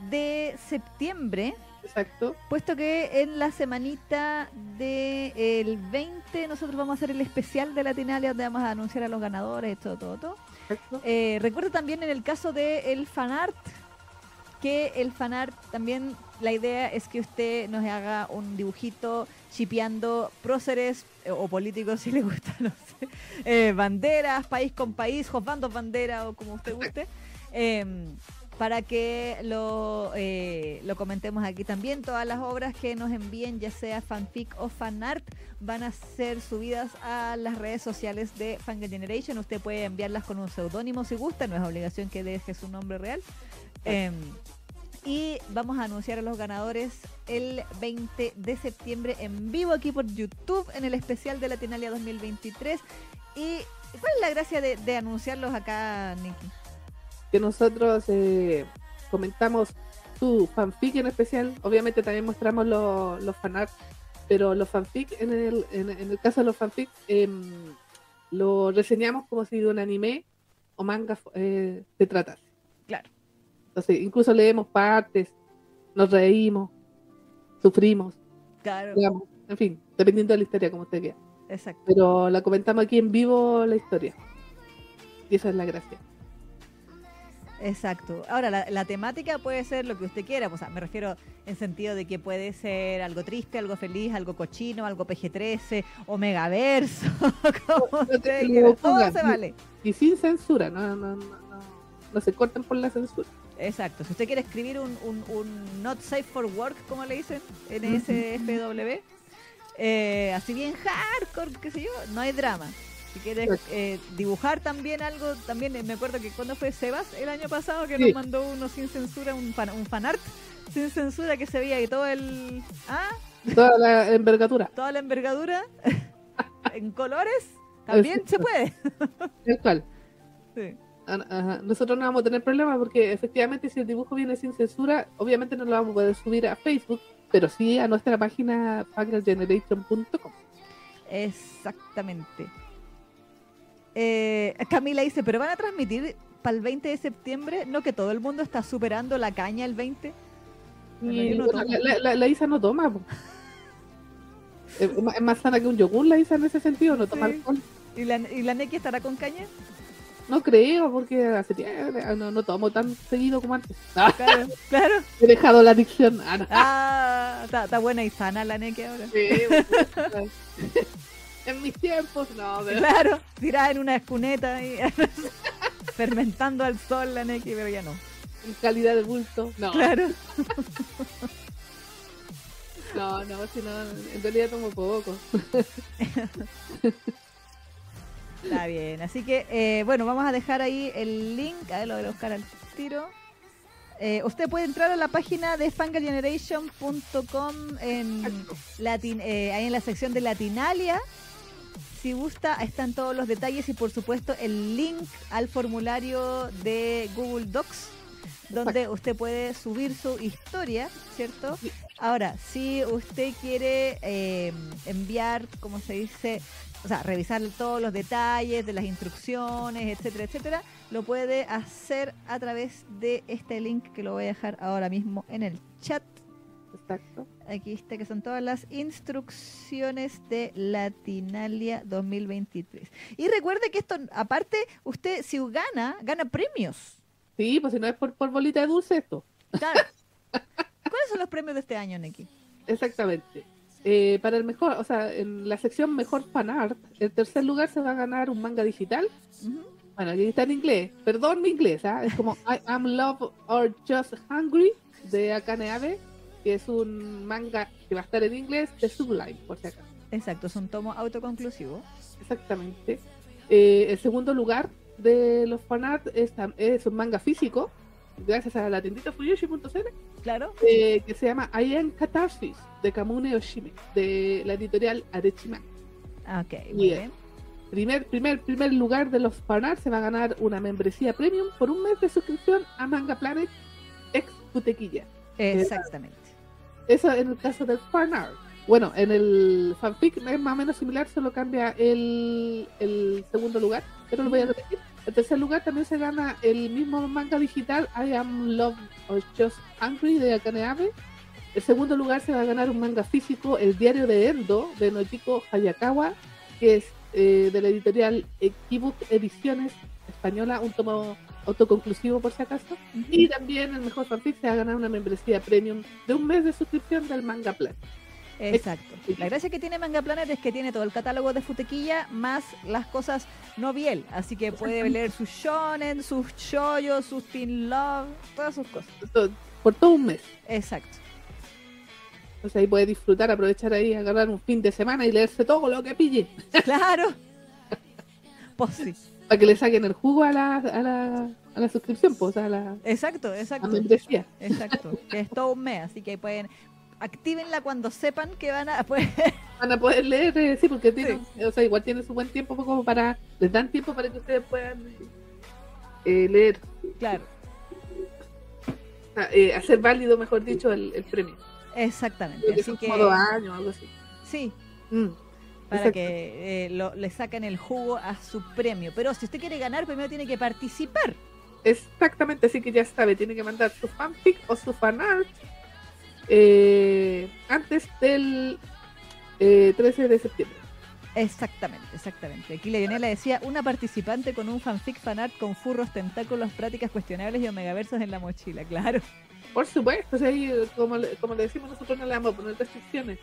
de septiembre, Exacto. puesto que en la semanita del 20 nosotros vamos a hacer el especial de Latinalia donde vamos a anunciar a los ganadores, todo, todo, todo. exacto. Eh, recuerdo también en el caso del fanart que el fanart también la idea es que usted nos haga un dibujito chipeando próceres eh, o políticos si le gusta, no sé, eh, banderas, país con país, josbandos bandera o como usted guste, em, para que lo, eh, lo comentemos aquí también. Todas las obras que nos envíen, ya sea fanfic o fanart, van a ser subidas a las redes sociales de Fangirl Generation. Usted puede enviarlas con un seudónimo si gusta, no es obligación que deje su nombre real. Em, y vamos a anunciar a los ganadores el 20 de septiembre en vivo aquí por YouTube en el especial de Latinalia 2023. ¿Y cuál es la gracia de, de anunciarlos acá, Nicky? que nosotros eh, comentamos tu fanfic en especial. Obviamente también mostramos lo- los fanarts, pero los fanfic, en el, en, en el caso de los fanfic, em, lo reseñamos como si de un anime o manga eh, se tratase. Claro. Entonces, incluso leemos partes, nos reímos, sufrimos, Claro, digamos, en fin, dependiendo de la historia, como usted quiera. exacto. Pero la comentamos aquí en vivo la historia. Y esa es la gracia. Exacto. Ahora, la, la temática puede ser lo que usted quiera, o sea, me refiero en sentido de que puede ser algo triste, algo feliz, algo cochino, algo PG-13 o megaverso, como usted quiera. Todo se vale. Y sin censura, no, no, no, no, no se corten por la censura. Exacto. Si usted quiere escribir un, un, un not safe for work, como le dicen, NSFW, eh, así bien hardcore, qué sé yo, no hay drama. Si quieres eh, dibujar también algo, también me acuerdo que cuando fue Sebas el año pasado que Sí. nos mandó uno sin censura, un, fan, un fanart sin censura que se veía y todo el... Ah, Toda la envergadura. toda la envergadura en colores, también se puede. Tal cual. Sí. Ajá. Nosotros no vamos a tener problema porque efectivamente si el dibujo viene sin censura, obviamente no lo vamos a poder subir a Facebook, pero sí a nuestra página fangirlgeneration.com. Exactamente. Eh, Camila dice, pero van a transmitir para el 20 de septiembre, no que todo el mundo está superando la caña el 20. Bueno, Y yo no bueno, tomo. la, la- la- la Isa no toma. más, es más sana que un yogur la Isa en ese sentido, no toma Sí. alcohol. ¿Y la, ¿Y la Neki estará con caña? No creo, porque hace tiempo no, no tomo tan seguido como antes. Ah, Claro, claro. he dejado la adicción. Ah, no. Ah, está, está buena y sana la Neki ahora. Sí, bueno. en mis tiempos, no, pero Claro, tirada en una escuneta y fermentando al sol la Neki, pero ya no. en calidad de bulto. No, Claro. no, no, si no, en realidad tomo poco. Está bien, así que eh, bueno, vamos a dejar ahí el link, a ver, lo voy a buscar al tiro. Eh, usted puede entrar a la página de fangirlgeneration.com en Latin, eh, ahí en la sección de Latinalia. Si gusta, están todos los detalles y por supuesto el link al formulario de Google Docs, donde usted puede subir su historia, ¿cierto? Ahora, si usted quiere eh, enviar, como se dice, o sea, revisar todos los detalles de las instrucciones, etcétera, etcétera, lo puede hacer a través de este link que lo voy a dejar ahora mismo en el chat. Exacto. Aquí está, que son todas las instrucciones de Latinalia 2023. Y recuerde que esto, aparte, usted si gana, gana premios. Sí, pues si no es por, por bolita de dulce esto. Claro. ¿Cuáles son los premios de este año, Neki? Exactamente. Eh, para el mejor, o sea, en la sección mejor fanart, el tercer lugar se va a ganar un manga digital. Bueno, aquí está en inglés. Perdón mi inglés, ¿ah? Es como I am love or just hungry de Akane Abe, que es un manga que va a estar en inglés de Sublime, por si acaso. Exacto, es un tomo autoconclusivo. Exactamente. Eh, el segundo lugar de los fanart es un manga físico, gracias a la tiendita fuyoshi.cl, Claro. eh, que se llama I am Catharsis, de Kamune Oshime, de la editorial Arechima. Ok, muy Bien. Primer, primer, primer lugar de los fanart se va a ganar una membresía premium por un mes de suscripción a Manga Planet ex Butequilla. Exactamente. Eso en el caso del fanart. Bueno, en el fanfic es más o menos similar, solo cambia el, el segundo lugar, pero lo voy a repetir. El tercer lugar también se gana el mismo manga digital I Am Love or Just Hungry de Akane Abe. El segundo lugar se va a ganar un manga físico, El Diario de Endo de Nojiko Hayakawa, que es eh, de la editorial Equibook Ediciones Española, un tomo autoconclusivo por si acaso. Y también el mejor fanfic se va a ganar una membresía premium de un mes de suscripción del Manga Plan. Exacto. La gracia que tiene Manga Planet es que tiene todo el catálogo de Futequilla más las cosas no biel. Así que puede leer sus shonen, sus shoyos, sus teen love, todas sus cosas. Por todo un mes. Exacto. Entonces ahí puede disfrutar, aprovechar ahí, agarrar un fin de semana y leerse todo lo que pille. Claro. Pues sí. Para que le saquen el jugo a la, a la, a la suscripción, pues, a la, Exacto, a la exacto. membresía. Exacto. Que es todo un mes. Así que pueden. Actívenla cuando sepan que van a. Pues, Van a poder leer, eh, sí, porque tienen, o sea, igual tiene su buen tiempo como para, les dan tiempo para que ustedes puedan eh, leer, claro. sea, eh, hacer válido, mejor dicho, el, el premio. Exactamente. Así son que. como dos años, algo así. Sí, Mm, para exacto. que eh, lo- le saquen el jugo a su premio. Pero si usted quiere ganar, primero tiene que participar. Exactamente, así que ya sabe, tiene que mandar su fanfic o su fanart eh, antes del eh, 13 de septiembre. Exactamente, exactamente. Aquí Leonela decía, una participante con un fanfic fanart con furros, tentáculos, prácticas cuestionables y omegaversos en la mochila, claro. Por supuesto, o sea, ahí, como, le, como le decimos nosotros, no le vamos a poner restricciones.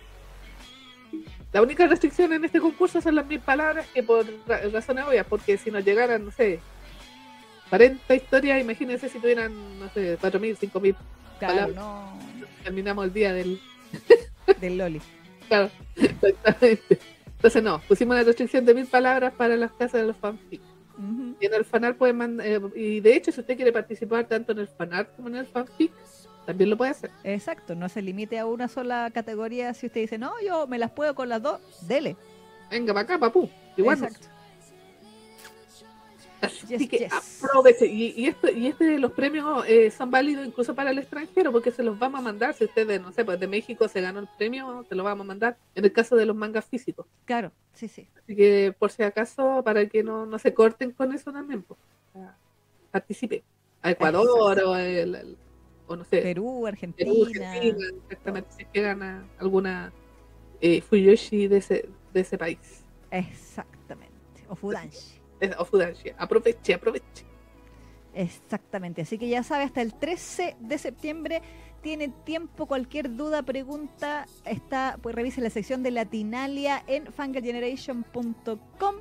La única restricción en este concurso son las mil palabras que por ra- razones obvias, porque si nos llegaran, no sé, 40 historias, imagínense si tuvieran, no sé, 4.000, 5.000, Claro, Palabra. no, terminamos el día del... del Loli. Claro, exactamente. Entonces no, pusimos una restricción de mil palabras para las casas de los fanfics. Y en el fanart pueden mandar, eh, y de hecho si usted quiere participar tanto en el fanart como en el fanfic, también lo puede hacer. Exacto, no se limite a una sola categoría. Si usted dice, no, yo me las puedo con las dos, dele. Venga para acá, papú. Igual. no. Así Yes, que yes. aproveche. Y, y, esto, y este, los premios eh, son válidos incluso para el extranjero porque se los vamos a mandar. Si usted, de, no sé, pues de México se ganó el premio, se lo vamos a mandar. En el caso de los mangas físicos. Claro, sí, sí. Así que por si acaso, para que no, no se corten con eso también, pues, participe. A Ecuador o, el- el- o no sé, Perú, Argentina. Perú, Argentina, exactamente, si es que gana alguna eh, Fuyoshi de ese, de ese país. Exactamente. O Fudanshi. Aproveche, aproveche. Exactamente. Así que ya sabe, hasta el 13 de septiembre tiene tiempo. Cualquier duda, pregunta, está, pues revise la sección de Latinalia en fangirlgeneration.com.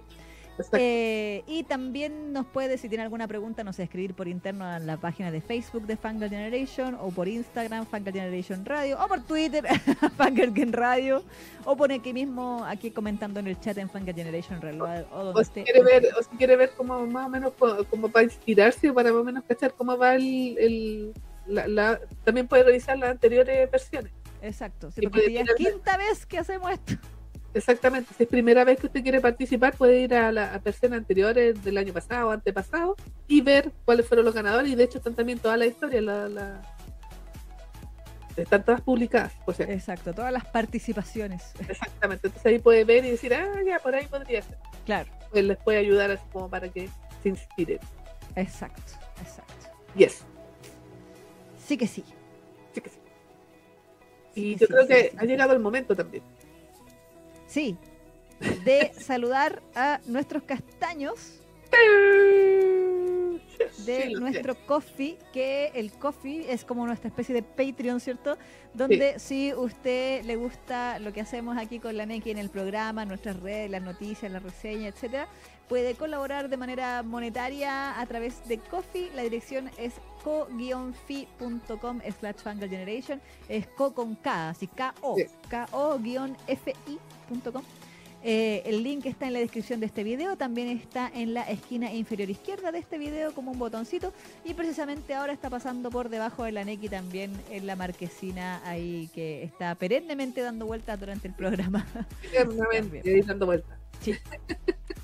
Eh, y también nos puede, si tiene alguna pregunta, nos escribir por interno a la página de Facebook de Fangirl Generation, o por Instagram, Fangirl Generation Radio, o por Twitter, Fangirl Gen Radio, o por aquí mismo, aquí comentando en el chat en Fangirl Generation Radio, o donde o si esté. quiere ver, o si quiere ver como más o menos co- como para inspirarse, para más o menos cachar cómo va el, el- la, la- también puede revisar las anteriores versiones. Exacto, sí, porque ya es quinta vez que hacemos esto. Exactamente, si es primera vez que usted quiere participar, puede ir a las versiones anteriores del año pasado o antepasado y ver cuáles fueron los ganadores. Y de hecho están también todas las historias, la, la- están todas publicadas, por acaso. Exacto, todas las participaciones. Exactamente, entonces ahí puede ver y decir, ah, ya, por ahí podría ser. Claro, Pues les puede ayudar así como para que se inspiren. exacto, exacto. Yes, Sí que sí. sí que sí. sí Y que yo sí, creo sí que ha llegado el momento también. Sí, de saludar a nuestros castaños de Sí, sé. nuestro coffee, que el coffee es como nuestra especie de Patreon, ¿cierto? Donde si usted le gusta lo que hacemos aquí con la Neki en el programa, nuestras redes, las noticias, las reseñas, etcétera, puede colaborar de manera monetaria a través de Coffee. La dirección es co-fi.com slash generation. Es co con K, así K-O, Sí. Eh, el link está en la descripción de este video, también está en la esquina inferior izquierda de este video como un botoncito y precisamente ahora está pasando por debajo de la Neki también en la marquesina ahí que está perennemente dando vueltas durante el programa. Ahí dando vueltas.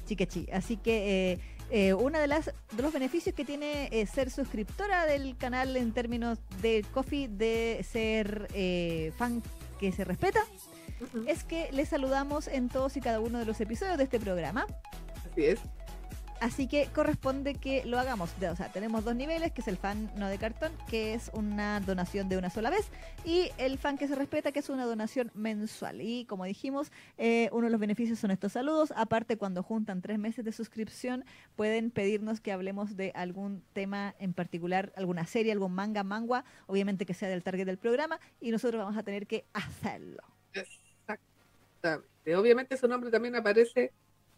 Chiquechi. Así que eh, eh, uno de, las, de los beneficios que tiene eh, ser suscriptora del canal en términos de coffee, de ser eh, fan que se respeta, Es que les saludamos en todos y cada uno de los episodios de este programa. Así es. Así que corresponde que lo hagamos. O sea, tenemos dos niveles, que es el fan no de cartón, que es una donación de una sola vez, y el fan que se respeta, que es una donación mensual. Y como dijimos, eh, uno de los beneficios son estos saludos. Aparte, cuando juntan tres meses de suscripción, pueden pedirnos que hablemos de algún tema en particular, alguna serie, algún manga, mangua, obviamente que sea del target del programa, y nosotros vamos a tener que hacerlo. Obviamente su nombre también aparece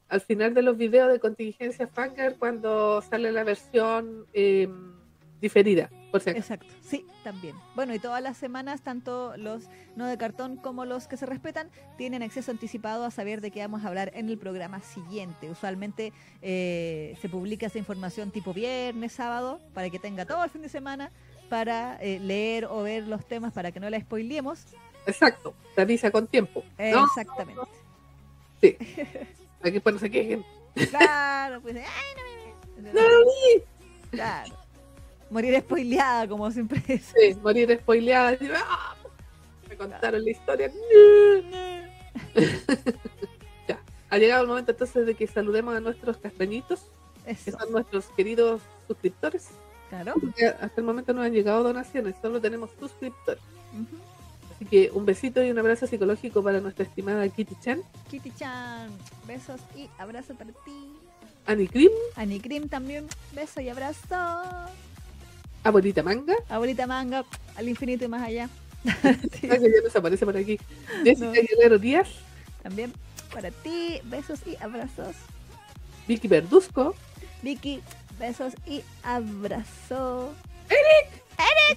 al final de los videos de contingencia Fanger cuando sale la versión eh, diferida. Exacto, sí, también. Bueno, y todas las semanas, tanto los no de cartón como los que se respetan, tienen acceso anticipado a saber de qué vamos a hablar en el programa siguiente. Usualmente eh, se publica esa información tipo viernes, sábado, para que tenga todo el fin de semana para eh, leer o ver los temas para que no la spoileemos. Exacto, te avisa con tiempo. ¿no? Exactamente. Sí. Aquí pues no se quejen. Claro, pues, ay, no me- No vi. Claro. Morir spoileada, como siempre es. Sí, morir spoileada. "Ah, Me contaron la historia. ya. Ha llegado el momento entonces de que saludemos a nuestros castañitos, que Eso, son nuestros queridos suscriptores. claro. Porque hasta el momento no han llegado donaciones, solo tenemos suscriptores. Ujú. Así que un besito y un abrazo psicológico para nuestra estimada Kitty Chan, Kitty Chan, besos y abrazo para ti. Annie Cream, Annie Cream también, beso y abrazo. Abuelita Manga, Abuelita Manga, al infinito y más allá. Sí, que ya desaparece por aquí, Jessica No. Guerrero Díaz, también para ti, besos y abrazos. Vicky Verduzco, Vicky, besos y abrazo.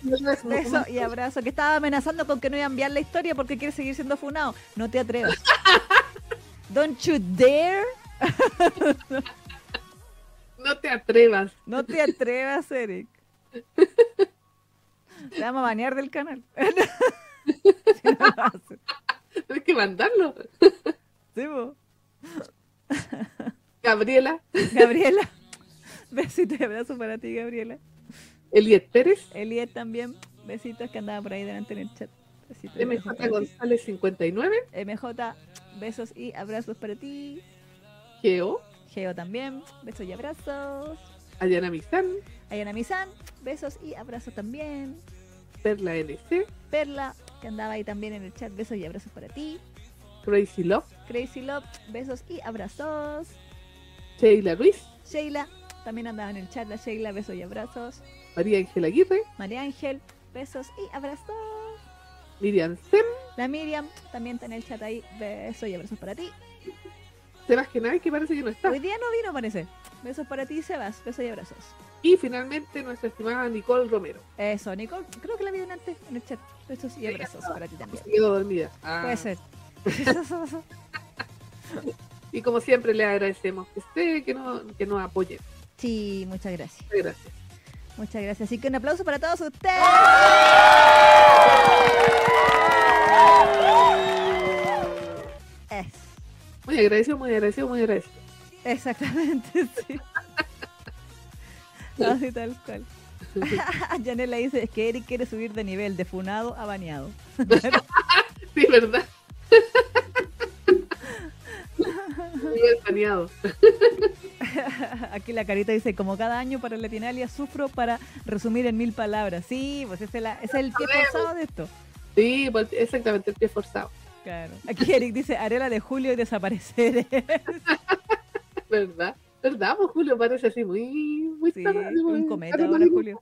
Beso Beso y abrazo. Que estaba amenazando con que no iba a enviar la historia porque quiere seguir siendo funado. No te atrevas. Don't you dare. No te atrevas. No te atrevas, Eric. Te vamos a banear del canal. Si no. Tienes que mandarlo. Sí, po. Gabriela, Gabriela. Besitos y abrazos para ti, Gabriela. Eliet Pérez, Eliet también. Besitos que andaba por ahí delante en el chat. Besitos MJ. González 59, MJ, besos y abrazos para ti. Geo, Geo también, besos y abrazos. Ayana Mizán, Ayana Misan, besos y abrazos también. Perla LC, Perla, que andaba ahí también en el chat, besos y abrazos para ti. Crazy Love, Crazy Love, besos y abrazos. Sheila Ruiz, Sheila, también andaba en el chat, la Sheila, besos y abrazos. María Ángela Aguirre, María Ángel, besos y abrazos. Miriam Sem, La Miriam, también está en el chat ahí, besos y abrazos para ti. Sebastián Ay, que parece que no está. Hoy día no vino, parece. Besos para ti, Sebas, besos y abrazos. Y finalmente nuestra estimada Nicole Romero, Eso, Nicole, creo que la vi antes en el chat. Besos y abrazos para ti también. se quedó dormida. Ah. Puede ser. Y como siempre le agradecemos que esté, que, no, que nos apoye. sí, muchas gracias. Muchas gracias. Muchas gracias. Así que un aplauso para todos ustedes. Es. Muy agradecido, muy agradecido, muy agradecido. Exactamente, sí. Así tal cual. Janela dice, es que Eric quiere subir de nivel de funado a baneado. Sí, ¿verdad? Muy. Aquí la carita dice, como cada año para Latinalia sufro para resumir en mil palabras. Sí, pues ese es, la- ese es el pie forzado de esto. Sí, pues, exactamente, el pie forzado. Claro. Aquí Eric dice, haré la de Julio y desapareceré. ¿Verdad? ¿Verdad? Pues Julio parece así muy... muy Sí, muy- un cometa ahora, Julio.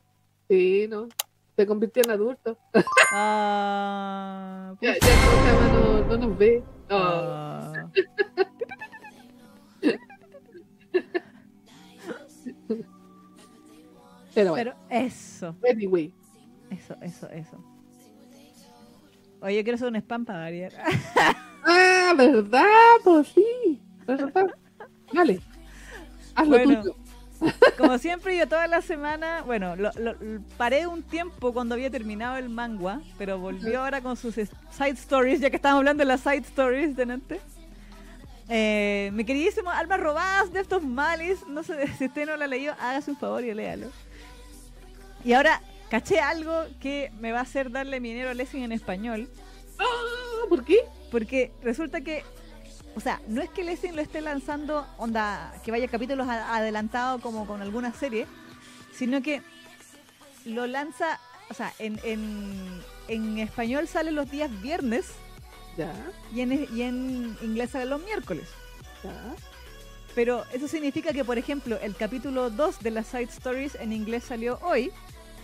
Sí, ¿no? Se convirtió en adulto. Ah, Ya, pues, ya no, no nos ve. No. ah. Pero bueno, Pero eso, anyway. eso, eso, eso. Oye, yo quiero hacer un spam para variar. Ah, ¿verdad? Pues sí. ¿Verdad? Hazlo Bueno. tuyo. Como siempre, yo toda la semana, bueno, lo, lo- lo- paré un tiempo cuando había terminado el manga, pero volvió ahora con sus side stories, ya que estábamos hablando de las side stories delante. Eh, mi queridísimo Almas Robadas de estos males, no sé si usted no lo ha leído, hágase un favor y léalo. Y ahora caché algo que me va a hacer darle mi dinero a Lessing en español, Ah, ¿Por qué? porque resulta que, o sea, no es que Lessing lo esté lanzando, onda, que vaya capítulos adelantado como con alguna serie, sino que lo lanza, o sea, en, en, en español sale los días viernes Ya, y en, y en inglés sale los miércoles. ya. Pero eso significa que, por ejemplo, el capítulo 2 de las Side Stories en inglés salió hoy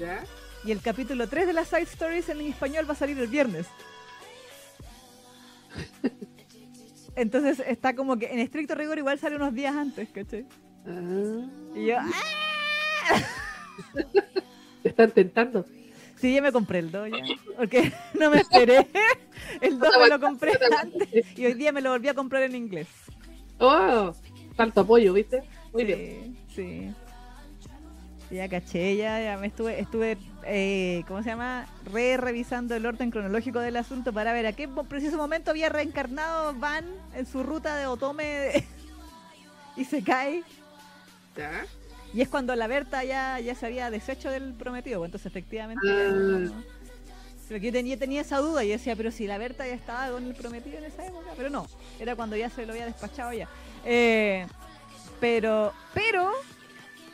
Ya. y el capítulo 3 de las Side Stories en español va a salir el viernes. Entonces está como que en estricto rigor igual sale unos días antes, ¿cachai? Ah, Y yo, ¡ah! te están tentando. Sí, ya me compré el 2 ya. Porque no me esperé. El 2 me lo compré antes y hoy día me lo volví a comprar en inglés. Oh, tanto apoyo, ¿viste? Muy bien. Sí, sí. Ya caché, ya, ya me estuve, estuve, eh, ¿cómo se llama? Re revisando el orden cronológico del asunto para ver a qué preciso momento había reencarnado Van en su ruta de Otome y se cae. Ya. Y es cuando la Berta ya, ya se había deshecho del prometido, pues entonces efectivamente... Ah. no- Pero que yo tenía, tenía esa duda y decía, pero si la Berta ya estaba con el prometido en esa época, pero no, era cuando ya se lo había despachado ya. Eh, pero, pero,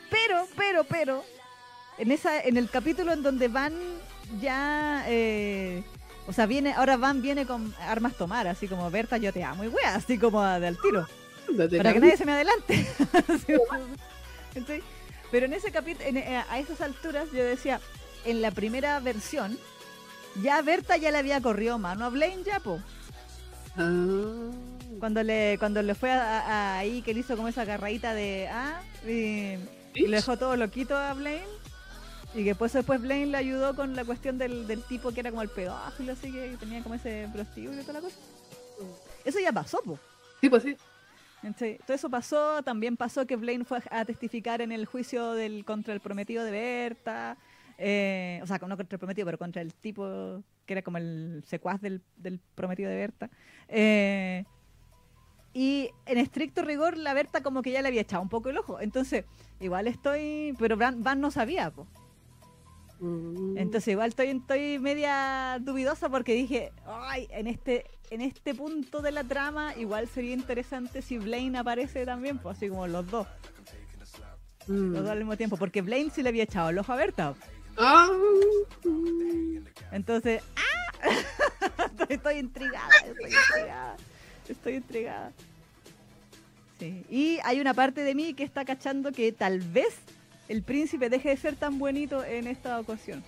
pero, pero, pero, en esa, en el capítulo en donde Van ya, eh, o sea, viene, ahora Van viene con armas tomar, así como Berta, yo te amo y wea, así como de al tiro para que nadie se me adelante. ¿cachai? Pero en ese capítulo, a esas alturas, yo decía, en la primera versión, ya Berta ya le había corrido mano a Blaine ya, po. Ah, Cuando le, cuando le fue a, a- ahí que le hizo como esa carradita de ah, y, y le dejó todo loquito a Blaine. Y que después, después Blaine le ayudó con la cuestión del, del tipo que era como el pedófilo, así que tenía como ese prostíbulo y toda la cosa. Eso ya pasó, po. Sí, pues sí. Sí, todo eso pasó, también pasó que Blaine fue a testificar en el juicio del contra el prometido de Berta, eh, o sea, no contra el prometido, pero contra el tipo que era como el secuaz del, del prometido de Berta. Eh, y en estricto rigor, la Berta como que ya le había echado un poco el ojo. Entonces, igual estoy, pero Van, Van no sabía, pues. Mm. Entonces igual estoy, estoy media dubidosa porque dije, ay, en este, en este punto de la trama igual sería interesante si Blaine aparece también, pues así como los dos, Mm. los dos al mismo tiempo, porque Blaine sí le había echado el ojo a Berta. Ah. Entonces, ¡ah! estoy, estoy intrigada, estoy intrigada, estoy intrigada. Sí. Y hay una parte de mí que está cachando que tal vez el príncipe deje de ser tan bonito en esta ocasión,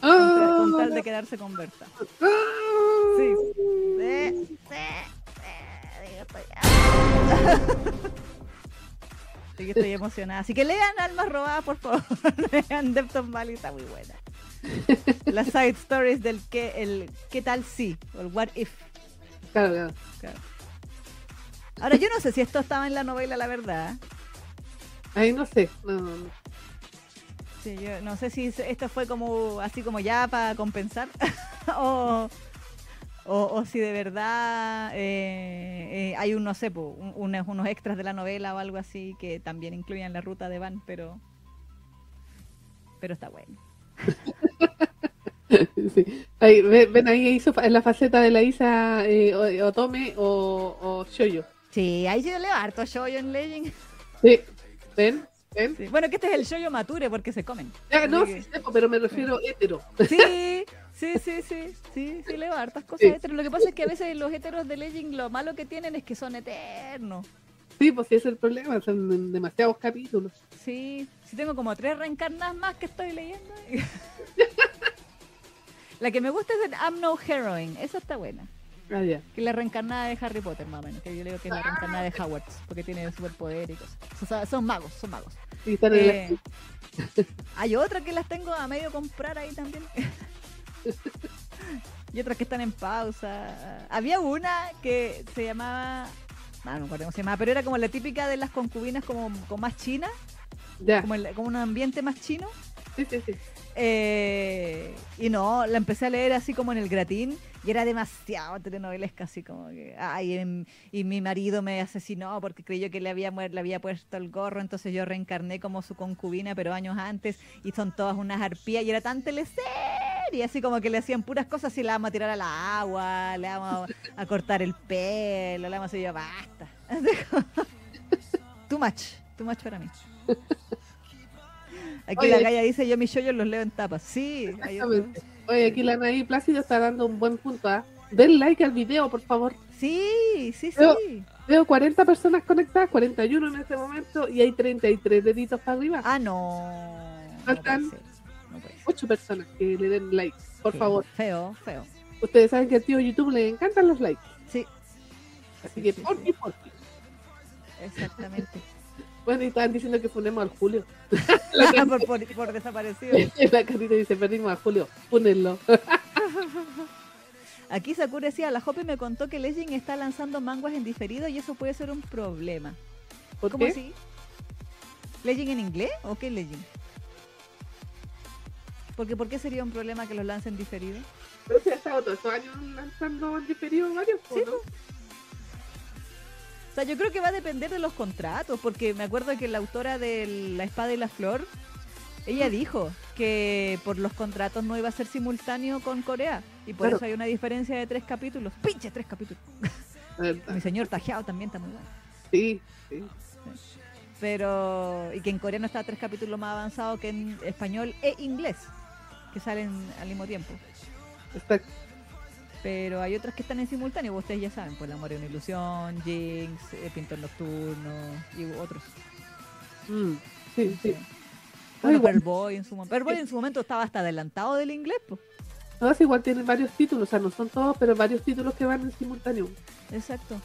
con, tal- con tal de quedarse con Berta. Ah. Sí. Sí, sí, sí, digo, estoy- Sí que estoy emocionada. Así que lean Almas Robadas, por favor. lean Depton Valley, está muy buena. Las side stories del que, el qué tal si, o el what if. Claro, claro. claro. Ahora, yo no sé si esto estaba en la novela, la verdad. Ahí no sé. No, no, no. Sí, yo no sé si esto fue como así como ya para compensar o, o, o si de verdad eh, eh, hay un, no sé, po, un- unos, unos extras de la novela o algo así que también incluyan la ruta de Van, pero pero está bueno. Sí. Ahí, ven ahí hizo la faceta de la Isa eh, o, Otome o, o Shoyo. Sí, ahí se le va harto shoyo en Legend. Sí. ¿Ven? ¿Ven? Sí. Bueno, que este es el shoyo mature porque se comen. No, sí, que- sepo, pero me refiero hetero. Sí, sí, sí, sí, sí, sí, leo hartas cosas Sí. Lo que pasa es que a veces los heteros de Legend lo malo que tienen es que son eternos. Sí, pues sí, ese es el problema. Son demasiados capítulos. Sí, sí tengo como tres reencarnadas más que estoy leyendo. La que me gusta es el I'm No Heroine, esa está buena. Ah, ya. Que es la reencarnada de Harry Potter, más o menos. Que yo leo que es la reencarnada de Hogwarts, porque tiene superpoder y cosas. O sea, son magos, son magos. Y están en la- Eh, hay otra que las tengo a medio comprar ahí también. y otras que están en pausa. Había una que se llamaba. No, no me acuerdo cómo se llamaba, pero era como la típica de las concubinas como, como más china, Ya. como, el- como un ambiente más chino. Sí, sí, sí. Eh, y no, la empecé a leer así como en el gratín y era demasiado telenovelesca, así como que, ay, em, y mi marido me asesinó porque creyó que le había, le había puesto el gorro, entonces yo reencarné como su concubina, pero años antes, y son todas unas arpías, y era tan teleserie, así como que le hacían puras cosas, y le vamos a tirar al agua, le vamos a, a cortar el pelo, le vamos a decir, basta. Too much, too much para mí. Aquí Oye. la galla dice, yo mis yoyos los leo en tapas. Sí, Exactamente. Oye, aquí la Anaí Plácido está dando un buen punto. ¿ah? Den like al video, por favor. sí, sí, Pero- sí. Veo 40 personas conectadas, 41 en este momento, y hay 33 deditos para arriba. Ah, no. Faltan-. No 8 personas que le den like, por Sí, favor. Feo, feo. Ustedes saben que al tío YouTube le encantan los likes. Sí, Así Sí, que sí, por ti, por ti. exactamente. Bueno, y estaban diciendo que funemos al Julio. por, por- por desaparecido. la carita dice, perdimos a Julio, fúnenlo. Aquí Sakura decía, la Hopi me contó que Legend está lanzando manguas en diferido y eso puede ser un problema. ¿Por ¿Cómo qué? así? ¿Legend en inglés o qué Legend? Porque ¿por qué sería un problema que los lancen diferido? Pero se ha estado todos estos años lanzando en diferido varios. O sea, yo creo que va a depender de los contratos, porque me acuerdo que la autora de La Espada y la Flor, ella dijo que por los contratos no iba a ser simultáneo con Corea, y por Claro. eso hay una diferencia de tres capítulos. ¡Pinche tres capítulos! Mi señor Tajeado también está muy bueno. Sí, sí. Pero, y que en coreano está tres capítulos más avanzado que en español e inglés, que salen al mismo tiempo. Está, Pero hay otras que están en simultáneo, ustedes ya saben, pues El amor es una ilusión, Jinx, eh, Pintor Nocturno y otros. mm, sí, sí. Bueno, en su momento. Superboy en su momento estaba hasta adelantado del inglés, pues. Todas igual tienen varios títulos, o sea, no son todos, pero varios títulos que van en simultáneo. Exacto.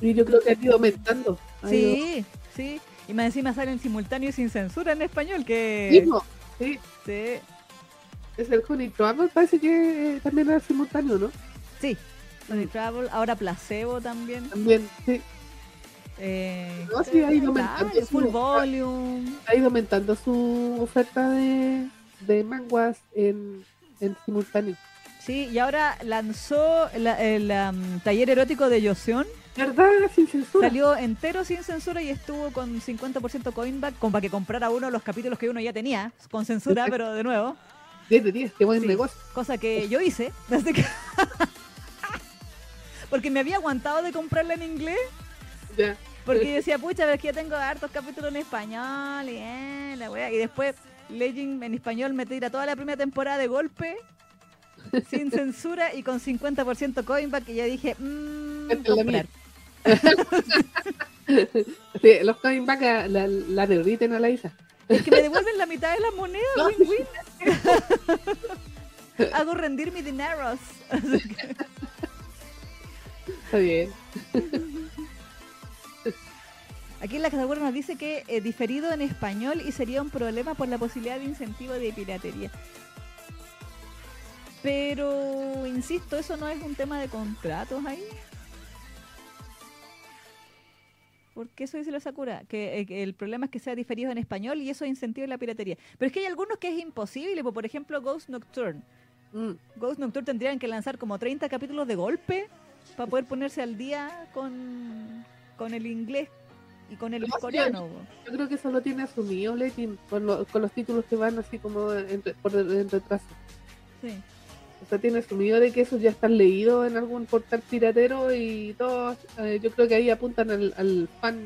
Y yo creo que ha ido aumentando. Ha ido- Sí, sí. Y más encima salen simultáneo y sin censura en español, que... Sí, Sí, es el Honey Trouble, parece que eh, también era simultáneo, ¿no? sí, Sonic Travel, ahora Placebo también. También, sí. Eh, No, sí, ha ido claro, aumentando Full su- Volume. Ha ido aumentando su oferta de, de manguas en, en simultáneo. Sí, y ahora lanzó la- el um, taller erótico de Yoseon. ¿Verdad? Sin censura. Salió entero sin censura y estuvo con 50% coinback como para que comprara uno de los capítulos que uno ya tenía, con censura, pero de nuevo. 10 de 10, qué buen Sí. negocio. Cosa que yo hice. así que- Porque me había aguantado de comprarla en inglés. Ya. Porque yo decía, pucha, pero es que yo tengo hartos capítulos en español y, eh, la wea. y después Legend en español me tira toda la primera temporada de golpe, sin censura y con 50% coinback. Y ya dije, mmm, comprar. Sí, los coinback la, la, la derriten a la Isa. Es que me devuelven la mitad de las monedas, No. win-win. Hago rendir mi dineros. Está bien. Aquí en la categoría nos dice que eh, diferido en español y sería un problema por la posibilidad de incentivo de piratería. Pero, insisto, eso no es un tema de contratos ahí. ¿Por qué eso dice la Sakura? Que, eh, que el problema es que sea diferido en español y eso incentiva la piratería. Pero es que hay algunos que es imposible, po, por ejemplo Ghost Nocturne. Mm. Ghost Nocturne tendrían que lanzar como 30 capítulos de golpe para poder ponerse al día con, con el inglés y con el No, coreano. Yo creo que eso lo tiene asumido con, lo- con los títulos que van así como en, por en retraso. Sí. O sea, tiene asumido de que esos ya están leídos en algún portal piratero y todos, eh, yo creo que ahí apuntan al, al fan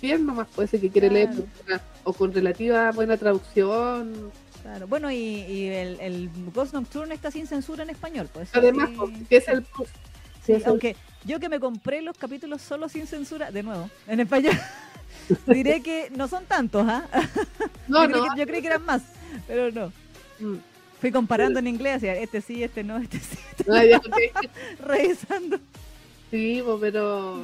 fiel nomás, puede ser que quiere leer una- o con relativa buena traducción. Claro, bueno, y, y el, el Ghost Nocturne está sin censura en español, pues. Además, sí. que es el plus. Sí, el- aunque yo que me compré los capítulos solo sin censura, de nuevo, en español, diré que no son tantos, ¿ah? no, yo, creí no. que, yo creí que eran más, pero no. Mm. Fui comparando en inglés, este sí, este no, este sí, ok. revisando. Sí, pues, pero.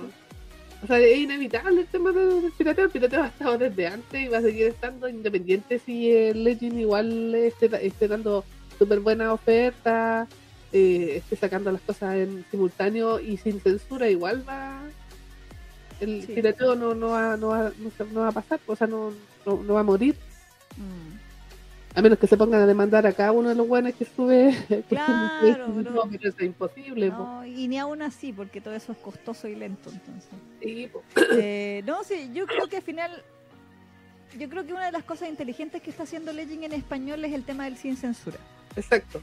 O sea, es inevitable el tema del pirateo. El pirateo ha estado desde antes y va a seguir estando independiente si el Legend igual esté, esté dando súper buena oferta, eh, esté sacando las cosas en simultáneo y sin censura, igual va. El Sí. pirateo no, no, va, no, va, no, va a pasar, o sea, no, no, no va a morir. Mm. A menos que se pongan a demandar a cada uno de los buenos que sube. que Claro, no, pero- eso es imposible. No, y ni aún así, porque todo eso es costoso y lento, entonces. Sí. Eh, no, sí, yo creo que al final, yo creo que una de las cosas inteligentes que está haciendo Legend en español es el tema del sin censura. Exacto.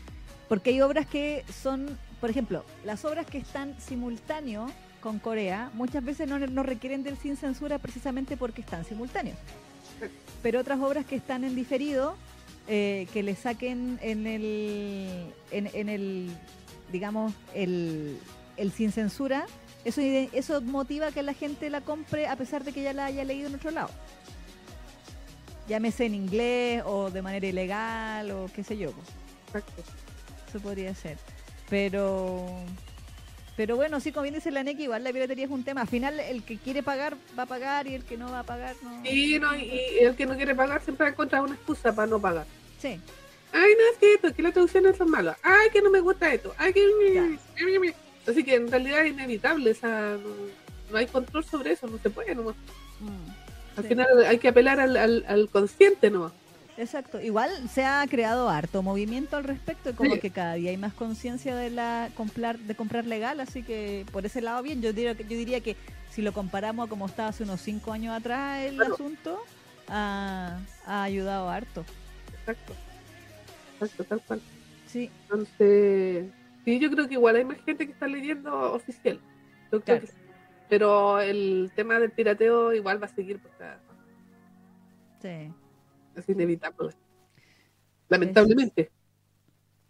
Porque hay obras que son, por ejemplo, las obras que están simultáneo con Corea, muchas veces no, no requieren del sin censura precisamente porque están simultáneos. Pero otras obras que están en diferido, eh, que le saquen en el, en, en el digamos, el, el sin censura, eso, eso motiva que la gente la compre a pesar de que ya la haya leído en otro lado. Llámese en inglés o de manera ilegal o qué sé yo. Eso podría ser. Pero pero bueno, sí, como bien dice la NEC, igual la piratería es un tema. Al final, el que quiere pagar va a pagar y el que no va a pagar no. Sí, no, y, y el que no quiere pagar siempre va a encontrar una excusa para no pagar. Sí, Ay, no, es que esto, es que las traducciones son malas. Ay, que no me gusta esto. Ay, que... Así que en realidad es inevitable, o sea, no, no hay control sobre eso, no se puede nomás. Mm, Al sí. final hay que apelar al, al, al consciente nomás. Exacto. Igual se ha creado harto movimiento al respecto, y como Sí. que cada día hay más conciencia de la comprar, de comprar legal, así que por ese lado bien. Yo diría, que- yo diría que si lo comparamos a como estaba hace unos cinco años atrás el Claro. asunto, ha, ha ayudado harto. Exacto. Exacto, tal cual. Sí, Entonces, sí, yo creo que igual hay más gente que está leyendo oficial. Yo creo Claro. que sí. Pero el tema del pirateo igual va a seguir porque sí. Es inevitable. Lamentablemente.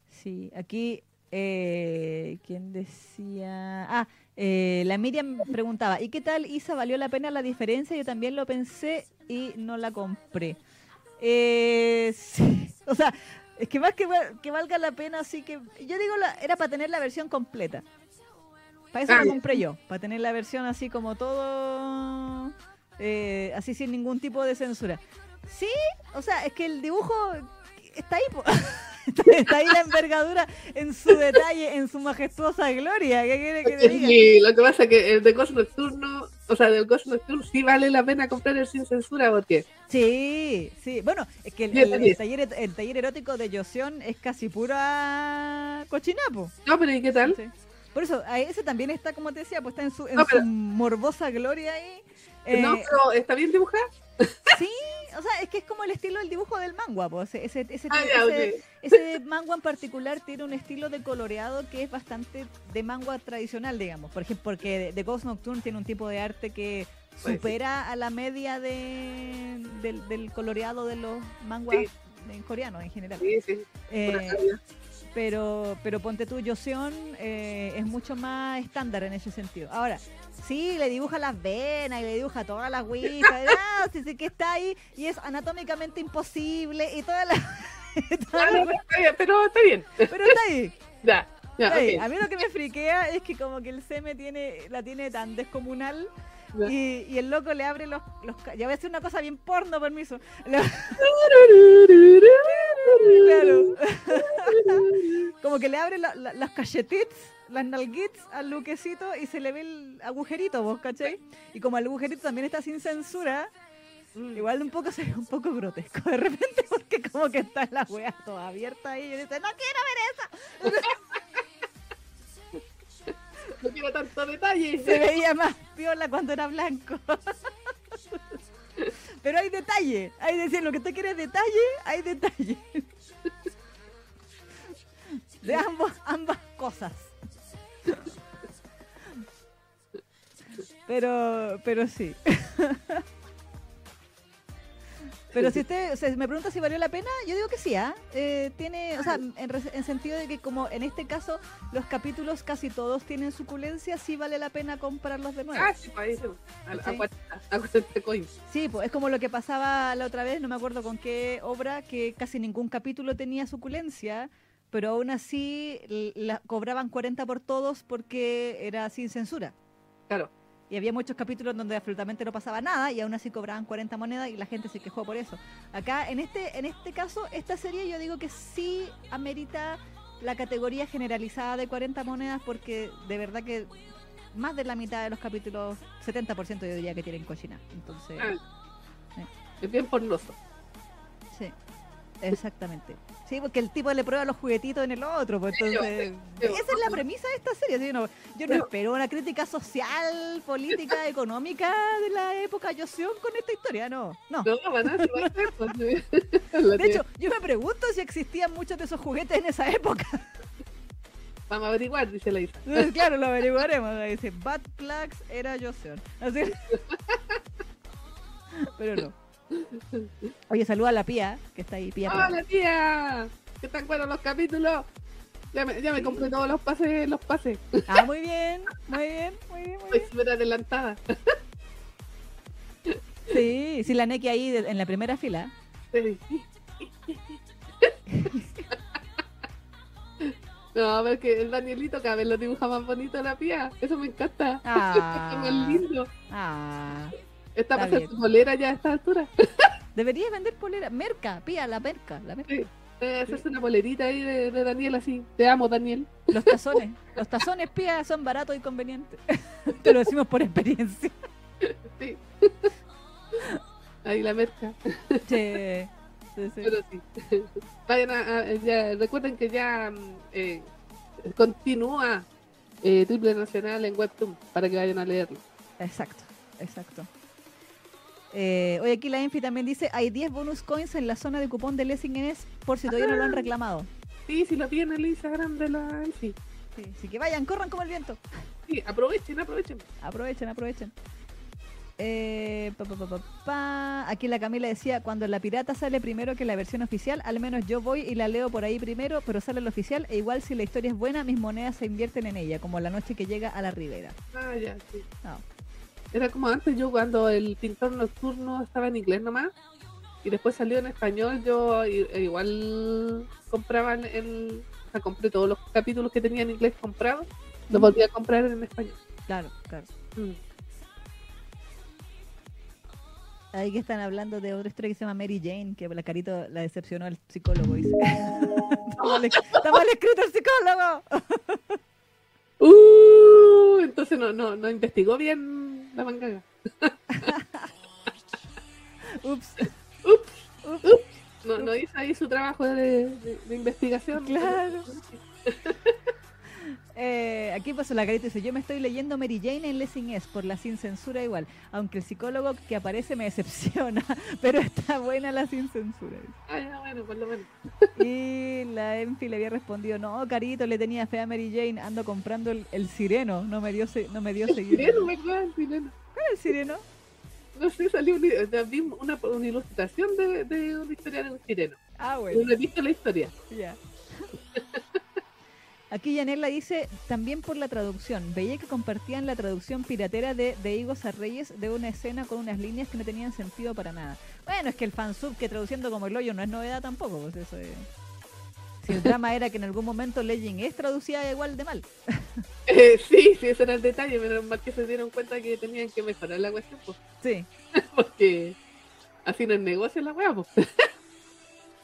Sí, aquí, eh, ¿quién decía? Ah, eh, la Miriam preguntaba, ¿y qué tal Isa? ¿Valió la pena la diferencia? Yo también lo pensé y no la compré. Eh, sí, o sea, es que más que, que valga la pena, así que yo digo, la, era para tener la versión completa. Para eso Ah, la ya. compré yo, para tener la versión así como todo, eh, así sin ningún tipo de censura. Sí, o sea, es que el dibujo está ahí. po. Está ahí la envergadura en su detalle, en su majestuosa gloria. ¿Qué quiere que te diga? Sí, lo que pasa es que el de Ghost Nocturno, o sea, del Ghost Nocturno sí vale la pena comprar el sin censura, porque Sí, sí. Bueno, es que el, el- el taller, el taller erótico de Yoción es casi pura cochinapo. no, pero ¿y qué tal? Por eso, ese también está, como te decía, pues está en su, en No, pero- su morbosa gloria ahí. Eh, no, pero está bien dibujada. Sí, sea, es que es como el estilo del dibujo del manga, pues. Ese, ese, Ah, ya, ese- ok. ese manga en particular tiene un estilo de coloreado que es bastante de manga tradicional, digamos. Por ejemplo, porque The Ghost Nocturne tiene un tipo de arte que supera a la media de, del, del coloreado de los manguas Sí. en general. Sí, sí. Eh, pero, pero ponte tú, Yoseon eh, es mucho más estándar en ese sentido. Ahora, sí, le dibuja las venas y le dibuja todas las huisas, ah, sí, sí que está ahí y es anatómicamente imposible y toda la... toda Ah, la- no, está bien, pero está bien. pero está ahí. Ya, ya, está ahí. ok. A mí lo que me friquea es que como que el seme tiene, la tiene tan descomunal y, y el loco le abre los, los... Ya voy a decir una cosa bien porno, permiso. Le- Claro. Como que le abre las cachetits, las nalguits al luquecito y se le ve el agujerito, ¿vos cachai? Y como el agujerito también está sin censura, Mm. igual un poco se ve un poco grotesco de repente porque como que está la wea toda abierta ahí y dice, no quiero ver No quiero tanto detalle. eso. Se veía más piola cuando era blanco. Pero hay detalle, hay decir, lo que usted quiere es detalle, hay detalle. De ambos, ambas cosas. Pero, pero sí. Pero si usted o sea, me pregunta si valió la pena, yo digo que sí, ¿ah? Eh, tiene, o sea, en, en sentido de que como en este caso los capítulos casi todos tienen suculencia, sí vale la pena comprarlos de nuevo. Ah, sí, pues a, a, ¿Cachai? 40, a 40 coins. Sí, pues es como lo que pasaba la otra vez, no me acuerdo con qué obra, que casi ningún capítulo tenía suculencia, pero aún así la, cobraban 40 por todos porque era sin censura. Claro. Y había muchos capítulos donde absolutamente no pasaba nada y aún así cobraban 40 monedas y la gente se quejó por eso. Acá, en este, en este caso, esta serie yo digo que sí amerita la categoría generalizada de 40 monedas porque de verdad que más de la mitad de los capítulos, 70% yo diría que tienen cochina. Entonces... Ah, es bien pornoso. Sí, exactamente. Sí, porque el tipo le prueba los juguetitos en el otro, pues entonces... Esa es la premisa de esta serie, ¿sí? no, yo no Pero- espero una crítica social, política, económica de la época Yoseon con esta historia, no, no. No, pues, De hecho, yo me pregunto si existían muchos de esos juguetes en esa época. Vamos a averiguar, dice la Isa. Claro, lo averiguaremos. Dice, Bad Plugs era Joseon. Así. Pero no. Oye, saluda a la pía, que está ahí, pía. ¡Hola, tía! ¿Qué tan buenos los capítulos? Ya me, ya me compré todos los pases, los pases. Ah, muy bien, muy bien, muy bien, muy Estoy bien. súper adelantada. Sí, sí, la Neki ahí de- en la primera fila. Sí. No, pero es que el Danielito cada vez lo dibuja más bonito la pía. Eso me encanta. Ah. Es más lindo. Ah, Está para hacer bolera ya a esta altura. debería vender polera. Merca, pía, la merca, la merca. Sí. Debe hacerse una bolerita ahí de, de Daniel así. Te amo, Daniel. Los tazones, los tazones pía son baratos y convenientes. Te lo decimos por experiencia. Sí. Ahí la merca. Che, sí, sí. Pero sí. Vayan a, a- ya, recuerden que ya mm, eh, continúa eh, Triple Nacional en Webtoon para que vayan a leerlo. Exacto, exacto. Eh, oye, aquí la Enfi también dice, hay 10 bonus coins en la zona de cupón de Lessing NS por si todavía no lo han reclamado. Sí, si lo tiene el Instagram de la Elfi. Sí, así que vayan, corran como el viento. Sí, aprovechen, aprovechen. Aprovechen, aprovechen. Eh, pa, pa, pa, pa, pa. Aquí la Camila decía, cuando la pirata sale primero que la versión oficial, al menos yo voy y la leo por ahí primero, pero sale la oficial e igual si la historia es buena, mis monedas se invierten en ella, como la noche que llega a la ribera. Ah, ya, sí. No. Era como antes yo cuando el pintor nocturno estaba en inglés nomás y después salió en español, yo e igual compraba el, el- o sea, compré todos los capítulos que tenía en inglés comprados, los Ujú. volví a comprar en español. Claro, claro. Mm. Ahí que están hablando de otra historia que se llama Mary Jane, que la carito la decepcionó al psicólogo. Dice. está, mal, está mal escrito el psicólogo. Uh, entonces no, no, no investigó bien la manga. Ups. Ups, ups. No, no hizo ahí su trabajo de, de- de investigación. Claro. Eh, aquí pasó la carita y dice, yo me estoy leyendo Mary Jane en Lessing S por la sin censura igual, aunque el psicólogo que aparece me decepciona, pero está buena la sin censura. Ah, ya, bueno, por lo menos. Y la Enfi le había respondido, no, Carito, le tenía fe a Mary Jane, ando comprando el, el sireno, no me dio, no me dio seguir. Sireno, ¿verdad? El sireno. ¿Cuál es el sireno? No sé, salió un- una, una ilustración de, de una historia de un sireno. Ah, bueno, no he visto la historia. ya. Aquí Yanela dice, también por la traducción, veía que compartían la traducción piratera de, de Higos a Reyes de una escena con unas líneas que no tenían sentido para nada. Bueno, es que el fansub que traduciendo como el hoyo no es novedad tampoco, pues eso es... Si el drama era que en algún momento Legend es traducida igual de mal. Eh, sí, sí, ese era el detalle, pero más que se dieron cuenta que tenían que mejorar la cuestión, pues, Sí, porque así no es negocio la weá, pues.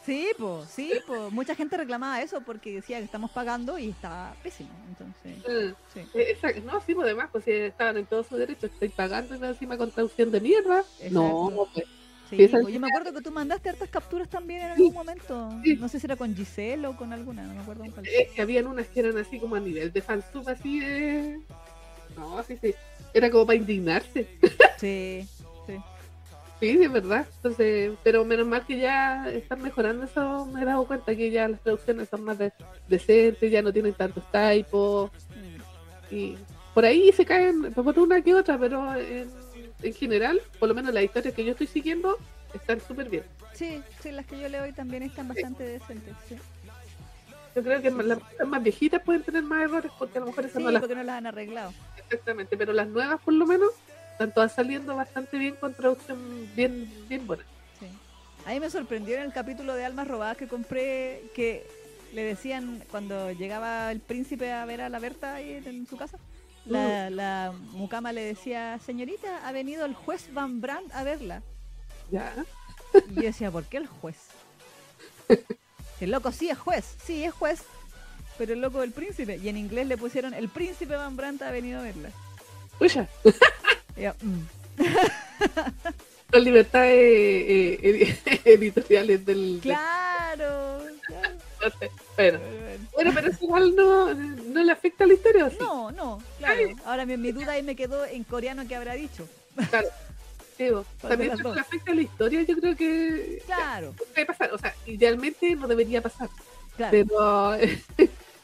sí, pues, sí, pues. Mucha gente reclamaba eso porque decía que estamos pagando y estaba pésimo. Entonces, Eh, sí. eh, exacto. No, sí, pues además, pues si estaban en todo su derecho, estoy pagando y más encima con traducción de mierda. No, Exacto. pues, Sí, pues, yo me acuerdo que tú mandaste hartas capturas también en Sí, algún momento. No sé si era con Giselle o con alguna, no me acuerdo con es que habían unas que eran así como a nivel de fansub, así de. No, sí, sí. Era como para indignarse. Sí, sí. Sí, de verdad. Entonces, pero menos mal que ya están mejorando eso. Me he dado cuenta que ya las traducciones son más de- decentes, ya no tienen tantos typos. Mm. Y por ahí se caen por una que otra, pero en, en general, por lo menos las historias que yo estoy siguiendo, están súper bien. Sí, sí, las que yo leo hoy también están bastante decentes. Sí, Yo creo que las más viejitas pueden tener más errores porque a lo mejor esas Sí, no las porque no las han arreglado. exactamente, pero las nuevas por lo menos están todas saliendo bastante bien con traducción bien, bien buena. Sí. A mí me sorprendió en el capítulo de Almas Robadas que compré que le decían cuando llegaba el príncipe a ver a la Berta ahí en, en su casa. La, la mucama le decía, señorita, ha venido el juez Van Brandt a verla. Ya. Y yo decía, ¿por qué el juez? El loco sí es juez, sí es juez, pero el loco del príncipe. Y en inglés le pusieron, el príncipe Van Brandt ha venido a verla. Pucha, Y yo, "Mm". las libertades eh, edi- editoriales del. Claro. Bueno. Pero bueno. Bueno, pero eso igual no, no le afecta a la historia. No, no, claro. Ahora mi, mi duda ahí me quedó en coreano que habrá dicho. Claro. Sí, vos. ¿Cuál de También dos? le afecta a la historia, yo creo que Claro, puede pasar. O sea, idealmente no debería pasar. claro, Pero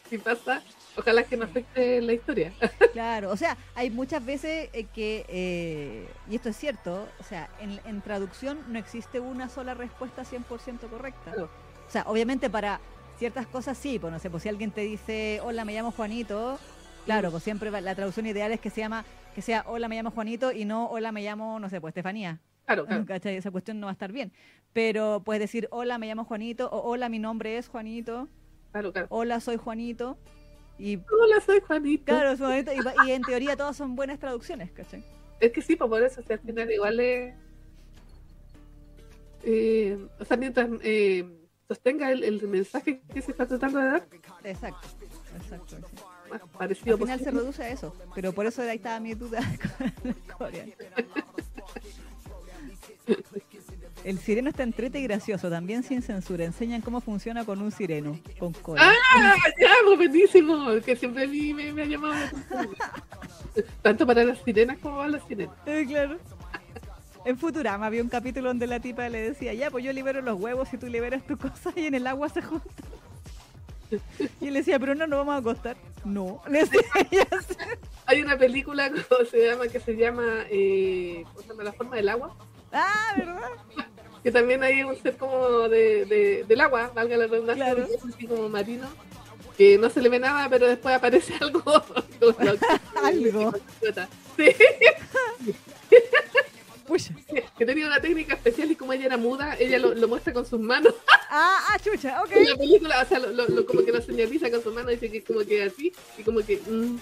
si pasa, ojalá que no afecte la historia. claro. O sea, hay muchas veces eh, que, eh, y esto es cierto, o sea, en, en traducción no existe una sola respuesta 100% correcta. Claro. O sea, obviamente para ciertas cosas sí, pues no sé, pues si alguien te dice, hola, me llamo Juanito, claro, pues siempre la traducción ideal es que se llama, que sea, hola, me llamo Juanito y no, hola, me llamo, no sé, pues Estefanía. Claro, claro. ¿Cachai? Esa cuestión no va a estar bien. Pero puedes decir, hola, me llamo Juanito, o hola, mi nombre es Juanito, Claro, claro. hola, soy Juanito. Y Hola, soy Juanito. claro, y, en teoría todas son buenas traducciones, ¿cachai? Es que sí, pues por eso, o sea, al final igual es... eh, o sea, mientras eh, sostenga el, el mensaje que se está tratando de dar, Exacto, exacto. sí. más parecido Al final se reduce a eso, pero por eso ahí estaba mi duda con el coreano. El sireno está entrete y gracioso, también sin censura. Enseñan cómo funciona con un sireno, con cola. ¡Ah! Ya, pues buenísimo, que siempre a mí me, me ha llamado la atención. Tanto para las sirenas como para las sirenas. Eh, claro. En Futurama había un capítulo donde la tipa le decía, ya, pues yo libero los huevos y tú liberas tu cosa y en el agua se juntan. Y él decía, pero no nos vamos a acostar. No. Le decía. Hay una película ¿cómo se llama que se llama, eh, ¿cómo se llama? La forma del agua, Ah, ¿verdad? que también hay un ser como de, de- del agua, valga la redundancia, Claro. es así como marino, que no se le ve nada, pero después aparece algo. Algo. Sí, Pucha. que tenía una técnica especial y como ella era muda, ella lo, lo muestra con sus manos Ah, ah, chucha, ok. en la película, o sea, lo, lo- lo- como que lo señaliza con sus manos, dice que es como que así, y como que... mm.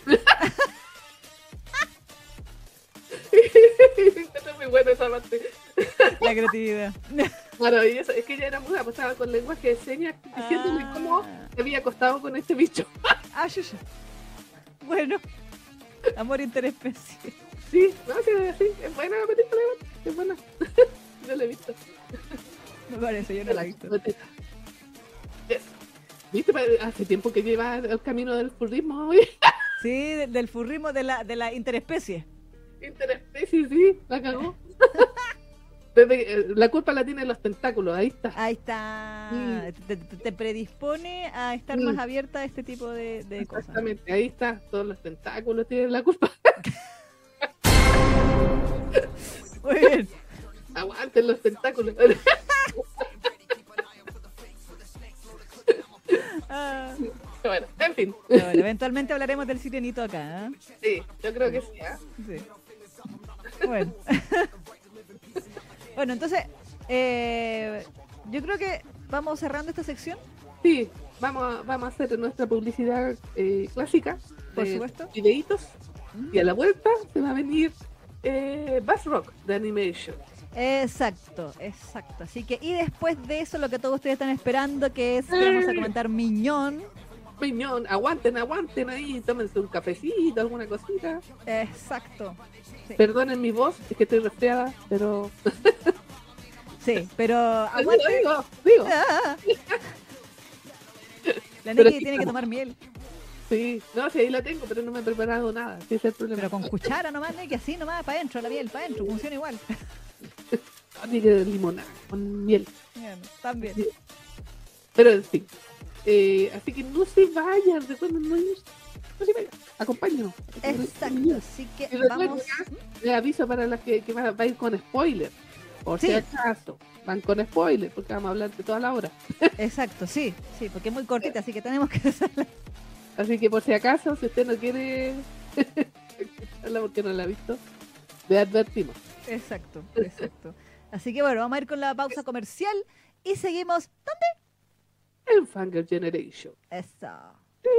Encontré muy buena esa parte. La creatividad. Maravilloso. Es que ella era muda, pues estaba con lenguaje de señas diciéndole Ah. cómo se había acostado con este bicho. Ah, yo, yo. Bueno. Amor interespecie. Sí, no, sí, sí, es buena la película, es buena. no la he visto. Me parece, yo no la he visto. Eso. ¿Viste? Hace tiempo que lleva el camino del furrismo, oye. Sí, de- del furrismo de la, de la interespecie. Interespecie, sí, la cagó. Desde- eh, la culpa la tienen los tentáculos, ahí está. Ahí está. Mm. Te, predispone a estar Mm. más abierta a este tipo de, de cosas. Exactamente, ahí está. Todos los tentáculos tienen la culpa. Muy bien. Aguanten los tentáculos. Ah, bueno, en fin. bueno, eventualmente hablaremos del sirenito acá. ¿eh? Sí, yo creo que sí. ¿ah? Sí. Bueno. bueno, entonces, eh, yo creo que vamos cerrando esta sección. Sí, vamos a, vamos a hacer nuestra publicidad eh, clásica. Por supuesto. Videitos. Y a la vuelta se va a venir eh, Bass Rock de Animation. Exacto, exacto. Así que, y después de eso, lo que todos ustedes están esperando, que es que vamos a comentar Miñón. Piñón, aguanten, aguanten ahí, tómense un cafecito, alguna cosita. Exacto. Sí, Perdonen mi voz, es que estoy resfriada, pero. sí pero Digo, aguante. digo, digo. Ah. La Neki tiene que tomar miel, Sí, no, sí, ahí la tengo, pero no me he preparado nada. Ese es el problema. pero con cuchara nomás, Neki, así nomás, para adentro, la miel, para adentro, funciona igual. Ah, tiene que limonada, con miel. Bueno, también. Pero en fin. Eh, así que no se vayan, recuerden no. No se vayan, acompáñenos. Exacto, así que Y vamos. Les aviso para las que, que va, va a ir con spoiler. Por Sí. si acaso. Van con spoiler, porque vamos a hablar de toda la hora. Exacto, sí, sí, porque es muy cortita, así que tenemos que hacerla. Así que por si acaso, si usted no quiere escucharla porque no la ha visto, le advertimos. Exacto, exacto. Así que bueno, vamos a ir con la pausa comercial y seguimos. En Fanger Generation. Eso. Sí.